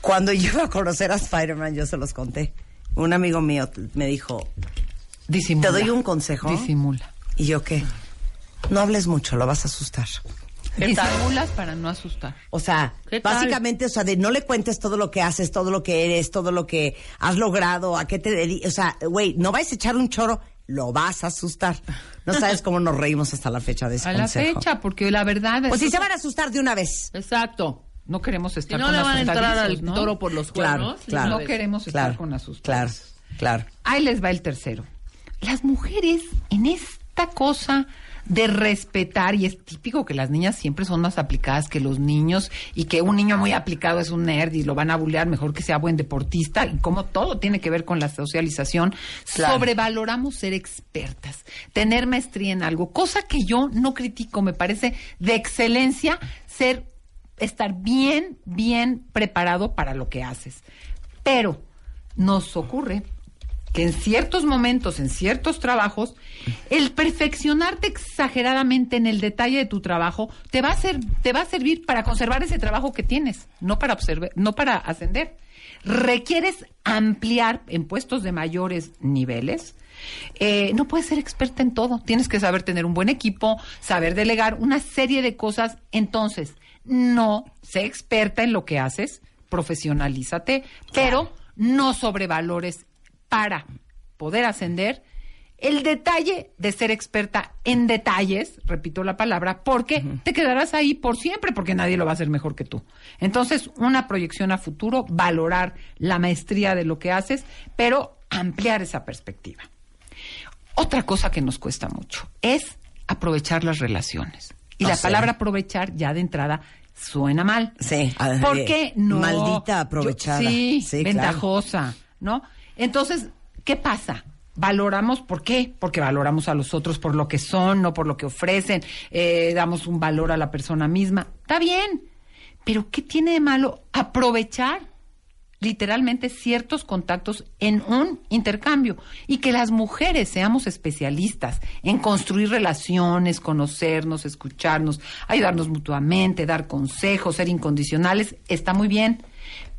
B: Cuando yo iba a conocer a Spider-Man, yo se los conté. Un amigo mío me dijo,
J: Disimula.
B: ¿te doy un consejo?
J: Disimula.
B: ¿Y yo qué? No hables mucho, lo vas a asustar.
J: Disimulas para no asustar.
B: O sea, básicamente, o sea, de no le cuentes todo lo que haces, todo lo que eres, todo lo que has logrado, a qué te dedicas. O sea, güey, no vais a echar un choro, lo vas a asustar. No sabes cómo nos reímos hasta la fecha de ese
J: A la
B: consejo.
J: fecha, porque la verdad es
B: Pues si se van a asustar de una vez.
D: Exacto.
J: no queremos
D: Si
J: estar
D: no
J: con
D: le van a entrar al
J: ¿no?
D: toro por los cuernos.
B: claro.
J: No queremos estar
B: Claro,
J: con asustados.
B: claro, claro.
J: Ahí les va el tercero. Las mujeres en esta cosa de respetar, y es típico que las niñas siempre son más aplicadas que los niños, y que un niño muy aplicado es un nerd y lo van a bullear, mejor que sea buen deportista, y como todo tiene que ver con la socialización,
B: Claro.
J: sobrevaloramos ser expertas, tener maestría en algo, cosa que yo no critico, me parece de excelencia ser estar bien, bien preparado para lo que haces. Pero nos ocurre que en ciertos momentos, en ciertos trabajos, el perfeccionarte exageradamente en el detalle de tu trabajo te va a ser, te va a servir para conservar ese trabajo que tienes, no para observar, no para ascender. Requieres ampliar en puestos de mayores niveles. Eh, no puedes ser experta en todo. Tienes que saber tener un buen equipo, saber delegar una serie de cosas. Entonces, no sé experta en lo que haces, profesionalízate, pero no sobrevalores para poder ascender el detalle de ser experta en detalles, repito la palabra, porque te quedarás ahí por siempre, porque nadie lo va a hacer mejor que tú. Entonces, una proyección a futuro, valorar la maestría de lo que haces, pero ampliar esa perspectiva. Otra cosa que nos cuesta mucho es aprovechar las relaciones. Y
B: O
J: la
B: sea.
J: palabra aprovechar ya de entrada suena mal.
B: Sí. a-
J: ¿Por
B: eh,
J: qué no?
B: Maldita aprovechada.
J: Yo- sí,
B: Sí, claro.
J: ventajosa, ¿no? Entonces, ¿qué pasa? Valoramos, ¿por qué? Porque valoramos a los otros por lo que son, no por lo que ofrecen, eh, damos un valor a la persona misma. Está bien, pero ¿qué tiene de malo aprovechar literalmente ciertos contactos en un intercambio y que las mujeres seamos especialistas en construir relaciones, conocernos, escucharnos, ayudarnos mutuamente, dar consejos, ser incondicionales, está muy bien,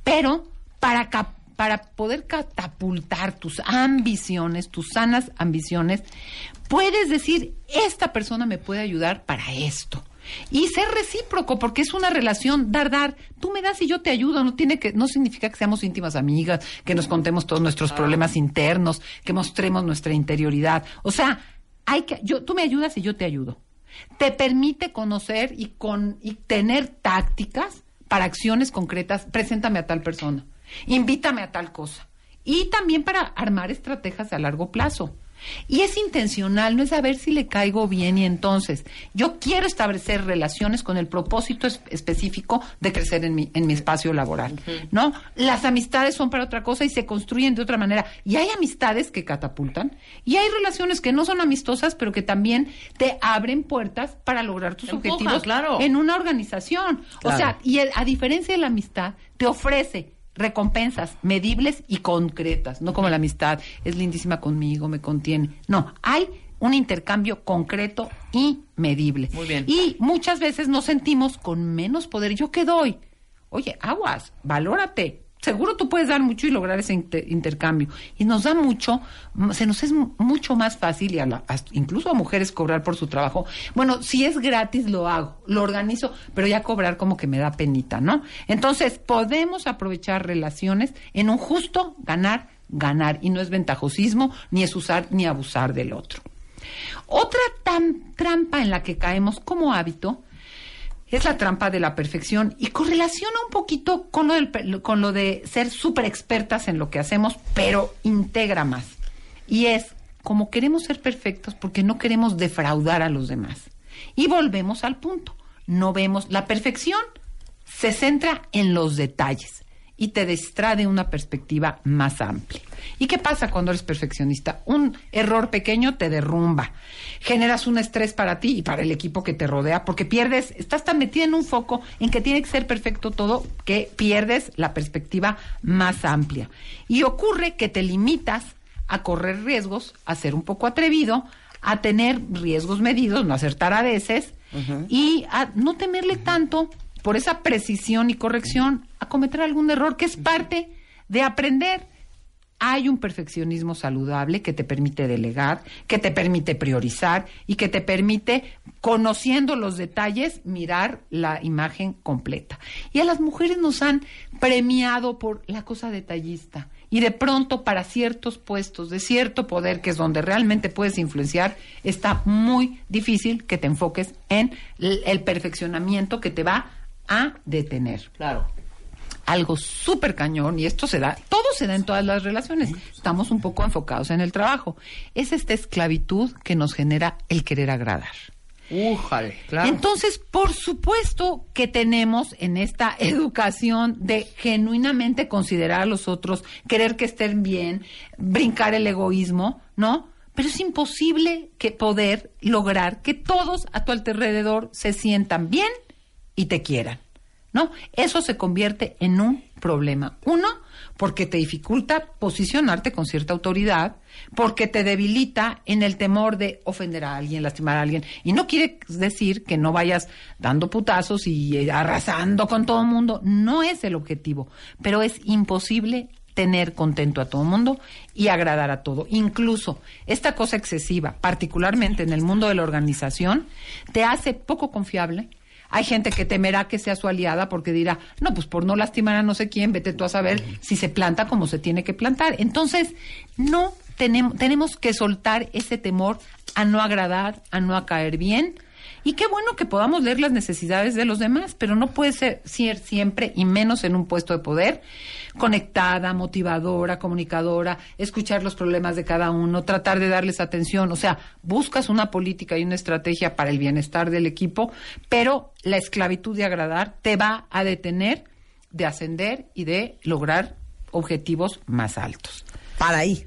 J: pero para cap- para poder catapultar tus ambiciones, tus sanas ambiciones, puedes decir, esta persona me puede ayudar para esto. Y ser recíproco, porque es una relación dar, dar. Tú me das y yo te ayudo. No tiene que, no significa que seamos íntimas amigas, que nos contemos todos nuestros problemas internos, que mostremos nuestra interioridad. O sea, hay que, yo, tú me ayudas y yo te ayudo. Te permite conocer y con, y tener tácticas para acciones concretas. Preséntame a tal persona. Invítame a tal cosa. Y también para armar estrategias a largo plazo. Y es intencional, no es a ver si le caigo bien y entonces yo quiero establecer relaciones con el propósito es- específico de crecer en mi, en mi espacio laboral, ¿no? Las amistades son para otra cosa y se construyen de otra manera. Y hay amistades que catapultan y hay relaciones que no son amistosas, pero que también te abren puertas para lograr tus objetivos
D: claro.
J: en una organización. O sea, y el- a diferencia de la amistad, te ofrece recompensas medibles y concretas, no como la amistad, es lindísima conmigo, me contiene. No, hay un intercambio concreto y medible.
D: Muy bien.
J: Y muchas veces nos sentimos con menos poder. ¿Yo qué doy? Oye, aguas, valórate. Seguro tú puedes dar mucho y lograr ese inter- intercambio. Y nos da mucho, se nos es mucho más fácil, y a la- hasta- incluso a mujeres cobrar por su trabajo. Bueno, si es gratis lo hago, lo organizo, pero ya cobrar como que me da penita, ¿no? Entonces, podemos aprovechar relaciones en un justo ganar, ganar. Y no es ventajosismo, ni es usar ni abusar del otro. Otra tam- trampa en la que caemos como hábito es la trampa de la perfección y correlaciona un poquito con lo, del con lo de ser súper expertas en lo que hacemos, pero integra más. Y es como queremos ser perfectos porque no queremos defraudar a los demás. Y volvemos al punto. No vemos la perfección se centra en los detalles y te distrae de una perspectiva más amplia. ¿Y qué pasa cuando eres perfeccionista? Un error pequeño te derrumba. Generas un estrés para ti y para el equipo que te rodea porque pierdes, estás tan metida en un foco en que tiene que ser perfecto todo que pierdes la perspectiva más amplia. Y ocurre que te limitas a correr riesgos, a ser un poco atrevido, a tener riesgos medidos, no hacer taradeces y a no temerle tanto por esa precisión y corrección a cometer algún error que es parte de aprender. Hay un perfeccionismo saludable que te permite delegar, que te permite priorizar y que te permite, conociendo los detalles, mirar la imagen completa. Y a las mujeres nos han premiado por la cosa detallista. Y de pronto para ciertos puestos de cierto poder, que es donde realmente puedes influenciar, está muy difícil que te enfoques en el perfeccionamiento que te va a detener
D: Claro.
J: algo súper cañón, y esto se da, todo se da en todas las relaciones. Estamos un poco enfocados en el trabajo. Es esta esclavitud que nos genera el querer agradar.
D: Újale, claro.
J: Entonces, por supuesto que tenemos en esta educación de genuinamente considerar a los otros, querer que estén bien, brincar el egoísmo, ¿no? Pero es imposible que poder lograr que todos a tu alrededor se sientan bien y te quieran, ¿no? Eso se convierte en un problema. Uno, porque te dificulta posicionarte con cierta autoridad, porque te debilita en el temor de ofender a alguien, lastimar a alguien. Y no quiere decir que no vayas dando putazos y eh, arrasando con todo el mundo. No es el objetivo, pero es imposible tener contento a todo el mundo y agradar a todo. Incluso esta cosa excesiva, particularmente en el mundo de la organización, te hace poco confiable. Hay gente que temerá que sea su aliada porque dirá, no, pues por no lastimar a no sé quién, vete tú a saber si se planta como se tiene que plantar. Entonces, no tenemos, tenemos que soltar ese temor a no agradar, a no a caer bien. Y qué bueno que podamos leer las necesidades de los demás, pero no puede ser, siempre, y menos en un puesto de poder, conectada, motivadora, comunicadora, escuchar los problemas de cada uno, tratar de darles atención. O sea, buscas una política y una estrategia para el bienestar del equipo, pero la esclavitud de agradar te va a detener de ascender y de lograr objetivos más altos.
B: Para ahí.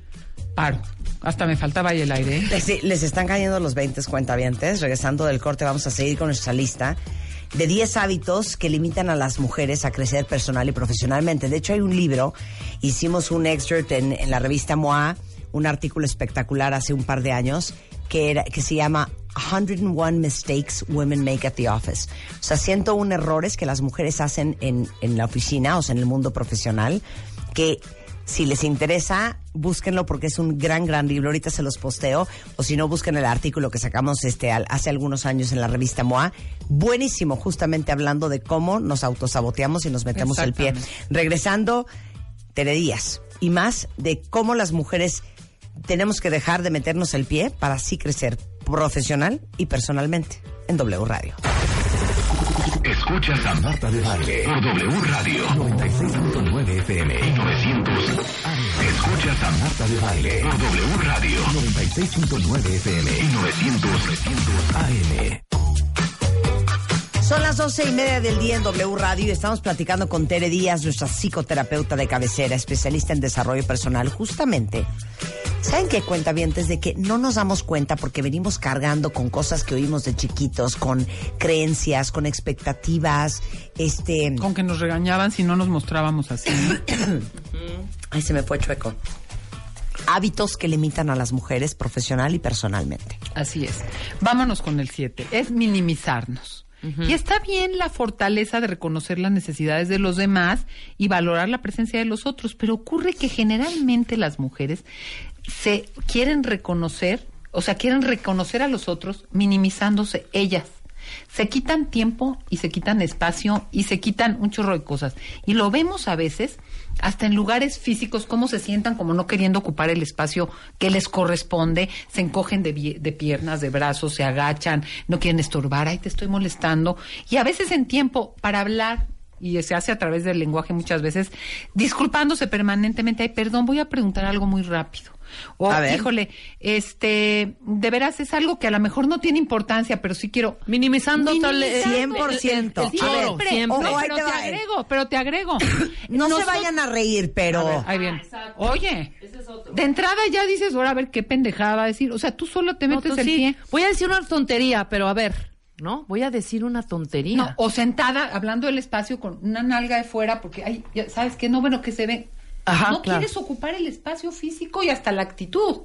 J: Paro. Hasta me faltaba ahí el aire. ¿eh?
B: Les, les están cayendo los 20 cuentavientes. Regresando del corte, vamos a seguir con nuestra lista de 10 hábitos que limitan a las mujeres a crecer personal y profesionalmente. De hecho, hay un libro, hicimos un excerpt en, la revista MOA, un artículo espectacular hace un par de años, que, era, que se llama 101 Mistakes Women Make at the Office. O sea, 101 errores que las mujeres hacen en, en la oficina, o sea, en el mundo profesional, que si les interesa, búsquenlo porque es un gran, gran libro. Ahorita se los posteo. O si no, busquen el artículo que sacamos este, al- hace algunos años en la revista MOA. Buenísimo, justamente hablando de cómo nos autosaboteamos y nos metemos el pie. Regresando, Tere Díaz. Y más de cómo las mujeres tenemos que dejar de meternos el pie para así crecer profesional y personalmente en W Radio.
G: Escuchas a Marta de Baile por W Radio 96.9 FM y 900 AM. Escuchas a Marta de Baile por W Radio 96.9 FM y 900, 900 AM.
B: Son las doce y media del día en W Radio y estamos platicando con Tere Díaz, nuestra psicoterapeuta de cabecera, especialista en desarrollo personal, justamente. ¿Saben qué cuenta bien? de que no nos damos cuenta porque venimos cargando con cosas que oímos de chiquitos, con creencias, con expectativas, este...
J: Con que nos regañaban si no nos mostrábamos así.
B: Ay, se me fue chueco. Hábitos que limitan a las mujeres profesional y personalmente.
J: Así es. Vámonos con el 7. Es minimizarnos. Y está bien la fortaleza de reconocer las necesidades de los demás y valorar la presencia de los otros, pero ocurre que generalmente las mujeres se quieren reconocer, o sea, quieren reconocer a los otros minimizándose ellas. Se quitan tiempo y se quitan espacio y se quitan un chorro de cosas. Y lo vemos a veces hasta en lugares físicos, cómo se sientan como no queriendo ocupar el espacio que les corresponde, se encogen de, de, piernas, de brazos, se agachan, no quieren estorbar, ay, te estoy molestando. Y a veces en tiempo para hablar, y se hace a través del lenguaje muchas veces, disculpándose permanentemente, ay, perdón, voy a preguntar algo muy rápido. O, híjole, este, de veras es algo que a lo mejor no tiene importancia, pero sí quiero.
D: Minimizando,
B: Minimizando
D: 100%.
J: siempre.
B: siempre.
J: pero, te agrego, pero te agrego.
B: no se vayan a reír, pero.
J: ahí bien. Oye, de entrada ya dices, ahora a ver qué pendejada va a decir. O sea, tú solo te metes el pie.
D: Voy a decir una tontería, pero a ver. ¿no? Voy a decir una tontería. No,
J: o sentada, hablando del espacio con una nalga de fuera, porque, ay, ¿sabes qué? No, bueno, que se ve no quieres ocupar el espacio físico y hasta la actitud.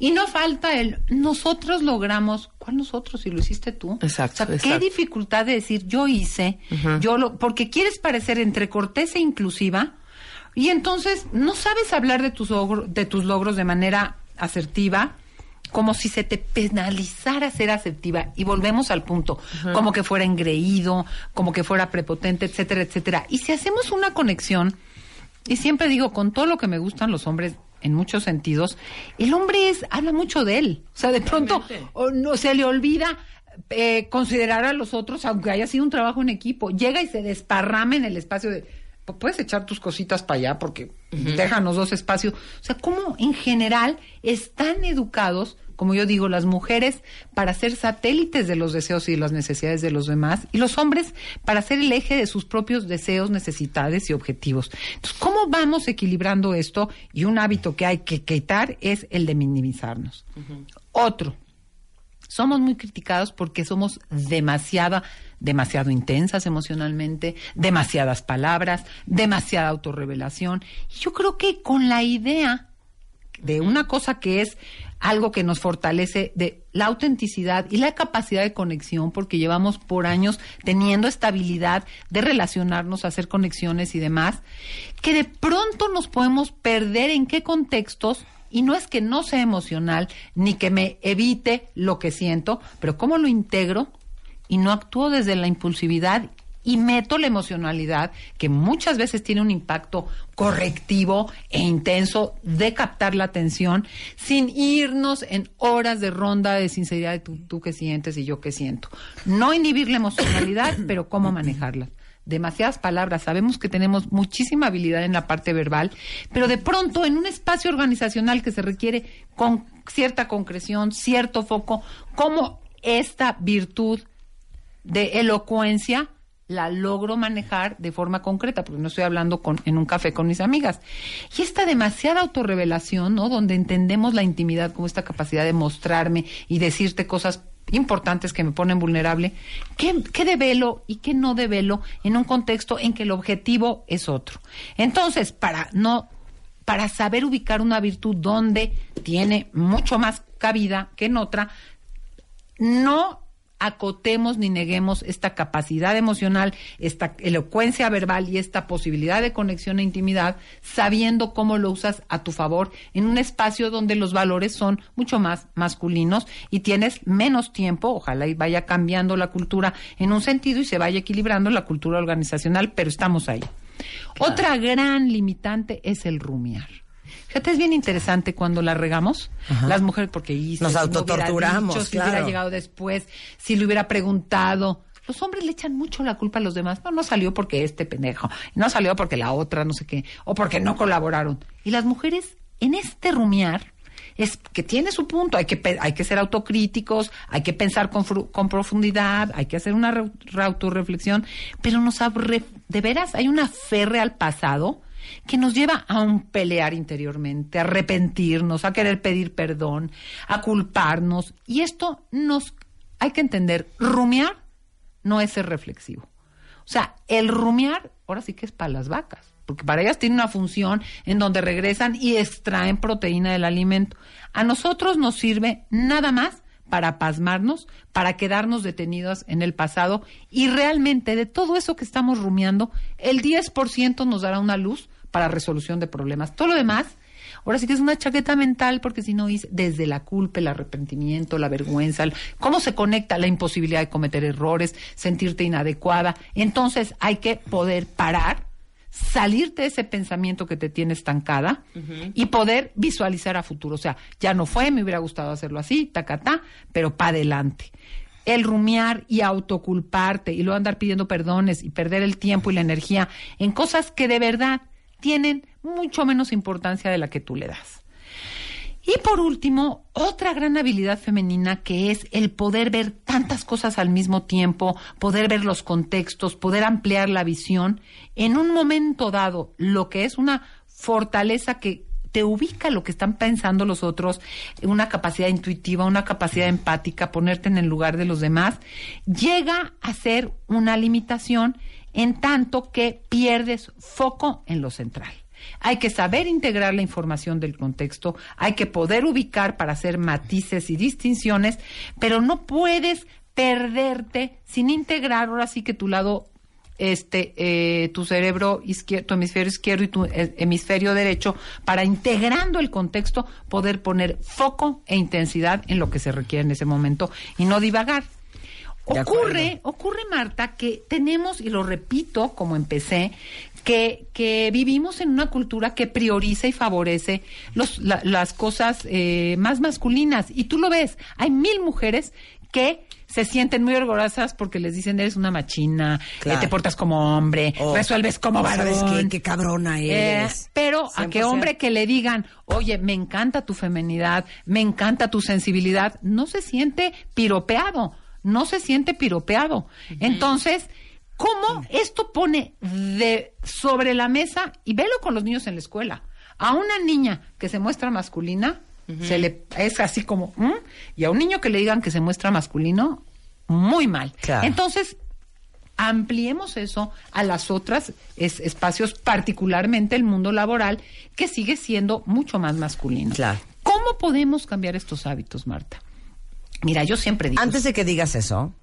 J: Y no falta el nosotros logramos, ¿cuál nosotros si lo hiciste tú?
D: Exacto.
J: O sea, qué dificultad de decir yo hice, yo lo, porque quieres parecer entre cortés e inclusiva y entonces no sabes hablar de tus de tus logros de manera asertiva, como si se te penalizara ser asertiva y volvemos al punto, como que fuera engreído, como que fuera prepotente, etcétera, etcétera. Y si hacemos una conexión y siempre digo, con todo lo que me gustan los hombres en muchos sentidos, el hombre es habla mucho de él. O sea, de pronto no se le olvida eh, considerar a los otros, aunque haya sido un trabajo en equipo. Llega y se desparrame en el espacio de puedes echar tus cositas para allá porque déjanos dos espacios. O sea, cómo en general están educados como yo digo, las mujeres para ser satélites de los deseos y las necesidades de los demás y los hombres para ser el eje de sus propios deseos, necesidades y objetivos. Entonces, ¿cómo vamos equilibrando esto? Y un hábito que hay que quitar es el de minimizarnos. Otro, somos muy criticados porque somos demasiada, demasiado intensas emocionalmente, demasiadas palabras, demasiada autorrevelación. Y yo creo que con la idea de una cosa que es algo que nos fortalece de la autenticidad y la capacidad de conexión, porque llevamos por años teniendo estabilidad de relacionarnos, hacer conexiones y demás, que de pronto nos podemos perder en qué contextos y no es que no sea emocional ni que me evite lo que siento, pero cómo lo integro y no actúo desde la impulsividad y meto la emocionalidad, que muchas veces tiene un impacto correctivo e intenso de captar la atención, sin irnos en horas de ronda de sinceridad de tú, tú qué sientes y yo qué siento. No inhibir la emocionalidad, pero cómo manejarla demasiadas palabras, sabemos que tenemos muchísima habilidad en la parte verbal, pero de pronto en un espacio organizacional que se requiere con cierta concreción, cierto foco, como esta virtud de elocuencia la logro manejar de forma concreta, porque no estoy hablando con, en un café con mis amigas. Y esta demasiada autorrevelación, ¿no? Donde entendemos la intimidad como esta capacidad de mostrarme y decirte cosas importantes que me ponen vulnerable, ¿qué, qué develo y qué no develo en un contexto en que el objetivo es otro? Entonces, para no para saber ubicar una virtud donde tiene mucho más cabida que en otra, no acotemos ni neguemos esta capacidad emocional, esta elocuencia verbal y esta posibilidad de conexión e intimidad, sabiendo cómo lo usas a tu favor en un espacio donde los valores son mucho más masculinos y tienes menos tiempo, ojalá y vaya cambiando la cultura en un sentido y se vaya equilibrando la cultura organizacional, pero estamos ahí. Otra gran limitante es el rumiar. Fíjate, es bien interesante cuando la regamos, las mujeres, porque hice,
B: nos autotorturamos.
J: Si, si hubiera llegado después, si le hubiera preguntado. Los hombres le echan mucho la culpa a los demás. No, no salió porque este pendejo, no salió porque la otra, no sé qué, o porque no colaboraron. Y las mujeres, en este rumiar, es que tiene su punto, hay que, hay que ser autocríticos, hay que pensar con, con profundidad, hay que hacer una re- re- autorreflexión, pero nos abre- de veras hay una ferre al pasado que nos lleva a un pelear interiormente, a arrepentirnos, a querer pedir perdón, a culparnos. Y esto nos, hay que entender, rumiar no es ser reflexivo. O sea, el rumiar ahora sí que es para las vacas, porque para ellas tiene una función en donde regresan y extraen proteína del alimento. A nosotros nos sirve nada más para pasmarnos, para quedarnos detenidos en el pasado y realmente de todo eso que estamos rumiando, el 10% nos dará una luz para resolución de problemas. Todo lo demás Ahora sí que es una chaqueta mental porque si no dice desde la culpa, el arrepentimiento, la vergüenza, el- cómo se conecta la imposibilidad de cometer errores, sentirte inadecuada. Entonces hay que poder parar, salirte de ese pensamiento que te tiene estancada y poder visualizar a futuro. O sea, ya no fue, me hubiera gustado hacerlo así, tacatá, pero para adelante. El rumiar y autoculparte y luego andar pidiendo perdones y perder el tiempo y la energía en cosas que de verdad tienen mucho menos importancia de la que tú le das. Y por último, otra gran habilidad femenina que es el poder ver tantas cosas al mismo tiempo, poder ver los contextos, poder ampliar la visión. En un momento dado, lo que es una fortaleza que te ubica lo que están pensando los otros, una capacidad intuitiva, una capacidad empática, ponerte en el lugar de los demás, llega a ser una limitación en tanto que pierdes foco en lo central. Hay que saber integrar la información del contexto, hay que poder ubicar para hacer matices y distinciones, pero no puedes perderte sin integrar ahora sí que tu lado este eh, tu cerebro izquierdo, tu hemisferio izquierdo y tu eh, hemisferio derecho para integrando el contexto poder poner foco e intensidad en lo que se requiere en ese momento y no divagar. Ocurre, ocurre Marta que tenemos y lo repito como empecé que, que vivimos en una cultura que prioriza y favorece los, la- las cosas eh, más masculinas y tú lo ves, hay mil mujeres que se sienten muy orgullosas porque les dicen eres una machina,
B: Claro.
J: que te portas como hombre, resuelves como
B: ¿sabes
J: varón.
B: qué? Qué cabrona
J: Eh,
B: eres.
J: pero a qué
B: 100%.
J: hombre que le digan, oye, me encanta tu femenidad, me encanta tu sensibilidad, no se siente piropeado, no se siente piropeado. Entonces, ¿cómo esto pone de sobre la mesa y velo con los niños en la escuela? A una niña que se muestra masculina, se le es así como, y a un niño que le digan que se muestra masculino, muy mal.
B: Claro.
J: Entonces, ampliemos eso a las otras es- espacios, particularmente el mundo laboral, que sigue siendo mucho más masculino.
B: Claro.
J: ¿Cómo podemos cambiar estos hábitos, Marta? Mira, yo siempre digo.
B: Antes de que digas eso,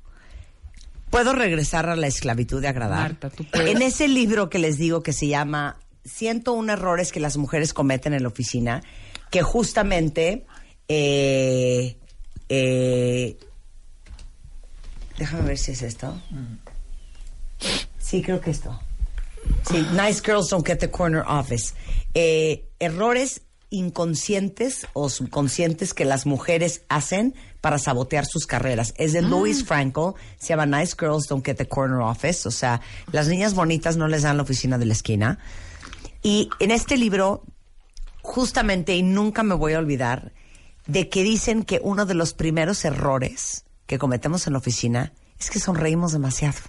B: ¿puedo regresar a la esclavitud de agradar?
J: Marta, tú puedes.
B: En ese libro que les digo que se llama 101 errores que las mujeres cometen en la oficina, que justamente... eh, eh, déjame ver si es esto. Sí, creo que esto. Sí, nice girls don't get the corner office. Eh, errores inconscientes o subconscientes que las mujeres hacen para sabotear sus carreras. Es de Louis Frankel, se llama Nice Girls Don't Get the Corner Office, o sea, las niñas bonitas no les dan la oficina de la esquina. Y en este libro, justamente, y nunca me voy a olvidar, de que dicen que uno de los primeros errores que cometemos en la oficina es que sonreímos demasiado.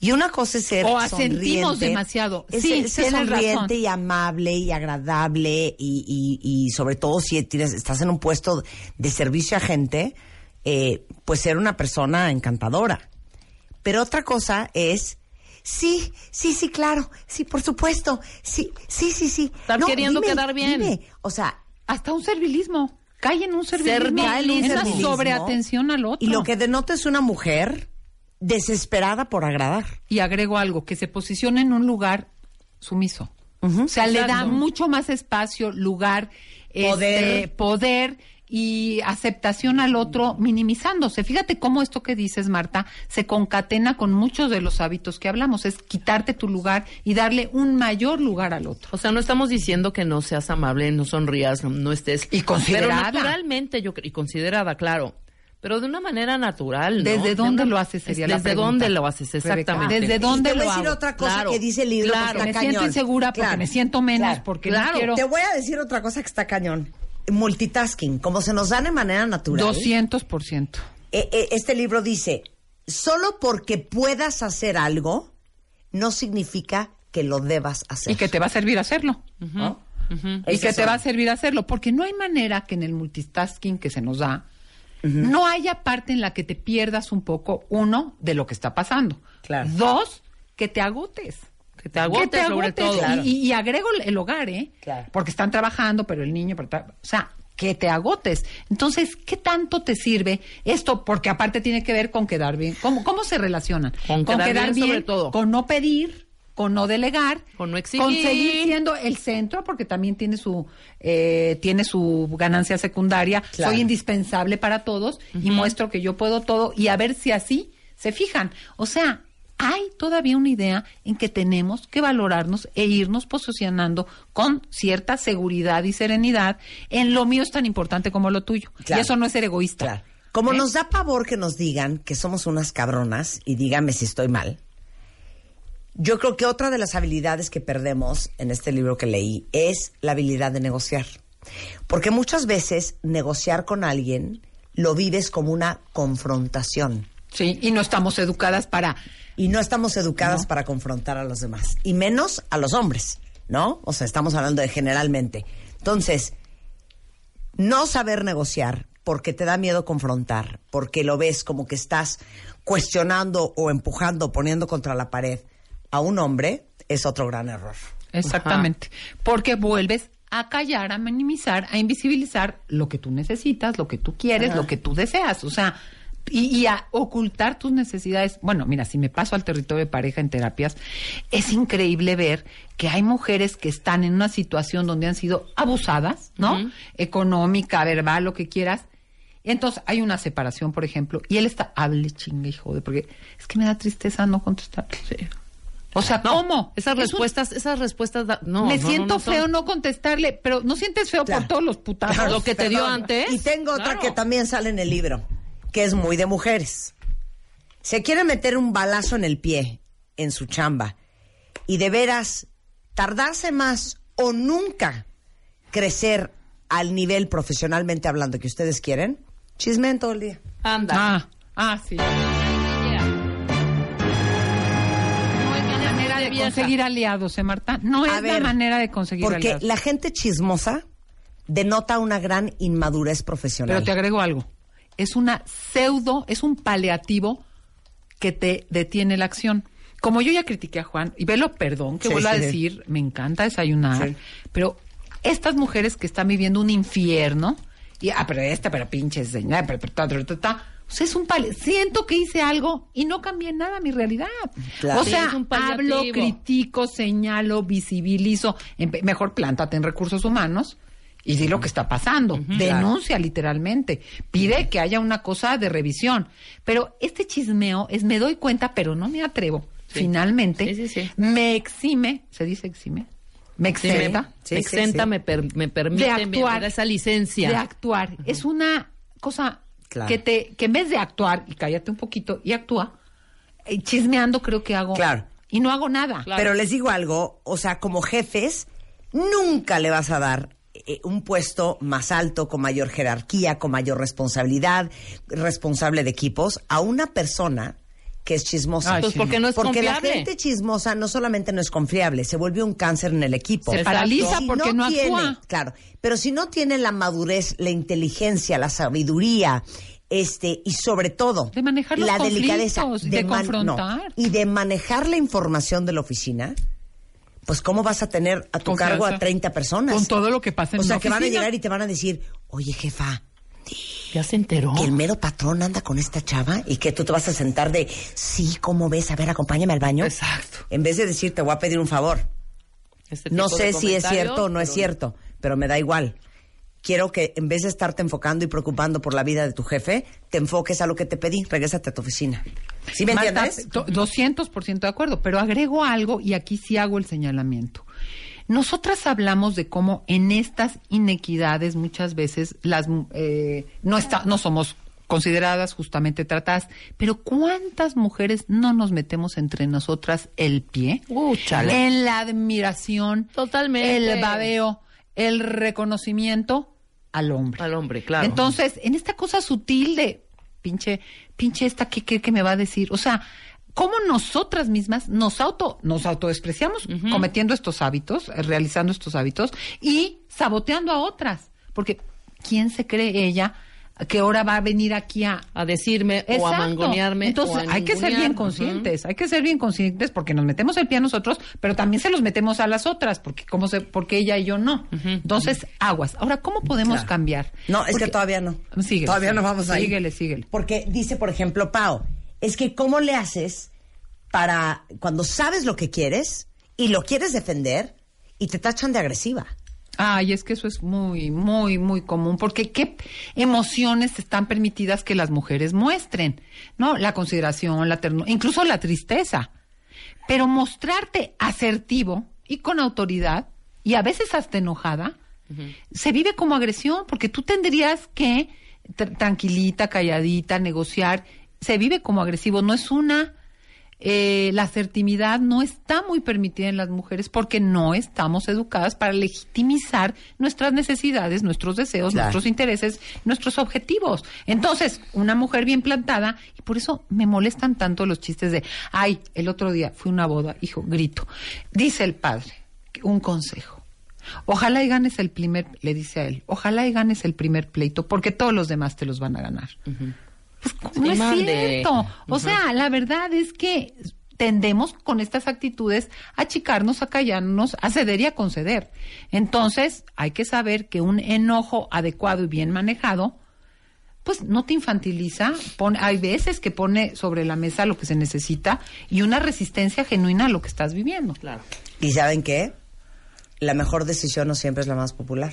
B: Y una cosa es ser
J: O asentimos
B: sonriente,
J: demasiado.
B: es
J: Sí,
B: ser- sonriente
J: razón.
B: y amable y agradable y, y- y sobre todo si tienes, estás en un puesto de servicio a gente, eh, pues ser una persona encantadora. Pero otra cosa es, sí, sí, sí, claro, sí, por supuesto, sí, sí, sí, sí.
D: Estar queriendo quedar bien.
B: dime. O sea,
J: Hasta un servilismo. Cae en un servilismo.
B: Un
J: es una
B: servilismo.
J: sobreatención al otro.
B: y lo que denota es una mujer desesperada por agradar.
J: Y agrego algo, que se posiciona en un lugar sumiso. O sea, le da mucho más espacio, lugar,
B: Poder.
J: este, poder y aceptación al otro, minimizándose. Fíjate cómo esto que dices, Marta, se concatena con muchos de los hábitos que hablamos. Es quitarte tu lugar y darle un mayor lugar al otro.
D: O sea, no estamos diciendo que no seas amable, no sonrías, no, no estés...
J: Y considerada.
D: Pero naturalmente, yo y considerada, claro. Pero de una manera natural, ¿no?
J: ¿Desde
D: De
J: dónde
D: una-
J: lo haces? Sería la
D: ¿Desde dónde lo haces?
J: Rebeca.
D: Exactamente.
J: ¿Desde dónde
B: y te voy
J: lo
B: a decir
J: hago?
B: otra cosa
D: Claro,
B: que dice el libro
D: claro.
J: me
B: cañón.
J: siento insegura porque
B: Claro,
J: me siento menos,
B: claro,
J: porque no quiero...
B: Te voy a decir otra cosa que está cañón. multitasking, como se nos da de manera natural.
J: 200%.
B: Eh, eh, este libro dice, solo porque puedas hacer algo, no significa que lo debas hacer.
J: Y que te va a servir hacerlo.
B: ¿no?
J: Y
B: Esas
J: que te va a servir hacerlo. Porque no hay manera que en el multitasking que se nos da, no haya parte en la que te pierdas un poco, uno, de lo que está pasando.
B: Claro.
J: Dos, que te agotes.
D: Que te agotes,
J: Que te
D: sobre
J: agotes.
D: todo.
J: Y, y- y agrego el hogar, ¿eh?
B: Claro.
J: Porque están trabajando, pero el niño, pero o sea, que te agotes. Entonces, ¿qué tanto te sirve esto? Porque aparte tiene que ver con quedar bien. ¿Cómo, cómo se relacionan?
D: Con quedar bien, sobre todo.
J: Con no pedir, con no delegar,
D: Con no exigir.
J: con seguir siendo el centro, porque también tiene su eh, tiene su ganancia secundaria.
B: Claro.
J: Soy indispensable para todos y muestro que yo puedo todo y a ver si así se fijan. O sea, hay todavía una idea en que tenemos que valorarnos e irnos posicionando con cierta seguridad y serenidad en lo mío es tan importante como lo tuyo.
B: Claro.
J: Y eso no es ser egoísta.
B: Claro. Como
J: ¿Eh?
B: nos da pavor que nos digan que somos unas cabronas, y dígame si estoy mal, yo creo que otra de las habilidades que perdemos en este libro que leí es la habilidad de negociar. Porque muchas veces negociar con alguien lo vives como una confrontación.
J: Sí, y no estamos educadas para
B: Y no estamos educadas para confrontar a los demás. Y menos a los hombres, ¿no? O sea, estamos hablando de generalmente. Entonces, no saber negociar porque te da miedo confrontar, porque lo ves como que estás cuestionando o empujando, poniendo contra la pared a un hombre, es otro gran error.
J: Exactamente. Porque vuelves a callar, a minimizar, a invisibilizar lo que tú necesitas, lo que tú quieres, lo que tú deseas. O sea, y, y a ocultar tus necesidades. Bueno, mira, si me paso al territorio de pareja en terapias, es increíble ver que hay mujeres que están en una situación donde han sido abusadas, ¿no? Económica, verbal, lo que quieras. Entonces hay una separación, por ejemplo, y él está, hable chingue y jode, porque es que me da tristeza no contestar. O sea,
D: No,
J: ¿cómo?
D: Esas
J: Es un-
D: respuestas, esas respuestas, da- no.
J: me
D: no, no,
J: siento
D: no son-
J: feo no contestarle, pero no sientes feo
B: Claro.
J: por todos los putazos.
D: Claro, lo que te dio antes.
B: Y tengo otra
D: Claro.
B: que también sale en el libro, que es muy de mujeres. Se quiere meter un balazo en el pie en su chamba y de veras tardarse más o nunca crecer al nivel profesionalmente hablando que ustedes quieren, chismen todo el día.
D: Anda.
J: Ah, ah, sí. De conseguir aliados, ¿eh, Marta? No
B: A
J: es la manera de conseguir
B: Porque
J: aliados.
B: la gente chismosa denota una gran inmadurez profesional.
J: Pero te agrego algo. Es una pseudo, es un paliativo que te detiene la acción. Como yo ya critiqué a Juan, y velo, perdón, que
B: Sí,
J: vuelva a
B: sí.
J: decir, me encanta desayunar, pero estas mujeres que están viviendo un infierno, y, ah, pero esta, pero pinches, señora, pero, pero, ta, ta, ta, o sea, es un pali Siento que hice algo y no cambié nada mi realidad.
B: Claro.
J: O sea, hablo, critico, señalo, visibilizo. En- mejor plántate en recursos humanos y di lo que está pasando. Denuncia literalmente. Pide que haya una cosa de revisión. Pero este chismeo es me doy cuenta, pero no me atrevo. Finalmente,
D: Sí, sí, sí.
J: me exime, ¿se dice exime? Me exenta
B: Sí,
D: me
B: sí,
D: exenta,
B: sí.
D: Me, per- me
J: de
D: permite me
J: actuar.
D: esa licencia.
J: De actuar. Es una cosa
B: Claro.
J: que te que en vez de actuar, y cállate un poquito, y actúa, eh, chismeando creo que hago.
B: Claro.
J: Y no hago nada.
D: Claro.
B: Pero les digo algo, o sea, como jefes, nunca le vas a dar eh, un puesto más alto, con mayor jerarquía, con mayor responsabilidad, responsable de equipos, a una persona que es chismosa.
J: Ay,
D: Pues
J: sí.
D: porque no es
B: Porque
D: confiable.
B: la gente chismosa no solamente no es confiable, se vuelve un cáncer en el equipo.
J: Se paraliza
B: Si
J: porque no
B: tiene-
J: actúa.
B: Claro, pero si no tiene la madurez, la inteligencia, la sabiduría, este y sobre todo
J: De manejar los
B: la delicadeza
J: de
B: no,
J: confrontar.
B: y de manejar la información de la oficina, pues cómo vas a tener a tu
J: Confianza.
B: cargo a 30 personas.
J: Con todo lo que pasa en
B: O sea, que van a llegar y te van a decir, oye jefa,
D: Ya se enteró.
B: que el mero patrón anda con esta chava y que tú te vas a sentar de, sí, ¿cómo ves? A ver, acompáñame al baño.
D: Exacto.
B: En vez de decir, te voy a pedir un favor.
D: Este
B: No sé si es cierto o no es cierto, pero me da igual. Quiero que en vez de estarte enfocando y preocupando por la vida de tu jefe, te enfoques a lo que te pedí. Regrésate a tu oficina. ¿Sí me
J: Marta,
B: entiendes?
J: to- 200% de acuerdo, pero agrego algo y aquí sí hago el señalamiento. Nosotras hablamos de cómo en estas inequidades muchas veces las eh, no está, no somos consideradas justamente tratadas, pero ¿cuántas mujeres no nos metemos entre nosotras el pie?
D: Uh.
J: En la admiración,
D: Totalmente.
J: el babeo, el reconocimiento al hombre.
D: Al hombre, claro.
J: Entonces, en esta cosa sutil de pinche, pinche esta, ¿qué cree que me va a decir? O sea, cómo nosotras mismas nos auto, nos autodespreciamos cometiendo estos hábitos, eh, realizando estos hábitos y saboteando a otras. Porque, ¿quién se cree ella? que ahora va a venir aquí a,
D: a decirme o a mangonearme.
J: Entonces,
D: o a
J: hay que ser bien conscientes, hay que ser bien conscientes porque nos metemos el pie a nosotros, pero también se los metemos a las otras, porque cómo se, porque ella y yo no. Entonces, aguas. Ahora, ¿cómo podemos
B: Claro.
J: cambiar?
B: No, es
J: Porque-
B: que todavía no.
J: Síguele,
B: Todavía no vamos ahí.
J: Síguele, síguele.
B: Porque dice, por ejemplo, Pau, es que ¿cómo le haces para cuando sabes lo que quieres y lo quieres defender y te tachan de agresiva?
J: Ay, es que eso es muy, muy, muy común, porque qué emociones están permitidas que las mujeres muestren, ¿no? La consideración, la ternura, incluso la tristeza. Pero mostrarte asertivo y con autoridad, y a veces hasta enojada, se vive como agresión, porque tú tendrías que, tr- tranquilita, calladita, negociar, se vive como agresivo, no es una eh, la asertividad no está muy permitida en las mujeres porque no estamos educadas para legitimizar nuestras necesidades, nuestros deseos,
B: Claro.
J: nuestros intereses, nuestros objetivos. Entonces, una mujer bien plantada, y por eso me molestan tanto los chistes de, ay, el otro día fui a una boda, hijo, grito. Dice el padre, un consejo. Ojalá y ganes el primer, le dice a él, ojalá y ganes el primer pleito porque todos los demás te los van a ganar. Pues, no es
D: mande.
J: cierto. O sea, la verdad es que tendemos con estas actitudes a achicarnos, a callarnos, a ceder y a conceder. Entonces, hay que saber que un enojo adecuado y bien manejado, pues no te infantiliza. Pone, hay veces que pone sobre la mesa lo que se necesita y una resistencia genuina a lo que estás viviendo.
D: Claro.
B: ¿Y saben qué? La mejor decisión no siempre es la más popular.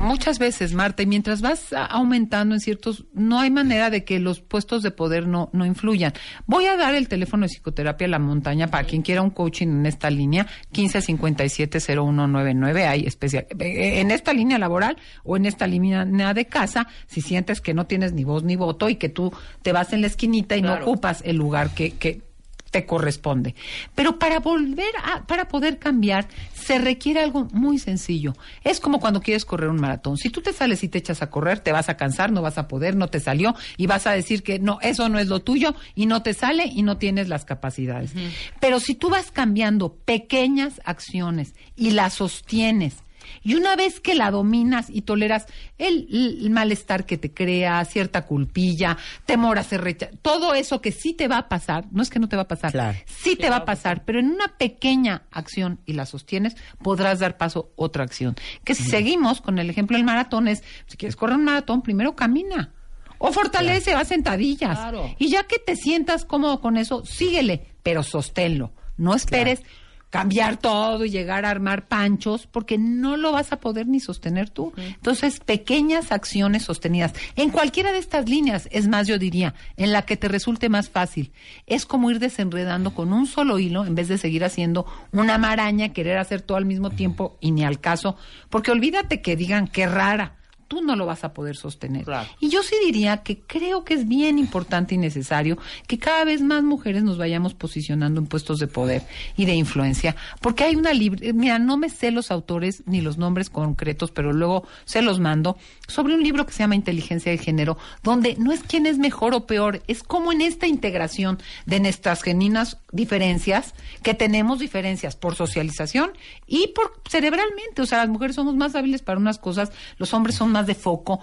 J: Muchas veces, Marta, y mientras vas aumentando en ciertos, no hay manera de que los puestos de poder no, no influyan. Voy a dar el teléfono de psicoterapia a la montaña para quien quiera un coaching en esta línea, 1557-0199, hay especial, eh, en esta línea laboral o en esta línea de casa, si sientes que no tienes ni voz ni voto y que tú te vas en la esquinita y no ocupas el lugar que, que te corresponde. Pero para volver a, para poder cambiar, se requiere algo muy sencillo. Es como cuando quieres correr un maratón. Si tú te sales y te echas a correr, te vas a cansar, no vas a poder, no te salió y vas a decir que no, eso no es lo tuyo y no te sale y no tienes las capacidades. Pero si tú vas cambiando pequeñas acciones y las sostienes, y una vez que la dominas y toleras el, el malestar que te crea, cierta culpilla, temor a ser rechazado, todo eso que sí te va a pasar, no es que no te va a pasar,
B: Claro.
J: sí te va a pasar, pero en una pequeña acción y la sostienes, podrás dar paso a otra acción. Que si seguimos con el ejemplo del maratón es, si quieres correr un maratón, primero camina. O fortalece, haz sentadillas.
D: Claro.
J: Y ya que te sientas cómodo con eso, síguele, pero sosténlo. No esperes cambiar todo y llegar a armar panchos, porque no lo vas a poder ni sostener tú. Entonces, pequeñas acciones sostenidas. En cualquiera de estas líneas, es más, yo diría, en la que te resulte más fácil. Es como ir desenredando con un solo hilo en vez de seguir haciendo una maraña, querer hacer todo al mismo tiempo y ni al caso. Porque olvídate que digan qué rara tú no lo vas a poder sostener.
D: Claro.
J: Y yo sí diría que creo que es bien importante y necesario que cada vez más mujeres nos vayamos posicionando en puestos de poder y de influencia, porque hay una libre, mira, no me sé los autores ni los nombres concretos, pero luego se los mando, sobre un libro que se llama Inteligencia de Género, donde no es quién es mejor o peor, es como en esta integración de nuestras genuinas diferencias, que tenemos diferencias por socialización y por cerebralmente, o sea, las mujeres somos más hábiles para unas cosas, los hombres son más de foco,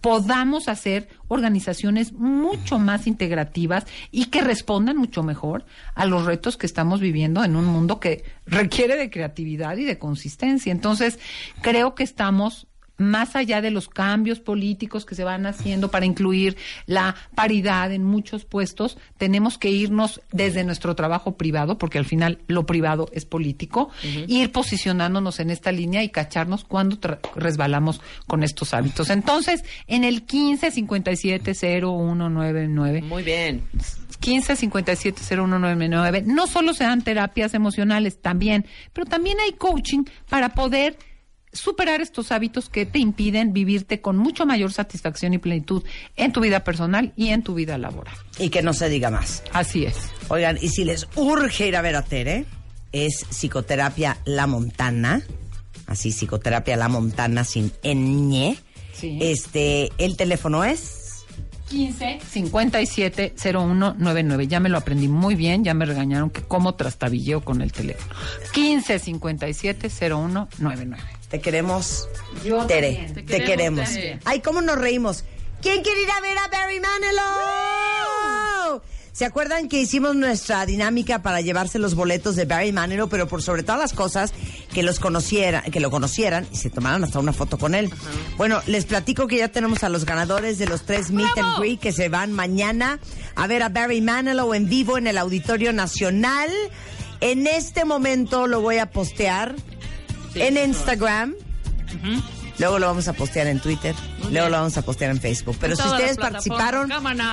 J: podamos hacer organizaciones mucho más integrativas y que respondan mucho mejor a los retos que estamos viviendo en un mundo que requiere de creatividad y de consistencia. Entonces, creo que estamos más allá de los cambios políticos que se van haciendo para incluir la paridad en muchos puestos, tenemos que irnos desde nuestro trabajo privado, porque al final lo privado es político, ir posicionándonos en esta línea y cacharnos cuando resbalamos con estos hábitos. Entonces, en el 15 57 0199
D: Muy bien.
J: 15 57 0199 no solo se dan terapias emocionales también, pero también hay coaching para poder superar estos hábitos que te impiden vivirte con mucho mayor satisfacción y plenitud en tu vida personal y en tu vida laboral.
B: Y que no se diga más.
J: Así es.
B: Oigan, y si les urge ir a ver a Tere, es psicoterapia La Montana, así psicoterapia La Montana sin ñ,
J: Sí.
B: Este, el teléfono es
J: 15 57 0199. Ya me lo aprendí muy bien, ya me regañaron que como trastabilleo con el teléfono. 15 57 0199.
B: Te queremos,
J: Yo
B: Tere.
J: también.
B: Te,
D: Te
B: queremos. Ay, cómo nos reímos. ¿Quién quiere ir a ver a Barry Manilow? ¿Se acuerdan que hicimos nuestra dinámica para llevarse los boletos de Barry Manilow, pero por sobre todas las cosas que los conocieran, que lo conocieran y se tomaran hasta una foto con él? Bueno, les platico que ya tenemos a los ganadores de los tres Meet and Greet que se van mañana a ver a Barry Manilow en vivo en el Auditorio Nacional. En este momento lo voy a postear en Instagram. Luego lo vamos a postear en Twitter. Luego lo vamos a postear en Facebook. Pero
D: En
B: si ustedes participaron,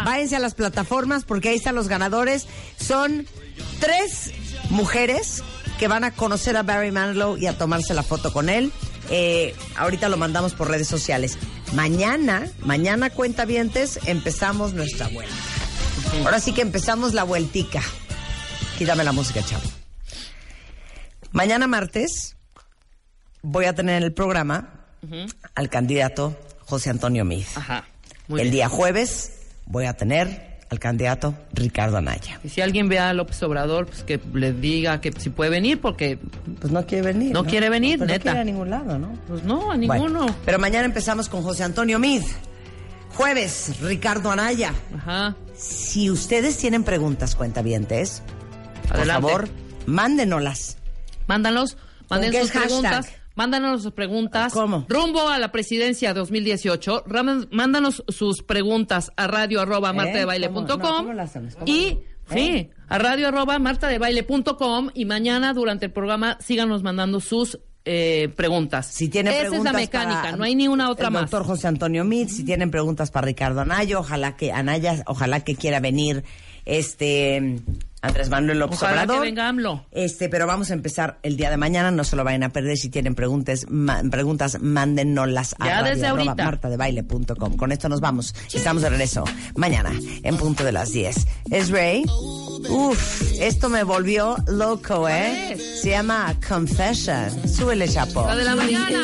B: váyanse a las plataformas porque ahí están los ganadores. Son tres mujeres que van a conocer a Barry Manilow y a tomarse la foto con él. Eh, ahorita lo mandamos por redes sociales. Mañana, mañana cuentavientes, empezamos nuestra vuelta. Ahora sí que empezamos la vueltica. Quítame la música, chavo. Mañana martes voy a tener en el programa al candidato José Antonio Mid.
D: Ajá. Muy
B: el
D: bien.
B: día jueves voy a tener al candidato Ricardo Anaya.
D: Y si alguien ve a López Obrador, pues que le diga que si puede venir, porque
B: Pues no quiere venir.
D: No quiere venir,
B: Pues no
D: neta.
B: quiere a ningún lado, ¿no?
D: pues no, a
B: Bueno,
D: ninguno.
B: pero mañana empezamos con José Antonio Mid. Jueves, Ricardo Anaya.
D: Ajá.
B: Si ustedes tienen preguntas, cuentavientes, por
D: Adelante.
B: favor, mándenoslas.
D: Mándanos, manden sus
B: hashtag?
D: Mándanos sus preguntas.
B: ¿Cómo?
D: Rumbo a la presidencia 2018. Raman- Mándanos sus preguntas a radio arroba martadebaile.com.
B: ¿Cómo? No.
D: Y,
B: ¿Eh?
D: sí, a radio arroba martadebaile.com. Y mañana, durante el programa, síganos mandando sus eh, preguntas.
B: Si tienen
D: Esa
B: preguntas
D: es la mecánica,
B: para
D: no hay ni una otra
B: el
D: más.
B: doctor José Antonio Mid, si tienen preguntas para Ricardo Anaya, ojalá que Anaya, ojalá que quiera venir este Andrés Manuel López
D: Ojalá
B: Obrador.
D: que venga AMLO.
B: Este, pero vamos a empezar el día de mañana, no se lo vayan a perder. Si tienen preguntas, ma- preguntas mándennoslas a martadebaile.com. Con esto nos vamos. Estamos de regreso mañana en punto de las 10. Es Ray. Uf, esto me volvió loco, ¿eh? Se llama Confession. Súbele, chapo.
D: La de la mañana.